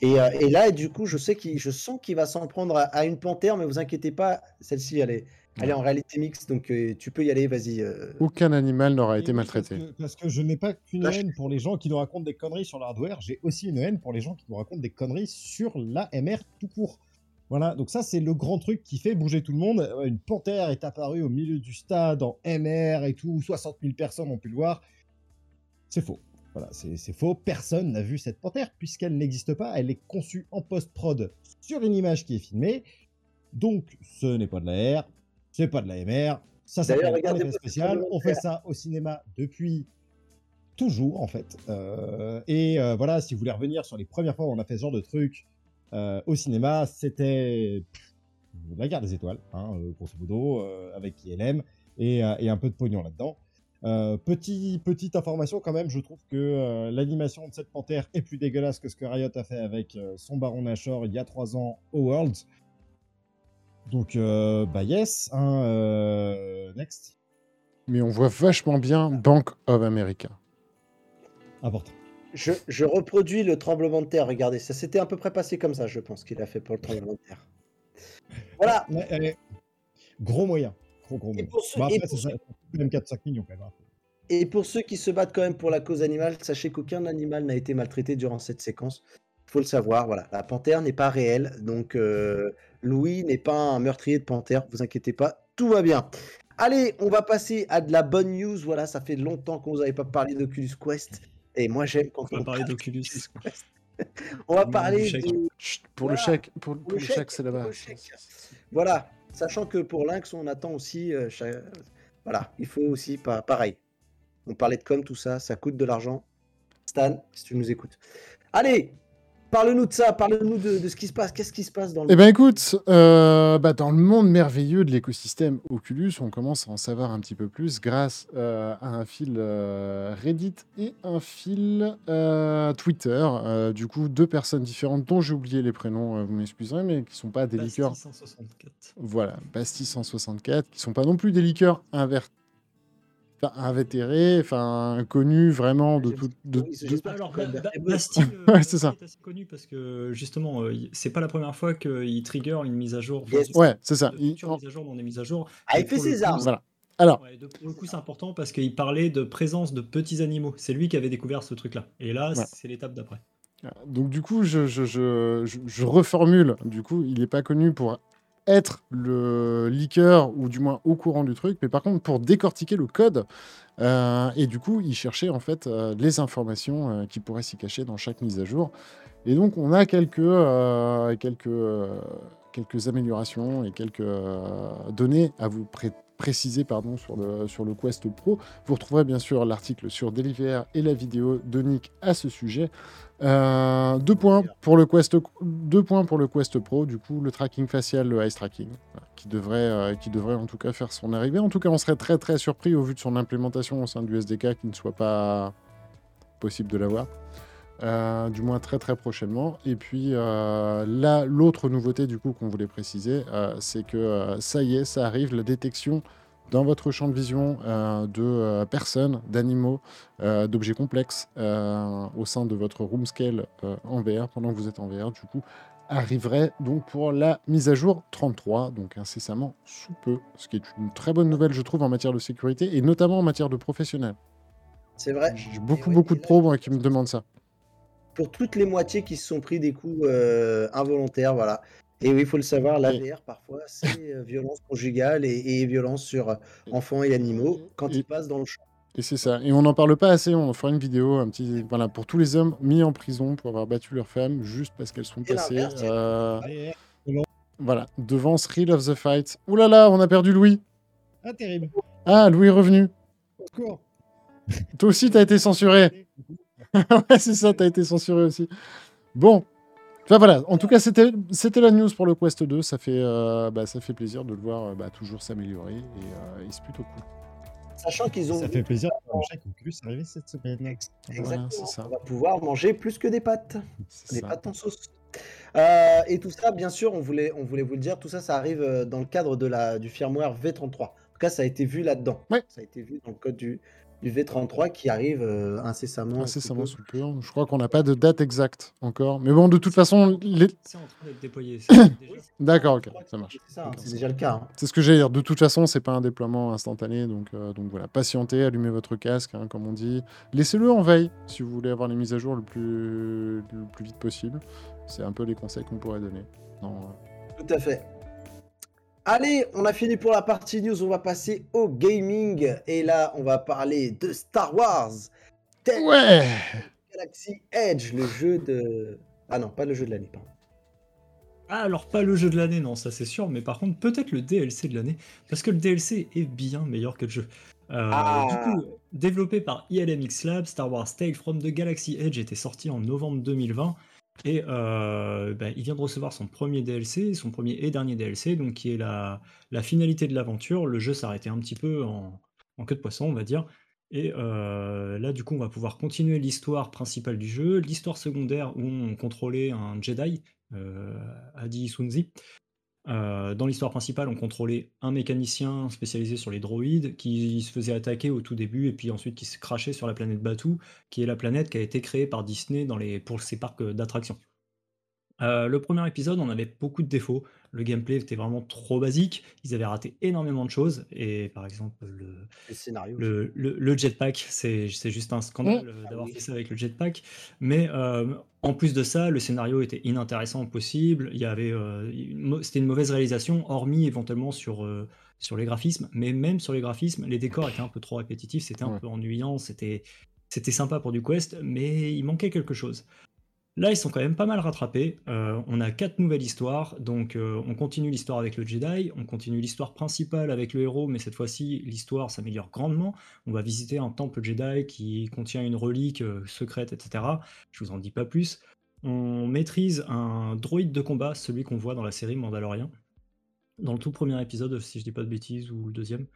Speaker 4: Et, et, là, du coup, je sais qu'il, je sens qu'il va s'en prendre à, une panthère, mais vous inquiétez pas, celle-ci, elle est, elle est en réalité mixte, donc tu peux y aller, vas-y.
Speaker 1: Aucun animal n'aura été maltraité.
Speaker 2: Parce que, je n'ai pas qu'une haine pour les gens qui nous racontent des conneries sur l'hardware, j'ai aussi une haine pour les gens qui nous racontent des conneries sur l'AMR tout court. Voilà, donc ça c'est le grand truc qui fait bouger tout le monde. Une panthère est apparue au milieu du stade en MR et tout, 60 000 personnes ont pu le voir. C'est faux. Voilà, c'est faux. Personne n'a vu cette panthère puisqu'elle n'existe pas. Elle est conçue en post-prod sur une image qui est filmée. Donc ce n'est pas de la R, c'est pas de la MR. Ça s'appelle un effet spécial. On fait ça au cinéma depuis toujours en fait. Euh, et euh, voilà, si vous voulez revenir sur les premières fois où on a fait ce genre de truc, euh, au cinéma, c'était la guerre des étoiles, hein, euh, grosso modo, euh, avec ILM et, euh, et un peu de pognon là-dedans. Euh, petit, petite information quand même, je trouve que l'animation de cette panthère est plus dégueulasse que ce que Riot a fait avec son Baron Nashor il y a trois ans au Worlds. Donc, bah yes, hein, next,
Speaker 1: Mais on voit vachement bien Bank of America.
Speaker 2: important.
Speaker 4: Je, je reproduis le tremblement de terre. Regardez, ça s'était à peu près passé comme ça, je pense, qu'il a fait pour le tremblement de terre. Voilà.
Speaker 2: Ouais, allez. Gros moyen. Gros, gros moyen.
Speaker 4: ceux-
Speaker 2: après, c'est même 4-5 millions quand même. hein.
Speaker 4: Et pour ceux qui se battent quand même pour la cause animale, sachez qu'aucun animal n'a été maltraité durant cette séquence. Il faut le savoir, voilà. La panthère n'est pas réelle, donc euh, Louis n'est pas un meurtrier de panthère, vous inquiétez pas, tout va bien. Allez, on va passer à de la bonne news. Voilà, ça fait longtemps qu'on vous avait pas parlé d'Oculus Quest. Et moi j'aime quand
Speaker 3: On
Speaker 4: on
Speaker 3: va parler
Speaker 4: parle
Speaker 3: d'Oculus.
Speaker 4: On va parler de...
Speaker 1: Chut, pour
Speaker 4: Voilà.
Speaker 1: le chèque, pour, pour
Speaker 4: le
Speaker 1: le
Speaker 4: chèque,
Speaker 1: c'est là-bas.
Speaker 4: Voilà, sachant que pour Lynx, on attend aussi. euh, Voilà, il faut aussi pas pareil. On parlait de com, tout ça, ça coûte de l'argent. Stan, si tu nous écoutes. Allez, parle-nous de ça, parle-nous de, de ce qui se passe. Qu'est-ce qui se passe dans le.
Speaker 1: Eh ben écoute, euh, bah, dans le monde merveilleux de l'écosystème Oculus, on commence à en savoir un petit peu plus grâce euh, à un fil euh, Reddit et un fil euh, Twitter. Euh, du coup, deux personnes différentes dont j'ai oublié les prénoms, euh, vous m'excuserez, mais qui sont pas des liqueurs.
Speaker 3: Basti 164.
Speaker 1: Voilà, Basti 164, qui sont pas non plus des liqueurs inver... enfin, invétérés, enfin connus vraiment de tout. de- de-
Speaker 3: Bah, alors,
Speaker 4: Ba-
Speaker 3: Ba-
Speaker 4: Ba-
Speaker 3: Ba-
Speaker 4: Ba-
Speaker 3: Bastille, euh,
Speaker 1: Ouais,
Speaker 3: Bastille
Speaker 1: c'est ça.
Speaker 3: est assez connu parce que justement, euh, c'est pas la première fois qu'il trigger une mise à jour.
Speaker 4: Yes.
Speaker 1: Ouais, c'est ça. Il-
Speaker 3: mise à jour dans des mises à jour.
Speaker 4: Ah, il fait ses
Speaker 3: coup,
Speaker 4: armes.
Speaker 1: Voilà. Alors,
Speaker 3: Ouais, de- pour le coup, c'est important parce qu'il parlait de présence de petits animaux. C'est lui qui avait découvert ce truc-là. Et là,
Speaker 1: Ouais.
Speaker 3: c'est l'étape d'après.
Speaker 1: Donc du coup, je, je, je, je- je reformule. Du coup, il n'est pas connu pour être le leaker ou du moins au courant du truc, mais par contre pour décortiquer le code. Euh, et du coup, il cherchait en fait euh, les informations euh, qui pourraient s'y cacher dans chaque mise à jour. Et donc, on a quelques, quelques, quelques améliorations et quelques données à vous pré- préciser pardon, sur, le, sur le Quest Pro. Vous retrouverez bien sûr l'article sur Deliver et la vidéo de Nick à ce sujet. Euh, deux, points pour le Quest, deux points pour le Quest Pro, du coup, le tracking facial, le ice tracking, qui, devrait, euh, qui devrait en tout cas faire son arrivée. En tout cas, on serait très très surpris au vu de son implémentation au sein du SDK qu'il ne soit pas possible de l'avoir. Euh, du moins très très prochainement. Et puis là, l'autre nouveauté du coup qu'on voulait préciser, c'est que ça y est, ça arrive, la détection dans votre champ de vision euh, de euh, personnes, d'animaux, euh, d'objets complexes au sein de votre room scale en VR, pendant que vous êtes en VR, du coup, arriverait donc pour la mise à jour 33, donc incessamment sous peu, ce qui est une très bonne nouvelle, je trouve, en matière de sécurité et notamment en matière de professionnels.
Speaker 4: C'est vrai.
Speaker 1: J'ai beaucoup, beaucoup de pros moi, qui me demandent ça.
Speaker 4: Pour toutes les moitiés qui se sont pris des coups involontaires, voilà. Et oui, il faut le savoir, la
Speaker 1: Et-
Speaker 4: VR, parfois, c'est euh, violence conjugale et, et violence sur euh, enfants et animaux quand
Speaker 1: Et-
Speaker 4: ils passent dans le champ.
Speaker 1: Et c'est ça. Et on n'en parle pas assez. On fera une vidéo, un petit, voilà, pour tous les hommes mis en prison pour avoir battu leurs femmes juste parce qu'elles sont
Speaker 4: Et
Speaker 1: passées, euh, voilà, devant Thrill of the Fight. Ouh là là, on a perdu Louis.
Speaker 2: ah, terrible.
Speaker 1: Ah, Louis est revenu.
Speaker 2: Au secours.
Speaker 1: Toi aussi, t'as été censuré. ouais, c'est ça, t'as été censuré aussi. Bon. Enfin, voilà, en tout cas, c'était c'était la news pour le Quest 2. Ça fait, euh, bah, ça fait plaisir de le voir euh, bah, toujours s'améliorer et, euh, et c'est plutôt cool.
Speaker 4: Sachant qu'ils ont
Speaker 2: Ça fait plaisir de chèque Oculus arriver cette semaine.
Speaker 4: Exactement.
Speaker 1: Voilà, ça.
Speaker 4: On va pouvoir manger plus que des pâtes. Des
Speaker 1: ça.
Speaker 4: pâtes en sauce. Euh, et tout ça, bien sûr, on voulait, on voulait vous le dire, tout ça, ça arrive dans le cadre de la, du firmware V33. En tout cas, ça a été vu là-dedans.
Speaker 1: Ouais.
Speaker 4: Ça a été vu dans le code du, du V33 qui arrive euh, incessamment.
Speaker 1: Incessamment
Speaker 4: sous peu.
Speaker 1: Je crois qu'on n'a pas de date exacte encore. Mais bon, de toute façon, les...
Speaker 3: C'est en train d'être déployé.
Speaker 1: d'accord, ok, ça marche.
Speaker 4: C'est déjà le cas. hein.
Speaker 1: C'est ce que j'allais dire. De toute façon, c'est pas un déploiement instantané, donc, euh, donc voilà. Patientez, allumez votre casque, hein, comme on dit. Laissez-le en veille si vous voulez avoir les mises à jour le plus, le plus vite possible. C'est un peu les conseils qu'on pourrait donner. Non, euh,
Speaker 4: Tout à fait. Allez, on a fini pour la partie news, on va passer au gaming. Et là, on va parler de Star Wars. Tel
Speaker 1: Ouais
Speaker 4: Galaxy Edge, le jeu de... Ah non, pas le jeu de l'année, pardon.
Speaker 3: Ah, alors pas le jeu de l'année, non, ça c'est sûr, mais par contre peut-être le DLC de l'année, parce que le DLC est bien meilleur que le jeu. Euh,
Speaker 4: Ah.
Speaker 3: Du coup, développé par ILMX Labs, Star Wars Tale from the Galaxy Edge était sorti en novembre 2020, Et bah, il vient de recevoir son premier DLC, son premier et dernier DLC, donc qui est la, finalité de l'aventure. Le jeu s'arrêtait un petit peu en, en, queue de poisson, on va dire. Et là, du coup, on va pouvoir continuer l'histoire principale du jeu, l'histoire secondaire où on contrôlait un Jedi, Adi Sunzi, euh, dans l'histoire principale, on contrôlait un mécanicien spécialisé sur les droïdes qui se faisait attaquer au tout début et puis ensuite qui se crachait sur la planète Batu, qui est la planète qui a été créée par Disney pour ses parcs d'attractions. Euh, le premier épisode, on avait beaucoup de défauts. Le gameplay était vraiment trop basique. Ils avaient raté énormément de choses. Et par exemple, le, le, jetpack, c'est juste un scandale euh, ah d'avoir fait ça avec le jetpack. Mais euh, en plus de ça, le scénario était inintéressant possible. Il y avait, c'était une mauvaise réalisation, hormis éventuellement sur, sur les graphismes. Mais même sur les graphismes, les décors étaient un peu trop répétitifs. C'était un peu ennuyant. C'était c'était sympa pour du quest, mais il manquait quelque chose. Là, ils sont quand même pas mal rattrapés. Euh, on a quatre nouvelles histoires, donc euh, on continue l'histoire avec le Jedi, on continue l'histoire principale avec le héros, mais cette fois-ci, l'histoire s'améliore grandement. On va visiter un temple Jedi qui contient une relique euh, secrète, etc. Je vous en dis pas plus. On maîtrise un droïde de combat, celui qu'on voit dans la série Mandalorian, dans le tout premier épisode, si je dis pas de bêtises, ou le deuxième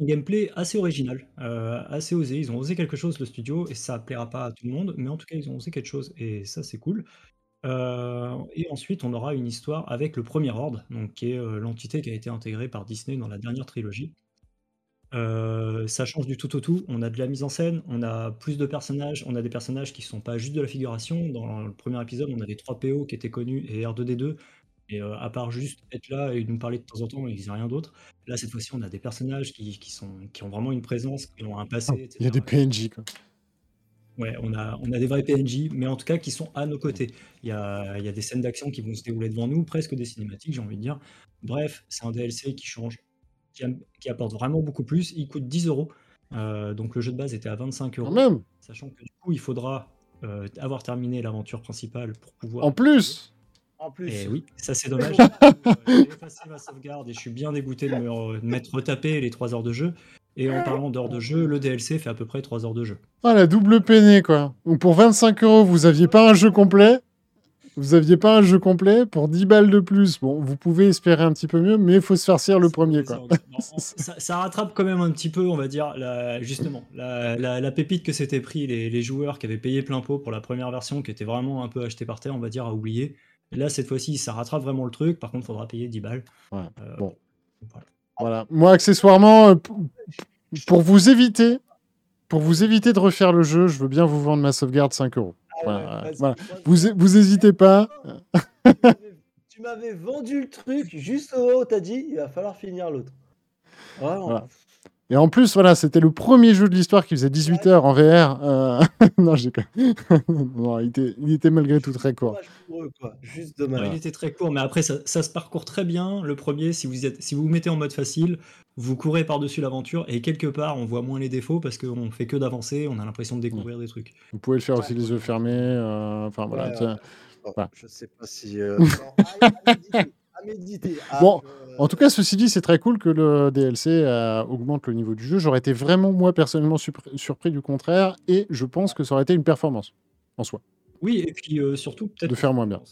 Speaker 3: un gameplay assez original, euh, assez osé. Ils ont osé quelque chose, le studio, et ça plaira pas à tout le monde, mais en tout cas, ils ont osé quelque chose, et ça, c'est cool. Euh, et ensuite, on aura une histoire avec le Premier Ordre, donc qui est euh, l'entité qui a été intégrée par Disney dans la dernière trilogie. ça change du tout au tout. On a de la mise en scène, on a plus de personnages, on a des personnages qui sont pas juste de la figuration. Dans le premier épisode, on avait trois PO qui étaient connus et R2D2 et à part juste être là et nous parler de temps en temps, ils faisaient rien d'autre. Là, cette fois-ci, on a des personnages qui, qui, sont, qui ont vraiment une présence, qui ont un passé.
Speaker 1: Ah, il y a des PNJ, quoi.
Speaker 3: Ouais, on a, on a des vrais PNJ, mais en tout cas qui sont à nos côtés. Il y a, il y a des scènes d'action qui vont se dérouler devant nous, presque des cinématiques, j'ai envie de dire. Bref, c'est un DLC qui change, qui, qui, apporte vraiment beaucoup plus. Il coûte 10 euros. donc le jeu de base était à 25 euros.
Speaker 1: Même.
Speaker 3: Sachant que du coup, il faudra avoir terminé l'aventure principale pour pouvoir.
Speaker 1: En plus
Speaker 4: en plus.
Speaker 3: Et eh oui, ça c'est dommage. J'ai effacé ma sauvegarde et je suis bien dégoûté de me mettre retapé les 3 heures de jeu. Et en parlant d'heures de jeu, le DLC fait à peu près 3 heures de jeu.
Speaker 1: Ah, la double peinée, quoi. Donc pour 25 euros, vous aviez pas un jeu complet? Vous aviez pas un jeu complet? Pour 10 balles de plus? Bon, vous pouvez espérer un petit peu mieux, mais il faut se farcir le premier, quoi.
Speaker 3: Ça, rattrape quand même un petit peu, on va dire, justement, la, pépite que s'étaient pris les, les, joueurs qui avaient payé plein pot pour la première version, qui était vraiment un peu acheté par terre, on va dire, à oublier là, cette fois-ci, ça rattrape vraiment le truc. Par contre, il faudra payer 10 balles.
Speaker 1: Euh, bon. Voilà. Moi, accessoirement, euh, pour vous éviter, pour vous éviter de refaire le jeu, je veux bien vous vendre ma sauvegarde 5 euros. Ah vous, vous hésitez pas.
Speaker 4: tu m'avais vendu le truc juste au haut, t'as dit, il va falloir finir l'autre.
Speaker 1: Voilà. Et en plus, voilà, c'était le premier jeu de l'histoire qui faisait 18 heures en VR. Euh, non, j'ai non, il, était, il était malgré tout très court.
Speaker 4: Juste dommage.
Speaker 3: il était très court, mais après, ça, se parcourt très bien. Le premier, si vous, êtes, si vous, vous mettez en mode facile, vous courez par-dessus l'aventure et quelque part, on voit moins les défauts parce qu'on fait que d'avancer, on a l'impression de découvrir des trucs.
Speaker 1: Vous pouvez le faire aussi les yeux fermés. Euh, enfin, voilà.
Speaker 4: Je sais pas si. Euh, méditer.
Speaker 1: bon, en tout cas, ceci dit, c'est très cool que le DLC euh, augmente le niveau du jeu. J'aurais été vraiment, moi, personnellement, surpris du contraire, et je pense que ça aurait été une performance en soi.
Speaker 3: Oui, et puis euh, surtout, peut-être.
Speaker 1: De faire moins bien.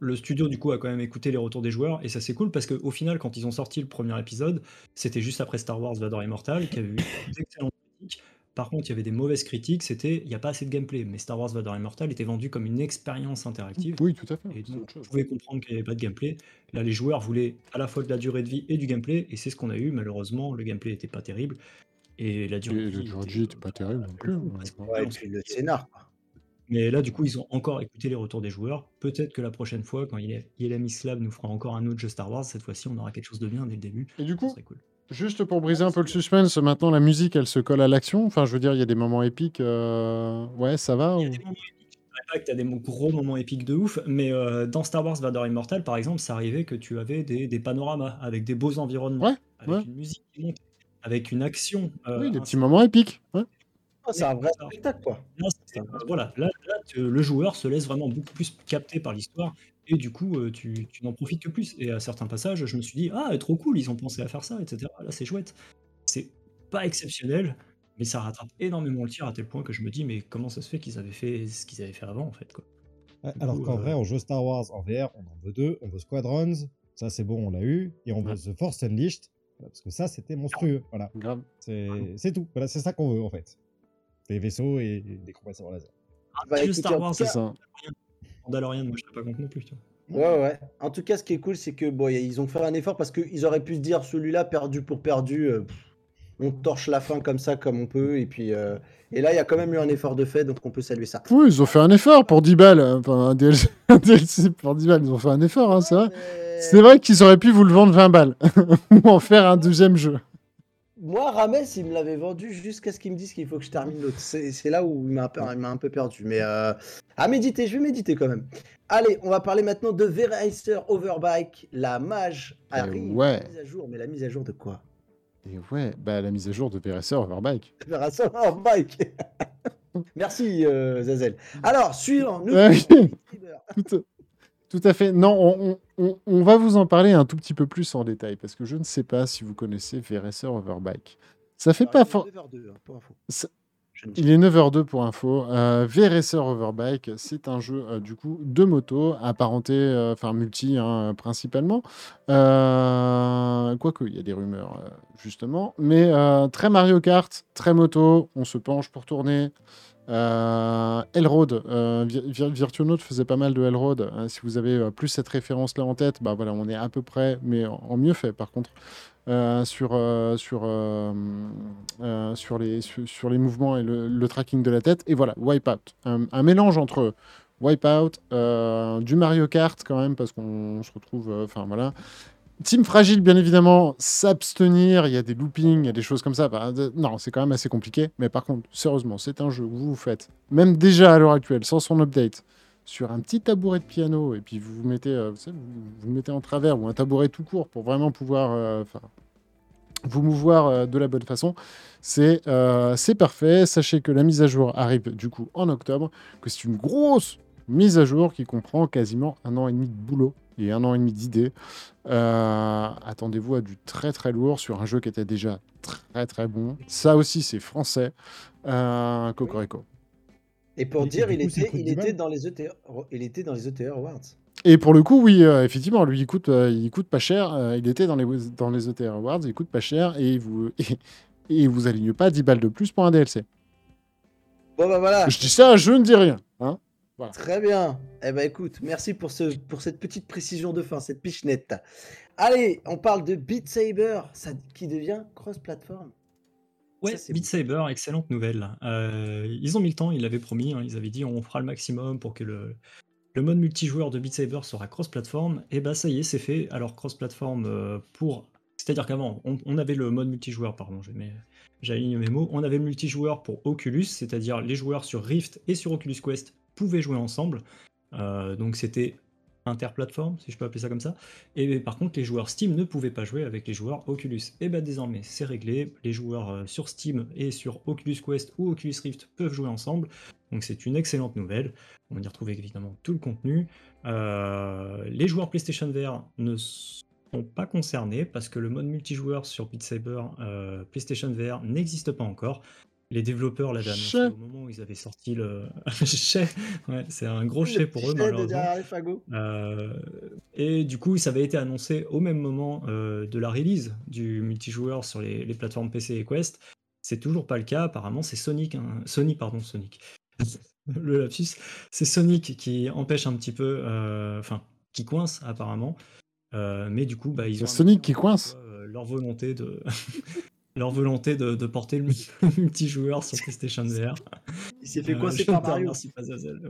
Speaker 3: le studio, du coup, a quand même écouté les retours des joueurs, et ça, c'est cool parce qu'au final, quand ils ont sorti le premier épisode, c'était juste après Star Wars Vador Immortal, qui a eu d'excellentes critiques. Par contre, il y avait des mauvaises critiques, c'était il n'y a pas assez de gameplay. Mais Star Wars Vador Immortal était vendu comme une expérience interactive.
Speaker 1: Oui, tout à fait.
Speaker 3: Et donc, vous pouvez comprendre qu'il n'y avait pas de gameplay. Là, les joueurs voulaient à la fois de la durée de vie et du gameplay, et c'est ce qu'on a eu. Malheureusement, le gameplay n'était pas terrible. Et la durée de
Speaker 1: vie n'était pas terrible non plus.
Speaker 4: Ouais, et puis le scénar.
Speaker 3: Mais là, du coup, ils ont encore écouté les retours des joueurs. Peut-être que la prochaine fois, quand Mix Lab nous fera encore un autre jeu Star Wars, cette fois-ci, on aura quelque chose de bien dès le début.
Speaker 1: Et du coup, cool. Juste pour briser un peu le suspense, maintenant la musique elle se colle à l'action. Enfin, je veux dire, il y a des moments épiques. Euh, ouais, ça va
Speaker 3: Il y a des moments épiques. Je pas que tu as des gros moments épiques de ouf, mais euh, dans Star Wars Vador Immortal, par exemple, ça arrivait que tu avais des, des panoramas avec des beaux environnements, avec une musique qui monte, avec une action.
Speaker 1: Euh, oui, des petits moments épiques. Ouais.
Speaker 4: Oh, c'est un vrai spectacle, quoi.
Speaker 3: voilà, là, là le joueur se laisse vraiment beaucoup plus capter par l'histoire et du coup, euh, tu, n'en profites que plus. Et à certains passages, je me suis dit, ah, trop cool, ils ont pensé à faire ça, etc. Là, c'est chouette. C'est pas exceptionnel, Mais ça rattrape énormément le tir à tel point que je me dis, mais comment ça se fait qu'ils avaient fait ce qu'ils avaient fait avant, en fait, quoi?
Speaker 2: Alors qu'en vrai, on joue Star Wars en VR, on en veut deux. On veut Squadrons, ça c'est bon, on l'a eu. Et on veut The Force Unleashed, parce que ça c'était monstrueux. Voilà.
Speaker 1: Grave.
Speaker 2: C'est tout. Voilà, c'est ça qu'on veut en fait. Des vaisseaux et des compresseurs laser.
Speaker 3: Ah, bah, Star Wars, c'est ça. Mandalorian, moi je serais pas contre non plus.
Speaker 4: Ouais, ouais. En tout cas, ce qui est cool, c'est que bon, ils ont fait un effort parce qu'ils auraient pu se dire celui-là, perdu pour perdu, euh, on torche la fin comme ça, comme on peut. Et puis, euh, et là, il y a quand même eu un effort de fait, donc on peut saluer ça.
Speaker 1: Oui, ils ont fait un effort pour 10 balles. Enfin, un DLC, pour 10 balles, ils ont fait un effort, hein, c'est vrai. C'est vrai qu'ils auraient pu vous le vendre 20 balles ou en faire un deuxième jeu.
Speaker 4: Moi, Rames, il me l'avait vendu jusqu'à ce qu'il me dise qu'il faut que je termine l'autre. C'est là où il m'a un, peu perdu. Mais euh, à méditer, je vais méditer quand même. Allez, on va parler maintenant de Veracer Overbike. La mage arrive.
Speaker 1: Ouais.
Speaker 4: mise à jour, mais la mise à jour de quoi?
Speaker 1: Et ouais, bah la mise à jour de Veracer Overbike.
Speaker 4: Veracer Overbike. Merci, euh, Zazel. Alors, suivant. Nous...
Speaker 1: Tout à fait. Non, on, va vous en parler un tout petit peu plus en détail parce que je ne sais pas si vous connaissez VRSR Overbike. Ça fait pas fort. Il est 9h02 pour info. Euh, VRSR Overbike, c'est un jeu euh, du coup de moto apparenté, euh, enfin multi hein, principalement. Quoique, il y a des rumeurs justement. Mais très Mario Kart, très moto. On se penche pour tourner. Euh, Elroad, euh, Virtuonaut faisait pas mal de Elroad. Hein, si vous avez euh, plus cette référence-là en tête, bah voilà, on est à peu près, mais en, mieux fait par contre, euh, sur, sur, sur, les, sur, les mouvements et le, tracking de la tête. Et voilà, Wipeout. Un, un mélange entre Wipeout, du Mario Kart quand même, parce qu'on se retrouve, enfin voilà, Team fragile, bien évidemment, s'abstenir, il y a des loopings, il y a des choses comme ça. Bah, non, c'est quand même assez compliqué. Mais par contre, sérieusement, c'est un jeu où vous vous faites, même déjà à l'heure actuelle, sans son update, sur un petit tabouret de piano, et puis vous vous mettez, euh, vous, mettez en travers, ou un tabouret tout court, pour vraiment pouvoir euh, vous mouvoir euh, de la bonne façon. C'est parfait. Sachez que la mise à jour arrive du coup en octobre, que c'est une grosse mise à jour qui comprend quasiment un an et demi de boulot et un an et demi d'idées. Euh, attendez-vous à du très très lourd sur un jeu qui était déjà très très bon. Ça aussi, c'est français. Euh, Cocorico.
Speaker 4: Et pour dire, il, était, il, était dans les ETR, il était dans les ETR Awards.
Speaker 1: Et pour le coup, oui, euh, effectivement, lui, il coûte, il coûte pas cher. il était dans les, dans les ETR Awards, il coûte pas cher et il vous, et, vous aligne pas 10 balles de plus pour un DLC.
Speaker 4: Bon, bah voilà.
Speaker 1: Je dis ça, je ne dis rien.
Speaker 4: Très bien. Eh ben écoute, merci pour, ce, pour cette petite précision de fin, cette pichenette. Allez, on parle de Beat Saber, ça, qui devient cross-platform.
Speaker 3: Ouais, Beat Saber, excellente nouvelle. Euh, ils ont mis le temps, ils l'avaient promis, hein, ils avaient dit on fera le maximum pour que le, le mode multijoueur de Beat Saber sera cross-platform. Et bah ça y est, c'est fait. Alors cross-platform euh, pour... C'est-à-dire qu'avant, on, avait le mode multijoueur, pardon, j'aligne mes mots, on avait le multijoueur pour Oculus, c'est-à-dire les joueurs sur Rift et sur Oculus Quest pouvaient jouer ensemble. Euh, donc c'était interplateforme, si je peux appeler ça comme ça. Et par contre, les joueurs Steam ne pouvaient pas jouer avec les joueurs Oculus. Et bien désormais, c'est réglé. Les joueurs euh, sur Steam et sur Oculus Quest ou Oculus Rift peuvent jouer ensemble. Donc c'est une excellente nouvelle. On y retrouver évidemment tout le contenu. Euh, les joueurs PlayStation VR ne sont pas concernés parce que le mode multijoueur sur Beat Saber PlayStation VR n'existe pas encore. Les développeurs l'avaient annoncé au moment où ils avaient sorti le ouais, c'est un gros chais pour eux malheureusement. Euh, et du coup, ça avait été annoncé au même moment euh, de la release du multijoueur sur les, plateformes PC et Quest. C'est toujours pas le cas. Apparemment, c'est Sonic, hein, Sony, pardon, Sonic. le lapsus, c'est Sonic qui empêche un petit peu, euh, enfin, qui coince apparemment. mais du coup, bah, ils ont
Speaker 1: Sonic qui coince.
Speaker 3: leur volonté de leur volonté de, porter le multijoueur sur PlayStation VR.
Speaker 4: Il s'est fait euh, coincer par Mario.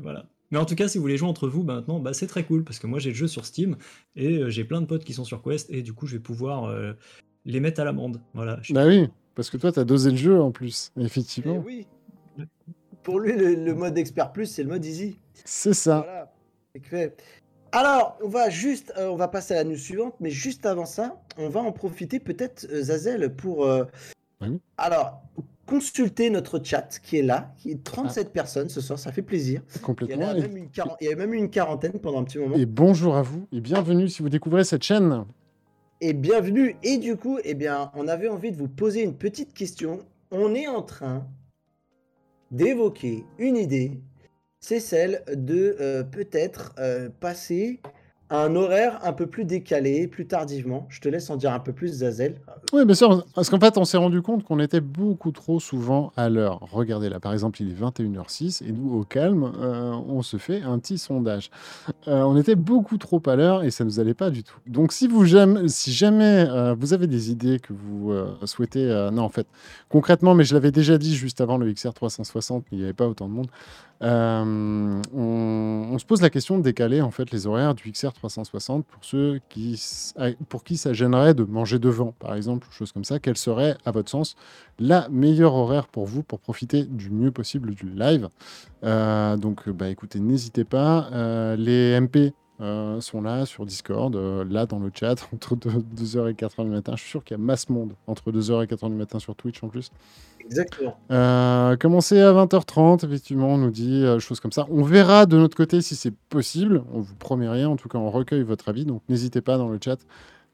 Speaker 3: voilà. Mais en tout cas, si vous voulez jouer entre vous maintenant, bah, c'est très cool parce que moi j'ai le jeu sur Steam et euh, j'ai plein de potes qui sont sur Quest et du coup je vais pouvoir euh, les mettre à l'amende. Voilà.
Speaker 1: Bah oui, parce que toi tu as dosé le jeu en plus, effectivement.
Speaker 4: Eh oui. Pour lui, le, mode expert plus, c'est le mode easy.
Speaker 1: C'est ça. Voilà.
Speaker 4: Alors, on va juste, euh, on va passer à la news suivante, mais juste avant ça, on va en profiter peut-être, euh, Zazel, pour euh, alors consulter notre chat qui est là, qui est 37 ah. personnes ce soir, ça fait plaisir.
Speaker 1: Complètement.
Speaker 4: Il y, avait même une même eu une quarantaine pendant un petit moment.
Speaker 1: Et bonjour à vous et bienvenue si vous découvrez cette chaîne.
Speaker 4: Et bienvenue. Et du coup, eh bien, on avait envie de vous poser une petite question on est en train d'évoquer une idée, c'est celle de euh, peut-être euh, passer un horaire un peu plus décalé, plus tardivement. Je te laisse en dire un peu plus, Zazel.
Speaker 1: Oui, bien sûr, parce qu'en fait, on s'est rendu compte qu'on était beaucoup trop souvent à l'heure. Regardez là, par exemple, il est 21h06 et nous, au calme, euh, on se fait un petit sondage. On était beaucoup trop à l'heure et ça ne nous allait pas du tout. Donc, si, vous jamais, si jamais vous avez des idées que vous souhaitez... non, en fait, concrètement, mais je l'avais déjà dit juste avant le XR 360, mais il n'y avait pas autant de monde. On, on, se pose la question de décaler en fait les horaires du XR 360 pour ceux qui, pour qui ça gênerait de manger devant, par exemple, chose comme ça. Quel serait, à votre sens, la meilleure horaire pour vous pour profiter du mieux possible du live? Euh, Donc, bah, écoutez, n'hésitez pas. Euh, les MP euh, sont là sur Discord, là dans le chat, entre 2h et 4h du matin. Je suis sûr qu'il y a masse monde entre 2h et 4h du matin sur Twitch en plus.
Speaker 4: Exactement.
Speaker 1: Euh, commencez à 20h30, effectivement, on nous dit euh, choses comme ça. On verra de notre côté si c'est possible. On vous promet rien, en tout cas, on recueille votre avis. Donc n'hésitez pas dans le chat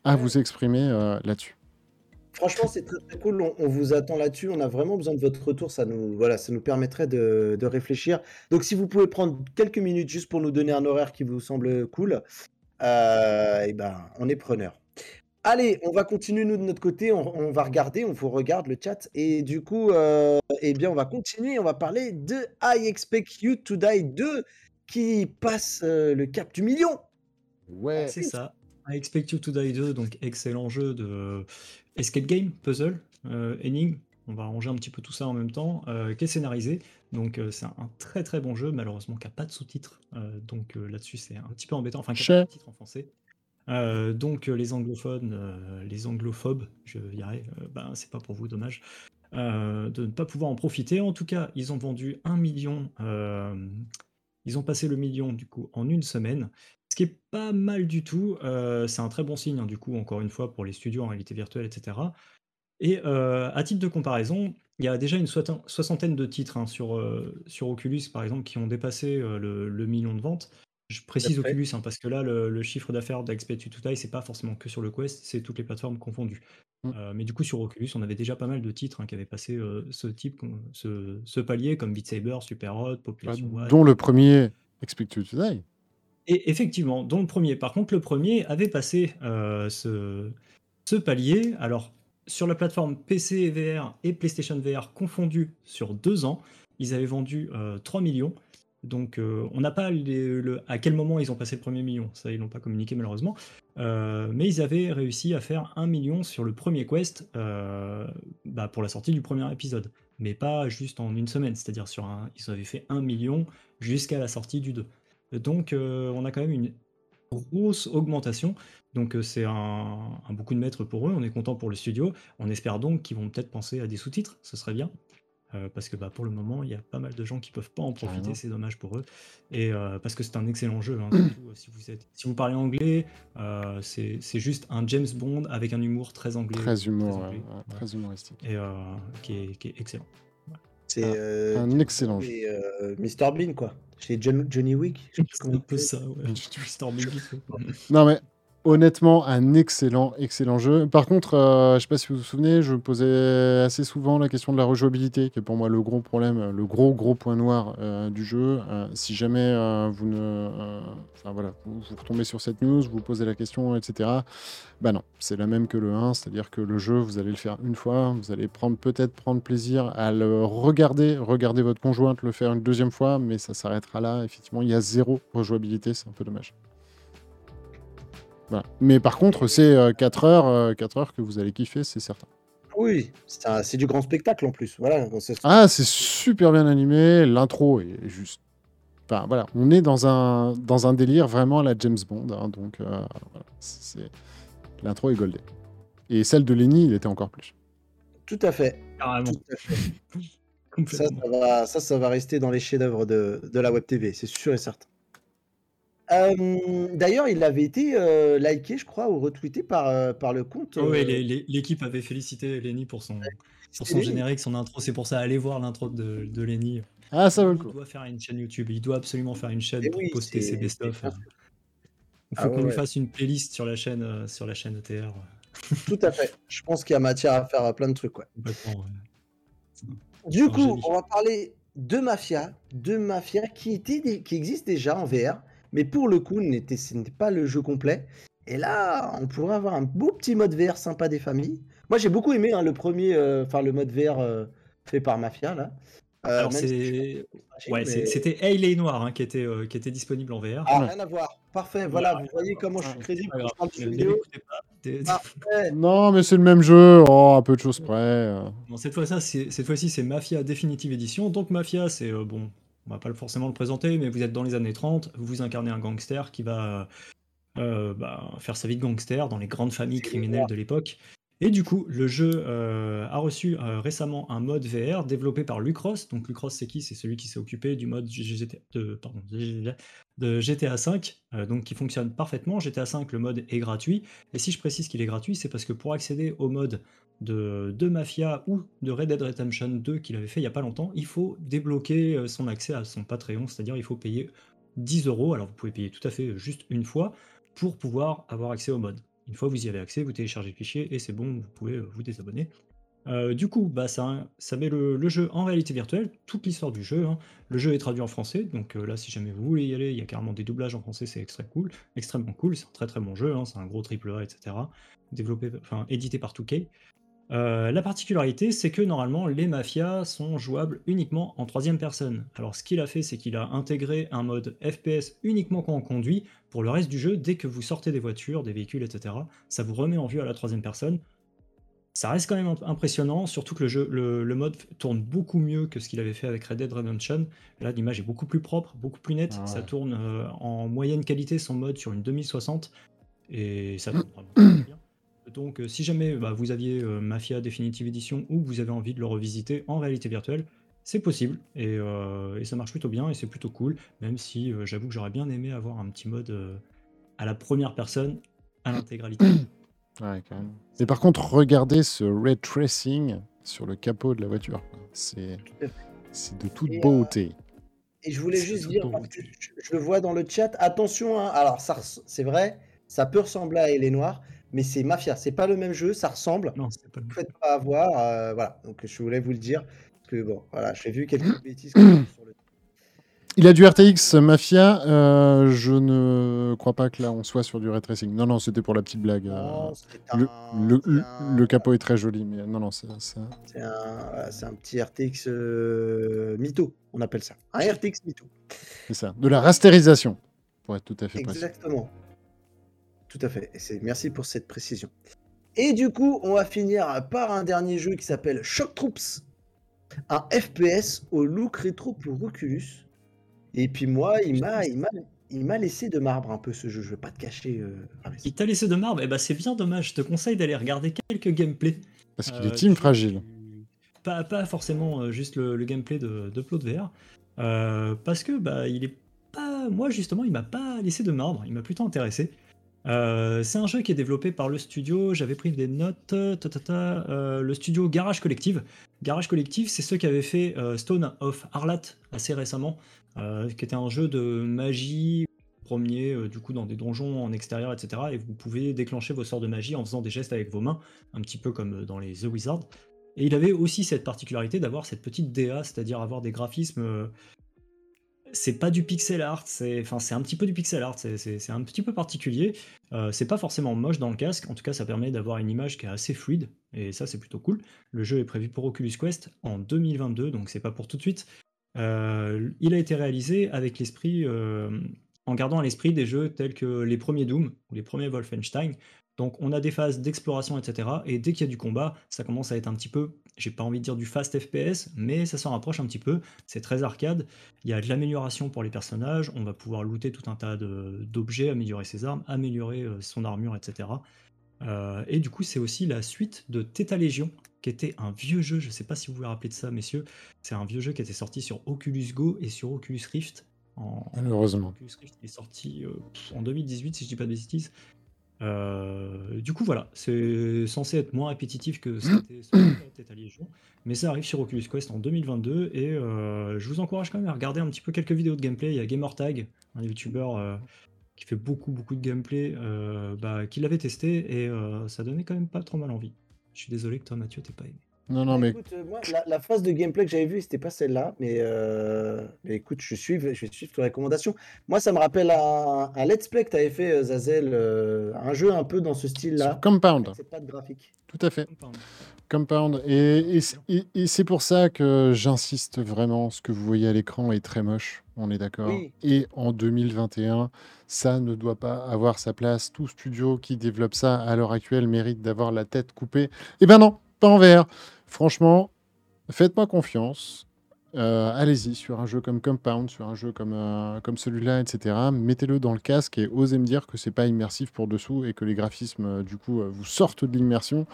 Speaker 1: à vous exprimer euh, là-dessus.
Speaker 4: Franchement, c'est très, très cool. On, vous attend là-dessus. On a vraiment besoin de votre retour. Ça nous, voilà, ça nous permettrait de, de, réfléchir. Donc, si vous pouvez prendre quelques minutes juste pour nous donner un horaire qui vous semble cool, et ben, on est preneur. Allez, on va continuer nous de notre côté, on, va regarder, on vous regarde le chat et du coup, euh, eh bien, on va continuer, on va parler de I Expect You to Die 2 qui passe euh, le cap du million.
Speaker 3: Ouais, c'est ça. I Expect You to Die 2, donc excellent jeu de escape game, puzzle, euh, énigme. On va ranger un petit peu tout ça en même temps, qui est scénarisé. Donc c'est un, très très bon jeu, malheureusement qui n'a pas de sous-titres. donc là-dessus c'est un petit peu embêtant. Enfin, qui n'a pas de titre en français. Euh, donc les anglophones, euh, les anglophobes, je dirais, euh, ben, c'est pas pour vous, dommage, de ne pas pouvoir en profiter. En tout cas, ils ont vendu un million, ils ont passé le million du coup en une semaine, ce qui est pas mal du tout. c'est un très bon signe, hein, du coup, encore une fois, pour les studios en réalité virtuelle, etc. Et à titre de comparaison, il y a déjà une soixantaine de titres hein, sur, sur Oculus, par exemple, qui ont dépassé le million de ventes. Je précise Oculus, hein, parce que là, le, chiffre d'affaires d'Expect to Die, c'est pas forcément que sur le Quest, c'est toutes les plateformes confondues. Euh, mais du coup, sur Oculus, on avait déjà pas mal de titres qui avaient passé euh, ce type, ce, palier, comme Beat Saber, Super Hot, Population
Speaker 1: bah, Dont le premier Expect to Die.
Speaker 3: Et effectivement, dont le premier. Par contre, le premier avait passé euh, ce, palier. Alors, sur la plateforme PC VR et PlayStation VR confondus sur deux ans, ils avaient vendu 3 millions. Donc, euh, on n'a pas le, à quel moment ils ont passé le premier million, ça ils l'ont pas communiqué malheureusement. Euh, mais ils avaient réussi à faire un million sur le premier quest euh, bah, pour la sortie du premier épisode, mais pas juste en une semaine, c'est-à-dire sur un, ils avaient fait un million jusqu'à la sortie du 2. Donc, on a quand même une grosse augmentation. Donc, c'est un, un, beaucoup de mètres pour eux. On est content pour le studio. On espère donc qu'ils vont peut-être penser à des sous-titres, ce serait bien. Euh, parce que bah, pour le moment, il y a pas mal de gens qui peuvent pas en profiter, c'est dommage pour eux. Et euh, parce que c'est un excellent jeu, hein, euh, si, vous êtes, si vous parlez anglais, c'est juste un James Bond avec un humour très anglais.
Speaker 1: Très, humour, très, humoristique.
Speaker 3: Et qui est, qui, est, excellent.
Speaker 4: C'est
Speaker 1: ah, un excellent jeu.
Speaker 4: Mr Bean, quoi. Chez Johnny Wick.
Speaker 3: C'est un peu ça, ouais. Mr Bean.
Speaker 1: non, mais honnêtement, un excellent, excellent jeu. Par contre, euh, je ne sais pas si vous vous souvenez, je posais assez souvent la question de la rejouabilité, qui est pour moi le gros problème, le gros, gros point noir euh, du jeu. Euh, si jamais vous ne. Enfin vous, retombez sur cette news, vous posez la question, etc. Bah non, c'est la même que le 1, c'est-à-dire que le jeu, vous allez le faire une fois, vous allez peut-être prendre plaisir à le regarder, regarder votre conjointe le faire une deuxième fois, mais ça s'arrêtera là. Effectivement, il y a zéro rejouabilité, c'est un peu dommage. Mais par contre, c'est 4 euh, heures, 4 euh, heures que vous allez kiffer, c'est certain.
Speaker 4: Oui, c'est du grand spectacle en plus. Voilà,
Speaker 1: ah, c'est super bien animé, l'intro est juste. Enfin voilà, on est dans un, dans un délire vraiment à la James Bond, hein, donc euh, l'intro est goldée. Et celle de Lenny, il était encore plus.
Speaker 4: Tout à fait.
Speaker 3: Carrément.
Speaker 4: ça, ça, va, ça, ça va rester dans les chefs-d'œuvre de, de la web TV, c'est sûr et certain. D'ailleurs, il avait été, euh, liké, je crois, ou retweeté par, euh, par le compte,
Speaker 3: Oui, euh l'équipe avait félicité Lenny pour son pour son générique, son intro. C'est pour ça, allez voir l'intro de de Lenny.
Speaker 1: Ah, ça vaut le
Speaker 3: Il doit faire une chaîne YouTube. Il doit absolument faire une chaîne pour poster ses best-of, Il faut ah qu'on lui fasse une playlist sur la chaîne, sur la chaîne ETR,
Speaker 4: Tout à fait. Je pense qu'il y a matière à faire, plein de trucs, ouais. Du coup, on va parler de Mafia, de Mafia qui, était, qui existe déjà en VR, mais pour le coup, ce n'était pas le jeu complet. Et là, on pourrait avoir un beau petit mode VR sympa des familles. Moi, j'ai beaucoup aimé hein, le premier, euh, enfin le mode VR euh, fait par Mafia là.
Speaker 3: Euh, Alors c'est, ouais, c'était Hail et Noir hein, qui était qui était disponible en VR.
Speaker 4: Ah, rien à voir. Parfait. Voilà, vous voyez comment je suis crédible quand je parle de vidéo.
Speaker 1: Non, mais c'est le même jeu. Oh, un peu de choses près.
Speaker 3: cette fois-ci, cette fois-ci, c'est Mafia Definitive Edition. Donc Mafia, c'est bon, on va pas forcément le présenter, mais vous êtes dans les années 30, vous incarnez un gangster qui va euh, bah, faire sa vie de gangster dans les grandes familles criminelles de l'époque. Et du coup, le jeu euh, a reçu euh, récemment un mode VR développé par Lucross. Donc Lucross, c'est qui? C'est celui qui s'est occupé du mode GTA, de, GTA 5, donc qui fonctionne parfaitement. GTA 5, le mode est gratuit. Et si je précise qu'il est gratuit, c'est parce que pour accéder au mode de, de, Mafia ou de Red Dead Redemption 2 qu'il avait fait il n'y a pas longtemps, il faut débloquer son accès à son Patreon, c'est-à-dire il faut payer 10 euros. Alors vous pouvez payer tout à fait juste une fois, pour pouvoir avoir accès au mode. Une fois vous y avez accès, vous téléchargez le fichier et c'est bon, vous pouvez euh, vous désabonner. Euh, du coup, bah, ça, ça met le, jeu en réalité virtuelle, toute l'histoire du jeu. Hein. Le jeu est traduit en français, donc euh, là, si jamais vous voulez y aller, il y a carrément des doublages en français, c'est extrêmement cool. Extrêmement cool, c'est un très très bon jeu, hein. c'est un gros triple A, etc. Développé, enfin, édité par 2K. Euh, la particularité, c'est que normalement, les mafias sont jouables uniquement en troisième personne. Alors, ce qu'il a fait, c'est qu'il a intégré un mode FPS uniquement quand on conduit. Pour le reste du jeu, dès que vous sortez des voitures, des véhicules, etc., ça vous remet en vue à la troisième personne. Ça reste quand même impressionnant, surtout que le, jeu, le, mode tourne beaucoup mieux que ce qu'il avait fait avec Red Dead Redemption. Là, l'image est beaucoup plus propre, beaucoup plus nette. Ah ça tourne euh, en moyenne qualité son mode sur une 2060 et ça tourne vraiment bien. Donc, euh, si jamais bah, vous aviez euh, Mafia Definitive Edition ou vous avez envie de le revisiter en réalité virtuelle, c'est possible euh, et, ça marche plutôt bien et c'est plutôt cool, même si j'avoue que j'aurais bien aimé avoir un petit mode à la première personne à l'intégralité.
Speaker 1: Ouais, quand même. Et par contre, regardez ce ray tracing sur le capot de la voiture. C'est de toute beauté.
Speaker 4: et je voulais juste dire, je, le vois dans le chat, attention, hein, alors c'est vrai, ça peut ressembler à Elle Noire, mais c'est Mafia. C'est pas le même jeu, ça ressemble.
Speaker 3: Non, c'est pas le
Speaker 4: Faites pas avoir. Euh, voilà, donc je voulais vous le dire. Parce que bon, voilà, j'ai vu quelques bêtises sur le.
Speaker 1: Il a du RTX Mafia. Euh, je ne crois pas que là on soit sur du ray tracing. Non, non, c'était pour la petite blague. Euh. le, le, capot est très joli, mais non, non, c'est
Speaker 4: C'est un, un, petit RTX mytho, on appelle ça. Un RTX mytho.
Speaker 1: C'est ça, de la rasterisation, pour être tout à fait
Speaker 4: précis. Exactement. Tout à fait. Et merci pour cette précision. Et du coup, on va finir par un dernier jeu qui s'appelle Shock Troops. Un FPS au look rétro pour Oculus. Et puis moi, il m'a, il m'a, il m'a laissé de marbre un peu ce jeu. Je vais pas te cacher. Euh,
Speaker 3: il t'a laissé de marbre? Et eh ben c'est bien dommage. Je te conseille d'aller regarder quelques gameplays.
Speaker 1: Parce qu'il est euh, team fragile.
Speaker 3: Pas, pas forcément euh, juste le, gameplay de, de Plot VR. parce que bah il est pas. Moi justement, il m'a pas laissé de marbre. Il m'a plutôt intéressé. Euh, c'est un jeu qui est développé par le studio, j'avais pris des notes, euh, le studio Garage Collective. Garage Collective, c'est ceux qui avaient fait euh, Stone of Arlat assez récemment, qui était un jeu de magie, premier du coup dans des donjons en extérieur, etc. Et vous pouvez déclencher vos sorts de magie en faisant des gestes avec vos mains, un petit peu comme dans les The Wizard. Et il avait aussi cette particularité d'avoir cette petite DA, c'est-à-dire avoir des graphismes c'est pas du pixel art, c'est enfin un petit peu du pixel art, c'est un petit peu particulier. Euh, c'est pas forcément moche dans le casque, en tout cas ça permet d'avoir une image qui est assez fluide et ça c'est plutôt cool. Le jeu est prévu pour Oculus Quest en 2022, donc c'est pas pour tout de suite. Euh, il a été réalisé avec l'esprit, euh, en gardant à l'esprit des jeux tels que les premiers Doom ou les premiers Wolfenstein, donc on a des phases d'exploration, etc. Et dès qu'il y a du combat, ça commence à être un petit peu, j'ai pas envie de dire du fast FPS, mais ça s'en rapproche un petit peu. C'est très arcade. Il y a de l'amélioration pour les personnages. On va pouvoir looter tout un tas d'objets, améliorer ses armes, améliorer euh, son armure, etc. Euh, et du coup, c'est aussi la suite de Theta Legion, qui était un vieux jeu. Je sais pas si vous vous rappelez de ça, messieurs. C'est un vieux jeu qui était sorti sur Oculus Go et sur Oculus Rift.
Speaker 1: Malheureusement.
Speaker 3: Oculus Rift est sorti euh, en 2018, si je dis pas de bêtises. Euh, du coup, voilà, c'est censé être moins répétitif que ce qui était à Légion, mais ça arrive sur Oculus Quest en 2022 et euh, je vous encourage quand même à regarder un petit peu quelques vidéos de gameplay. Il y a Gamertag, un youtubeur euh, qui fait beaucoup beaucoup de gameplay, bah, qui l'avait testé et ça donnait quand même pas trop mal envie. Je suis désolé que toi, Mathieu, t'es pas aimé.
Speaker 1: Non, non, mais
Speaker 4: écoute, euh, moi, la, la phase de gameplay que j'avais vue, c'était pas celle-là, mais, euh, mais écoute, je suis, je vais suivre tes recommandations. Moi, ça me rappelle un, un let's play que tu avais fait, euh, Zazel, euh, un jeu un peu dans ce style-là.
Speaker 1: Compound,
Speaker 4: C'est pas de graphique.
Speaker 1: tout à fait. Compound. Et, et c- et- et c'est pour ça que j'insiste vraiment. Ce que vous voyez à l'écran est très moche, on est d'accord.
Speaker 4: Oui.
Speaker 1: Et en 2021, ça ne doit pas avoir sa place. Tout studio qui développe ça à l'heure actuelle mérite d'avoir la tête coupée. Eh ben non, pas en VR. Franchement, faites-moi confiance. Euh, Allez-y sur un jeu comme Compound, sur un jeu comme, euh, celui-là, etc. Mettez-le dans le casque et osez me dire que c'est pas immersif pour dessous et que les graphismes, euh, du coup, vous sortent de l'immersion.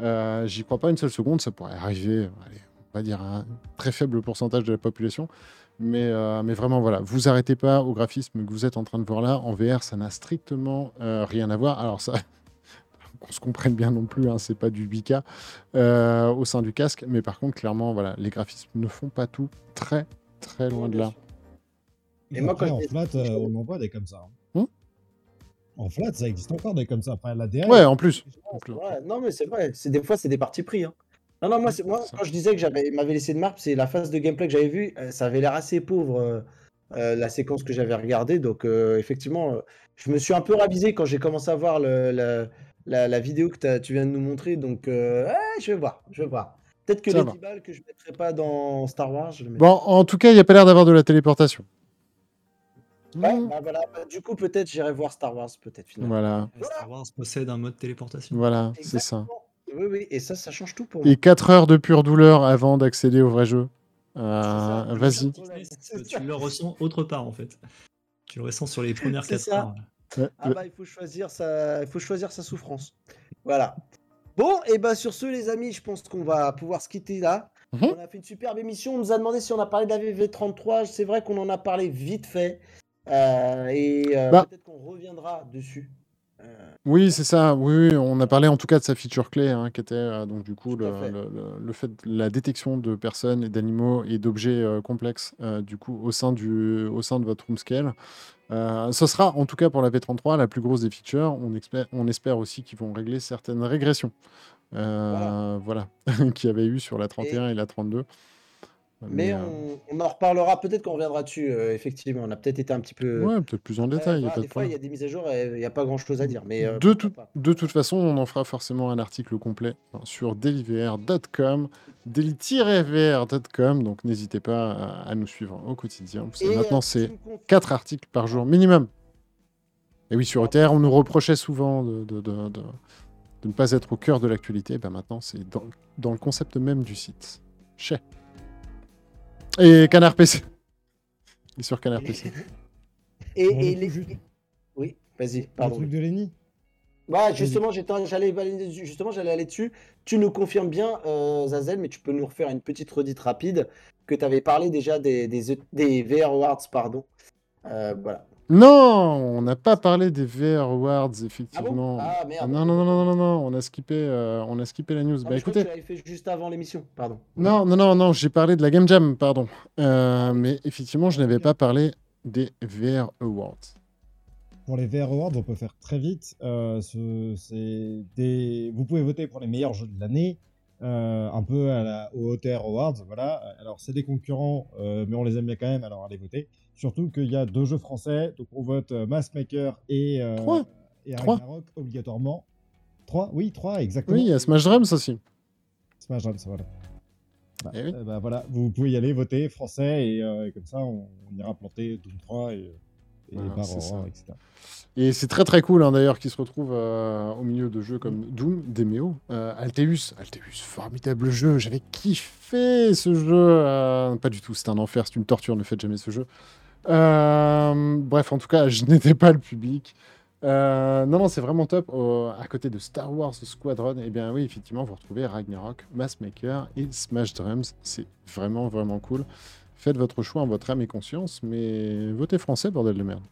Speaker 1: J'y crois pas une seule seconde, ça pourrait arriver, on va dire à un très faible pourcentage de la population. Mais, mais vraiment, voilà, vous arrêtez pas au graphisme que vous êtes en train de voir là. En VR, ça n'a strictement rien à voir. Alors ça, qu'on se comprenne bien non plus, hein, c'est pas du 8K euh, au sein du casque. Mais par contre, clairement, voilà, les graphismes ne font pas tout. Très, très loin de là.
Speaker 4: Et moi,
Speaker 2: Après,
Speaker 4: quand
Speaker 2: en flat, euh, on en voit des comme ça. hein.
Speaker 1: Hmm
Speaker 2: en flat, ça existe encore des comme ça. Après, la DR,
Speaker 1: Ouais, en plus.
Speaker 4: Ouais, non, mais c'est vrai, c'est des fois, c'est des parties pris. hein. Non, non, moi, moi quand je disais que j'avais m'avait laissé de marque, c'est la phase de gameplay que j'avais vue, euh, ça avait l'air assez pauvre, euh, euh, la séquence que j'avais regardée. Donc, euh, effectivement, euh, je me suis un peu ravisé quand j'ai commencé à voir le- la- la vidéo que tu viens de nous montrer. Donc, euh, ouais, je vais voir, je vais voir. Peut-être que
Speaker 1: Ça
Speaker 4: les
Speaker 1: va.
Speaker 4: 10 balles que je mettrai pas dans Star Wars, je le mettrai.
Speaker 1: Bon, en tout cas, il n'y a pas l'air d'avoir de la téléportation.
Speaker 4: Ouais,
Speaker 1: Mmh.
Speaker 4: bah voilà, bah, du coup, peut-être j'irai voir Star Wars, peut-être finalement.
Speaker 1: Voilà,
Speaker 3: Star Wars possède un mode téléportation.
Speaker 1: voilà, c'est ça.
Speaker 4: Oui, oui, et ça, ça change tout pour moi.
Speaker 1: Et 4 heures de pure douleur avant d'accéder au vrai jeu. Euh. Vas-y.
Speaker 3: Tu le ressens autre part en fait. Tu le ressens sur les premières
Speaker 4: C'est
Speaker 3: 4
Speaker 4: ça.
Speaker 3: heures.
Speaker 4: Ah bah il faut choisir sa, il faut choisir sa souffrance. Voilà. Bon, et bah sur ce les amis, je pense qu'on va pouvoir se quitter là.
Speaker 1: Mhm.
Speaker 4: On a fait une superbe émission. On nous a demandé si on a parlé de la VV33. C'est vrai qu'on en a parlé vite fait. Euh, et euh,
Speaker 1: Bah.
Speaker 4: peut-être qu'on reviendra dessus.
Speaker 1: Oui, c'est ça. Oui, oui, on a parlé en tout cas de sa feature clé, hein, qui était euh, donc du coup le,
Speaker 4: fait.
Speaker 1: le- le- le fait de la détection de personnes et d'animaux et d'objets euh, complexes euh, du coup au sein du au sein de votre room scale. Ce sera en tout cas pour la V33 la plus grosse des features. On espère, on espère aussi qu'ils vont régler certaines régressions, voilà, qu'il y avait eu sur la 31 et, la 32.
Speaker 4: Mais
Speaker 1: euh,
Speaker 4: on, on en reparlera. Peut-être qu'on reviendra dessus. euh, effectivement, on a peut-être été un petit peu.
Speaker 1: ouais, peut-être plus en détail.
Speaker 4: des fois, il y a des mises à jour et il n'y a pas grand-chose à dire. Mais euh,
Speaker 1: De, tout- de toute façon, on en fera forcément un article complet hein, sur dailyvr.com, daily-vr.com, donc n'hésitez pas à, à nous suivre au quotidien.
Speaker 4: Et,
Speaker 1: maintenant, c'est
Speaker 4: tu me confirmes-
Speaker 1: 4 articles par jour minimum. Et oui, sur ETR, on nous reprochait souvent de, de- de- de- de ne pas être au cœur de l'actualité. Ben maintenant, c'est dans, dans le concept même du site. Chez. Et Canard PC. Et sur Canard PC.
Speaker 4: Et,
Speaker 2: le
Speaker 4: les... Oui, vas-y,
Speaker 2: Le
Speaker 4: pardon.
Speaker 2: truc de Lenny
Speaker 4: Bah, justement, j'étais- j'allais justement, j'allais aller dessus. Tu nous confirmes bien, euh, Zazel, mais tu peux nous refaire une petite redite rapide que tu avais parlé déjà des, des, E- des VR Awards, pardon. Euh, voilà.
Speaker 1: Non, on n'a pas parlé des VR Awards,
Speaker 4: Ah bon?
Speaker 1: effectivement.
Speaker 4: Ah merde.
Speaker 1: Non, non, non, non, non, non, on a skippé, euh, on a skippé la news.
Speaker 4: Ah,
Speaker 1: bah
Speaker 4: je que
Speaker 1: écoutez,
Speaker 4: tu l'avais fait juste avant l'émission, pardon.
Speaker 1: non, non, non, non, j'ai parlé de la Game Jam, pardon. Euh, mais effectivement, je n'avais pas parlé des VR Awards.
Speaker 2: Pour les VR Awards, on peut faire très vite. Euh, ce- des... Vous pouvez voter pour les meilleurs jeux de l'année, euh, un peu à la, au OTR Awards. Voilà. Alors, c'est des concurrents, euh, mais on les aime bien quand même, alors allez voter. Surtout qu'il y a deux jeux français, donc on vote euh, Massmaker et, euh,
Speaker 1: Trois.
Speaker 2: et
Speaker 1: Trois.
Speaker 2: Ragnarok obligatoirement. Trois Oui, trois, exactement.
Speaker 1: Oui, il y a Smash Drums aussi.
Speaker 2: Smash Drums, voilà. Bah,
Speaker 1: Eh oui.
Speaker 2: euh, bah, voilà, vous pouvez y aller, voter français, et, euh, et comme ça, on, on ira planter Doom 3 et, et par. Aurora, etc.
Speaker 1: Et c'est très très cool hein, d'ailleurs qu'ils se retrouvent euh, au milieu de jeux comme Doom, Demeo, Alteus. Alteus, formidable jeu, j'avais kiffé ce jeu. pas du tout, c'est un enfer, c'est une torture, ne faites jamais ce jeu. Euh, bref, en tout cas, je n'étais pas le public. Euh, non, non, c'est vraiment top. Euh, à côté de Star Wars Squadron, eh bien oui, effectivement, vous retrouvez Ragnarok, Massmaker et Smash Drums. C'est vraiment, vraiment cool. Faites votre choix en votre âme et conscience, mais votez français, bordel de merde.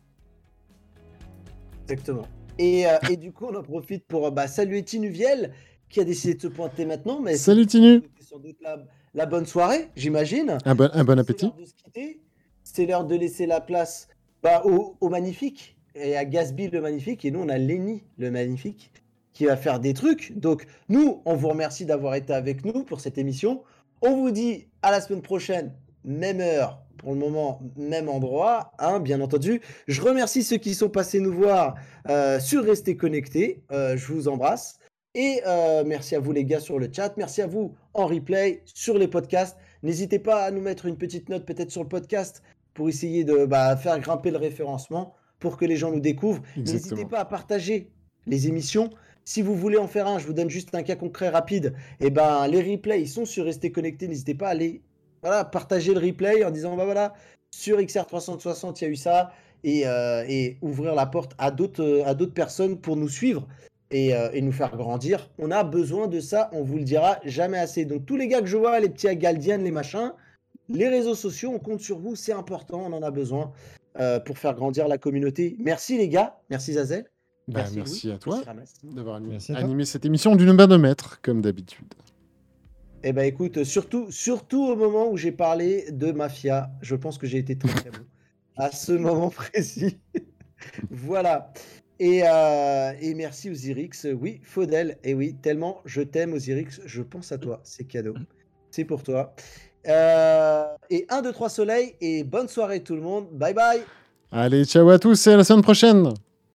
Speaker 4: Exactement. Et, euh, et du coup, on en profite pour bah, saluer Tinuviel qui a décidé de se pointer maintenant. Mais
Speaker 1: Salut Tinu
Speaker 4: sans doute la, la bonne soirée, j'imagine.
Speaker 1: un bon, un bon appétit.
Speaker 4: l'heure de se quitter. C'est l'heure de laisser la place bah, au, magnifique et à Gasby le magnifique. Et nous, on a Lenny le magnifique qui va faire des trucs. Donc, nous, on vous remercie d'avoir été avec nous pour cette émission. On vous dit à la semaine prochaine, même heure, pour le moment, même endroit, hein, bien entendu. Je remercie ceux qui sont passés nous voir euh, sur Rester Connectés. Euh, je vous embrasse. Et euh, merci à vous les gars sur le chat. Merci à vous en replay sur les podcasts. N'hésitez pas à nous mettre une petite note peut-être sur le podcast pour essayer de bah, faire grimper le référencement pour que les gens nous découvrent. N'hésitez pas à partager les émissions. Si vous voulez en faire un, je vous donne juste un cas concret rapide. Et eh ben, les replays, ils sont sur Rester Connectés. N'hésitez pas à aller voilà, partager le replay en disant bah voilà, sur XR360, il y a eu ça. Et, euh, et ouvrir la porte à d'autres, à d'autres personnes pour nous suivre. Euh, et, nous faire grandir. On a besoin de ça, on vous le dira jamais assez. Donc tous les gars que je vois, les petits Agaldiennes, les machins, les réseaux sociaux, on compte sur vous, c'est important, on en a besoin euh, pour faire grandir la communauté. Merci les gars, merci Zazel.
Speaker 1: Bah, merci, à toi d'avoir animé, cette émission d'une main de maître, comme d'habitude.
Speaker 4: Eh ben écoute, surtout, surtout au moment où j'ai parlé de Mafia, je pense que j'ai été très très bon à ce moment précis. voilà. Euh, et, merci Ozyrix. Oui, Faudel. Et oui, tellement je t'aime Ozyrix, je pense à toi. C'est cadeau. C'est pour toi. Euh, et 1, 2, 3 soleil. Et bonne soirée tout le monde. Bye bye.
Speaker 1: Allez, ciao à tous et à la semaine prochaine.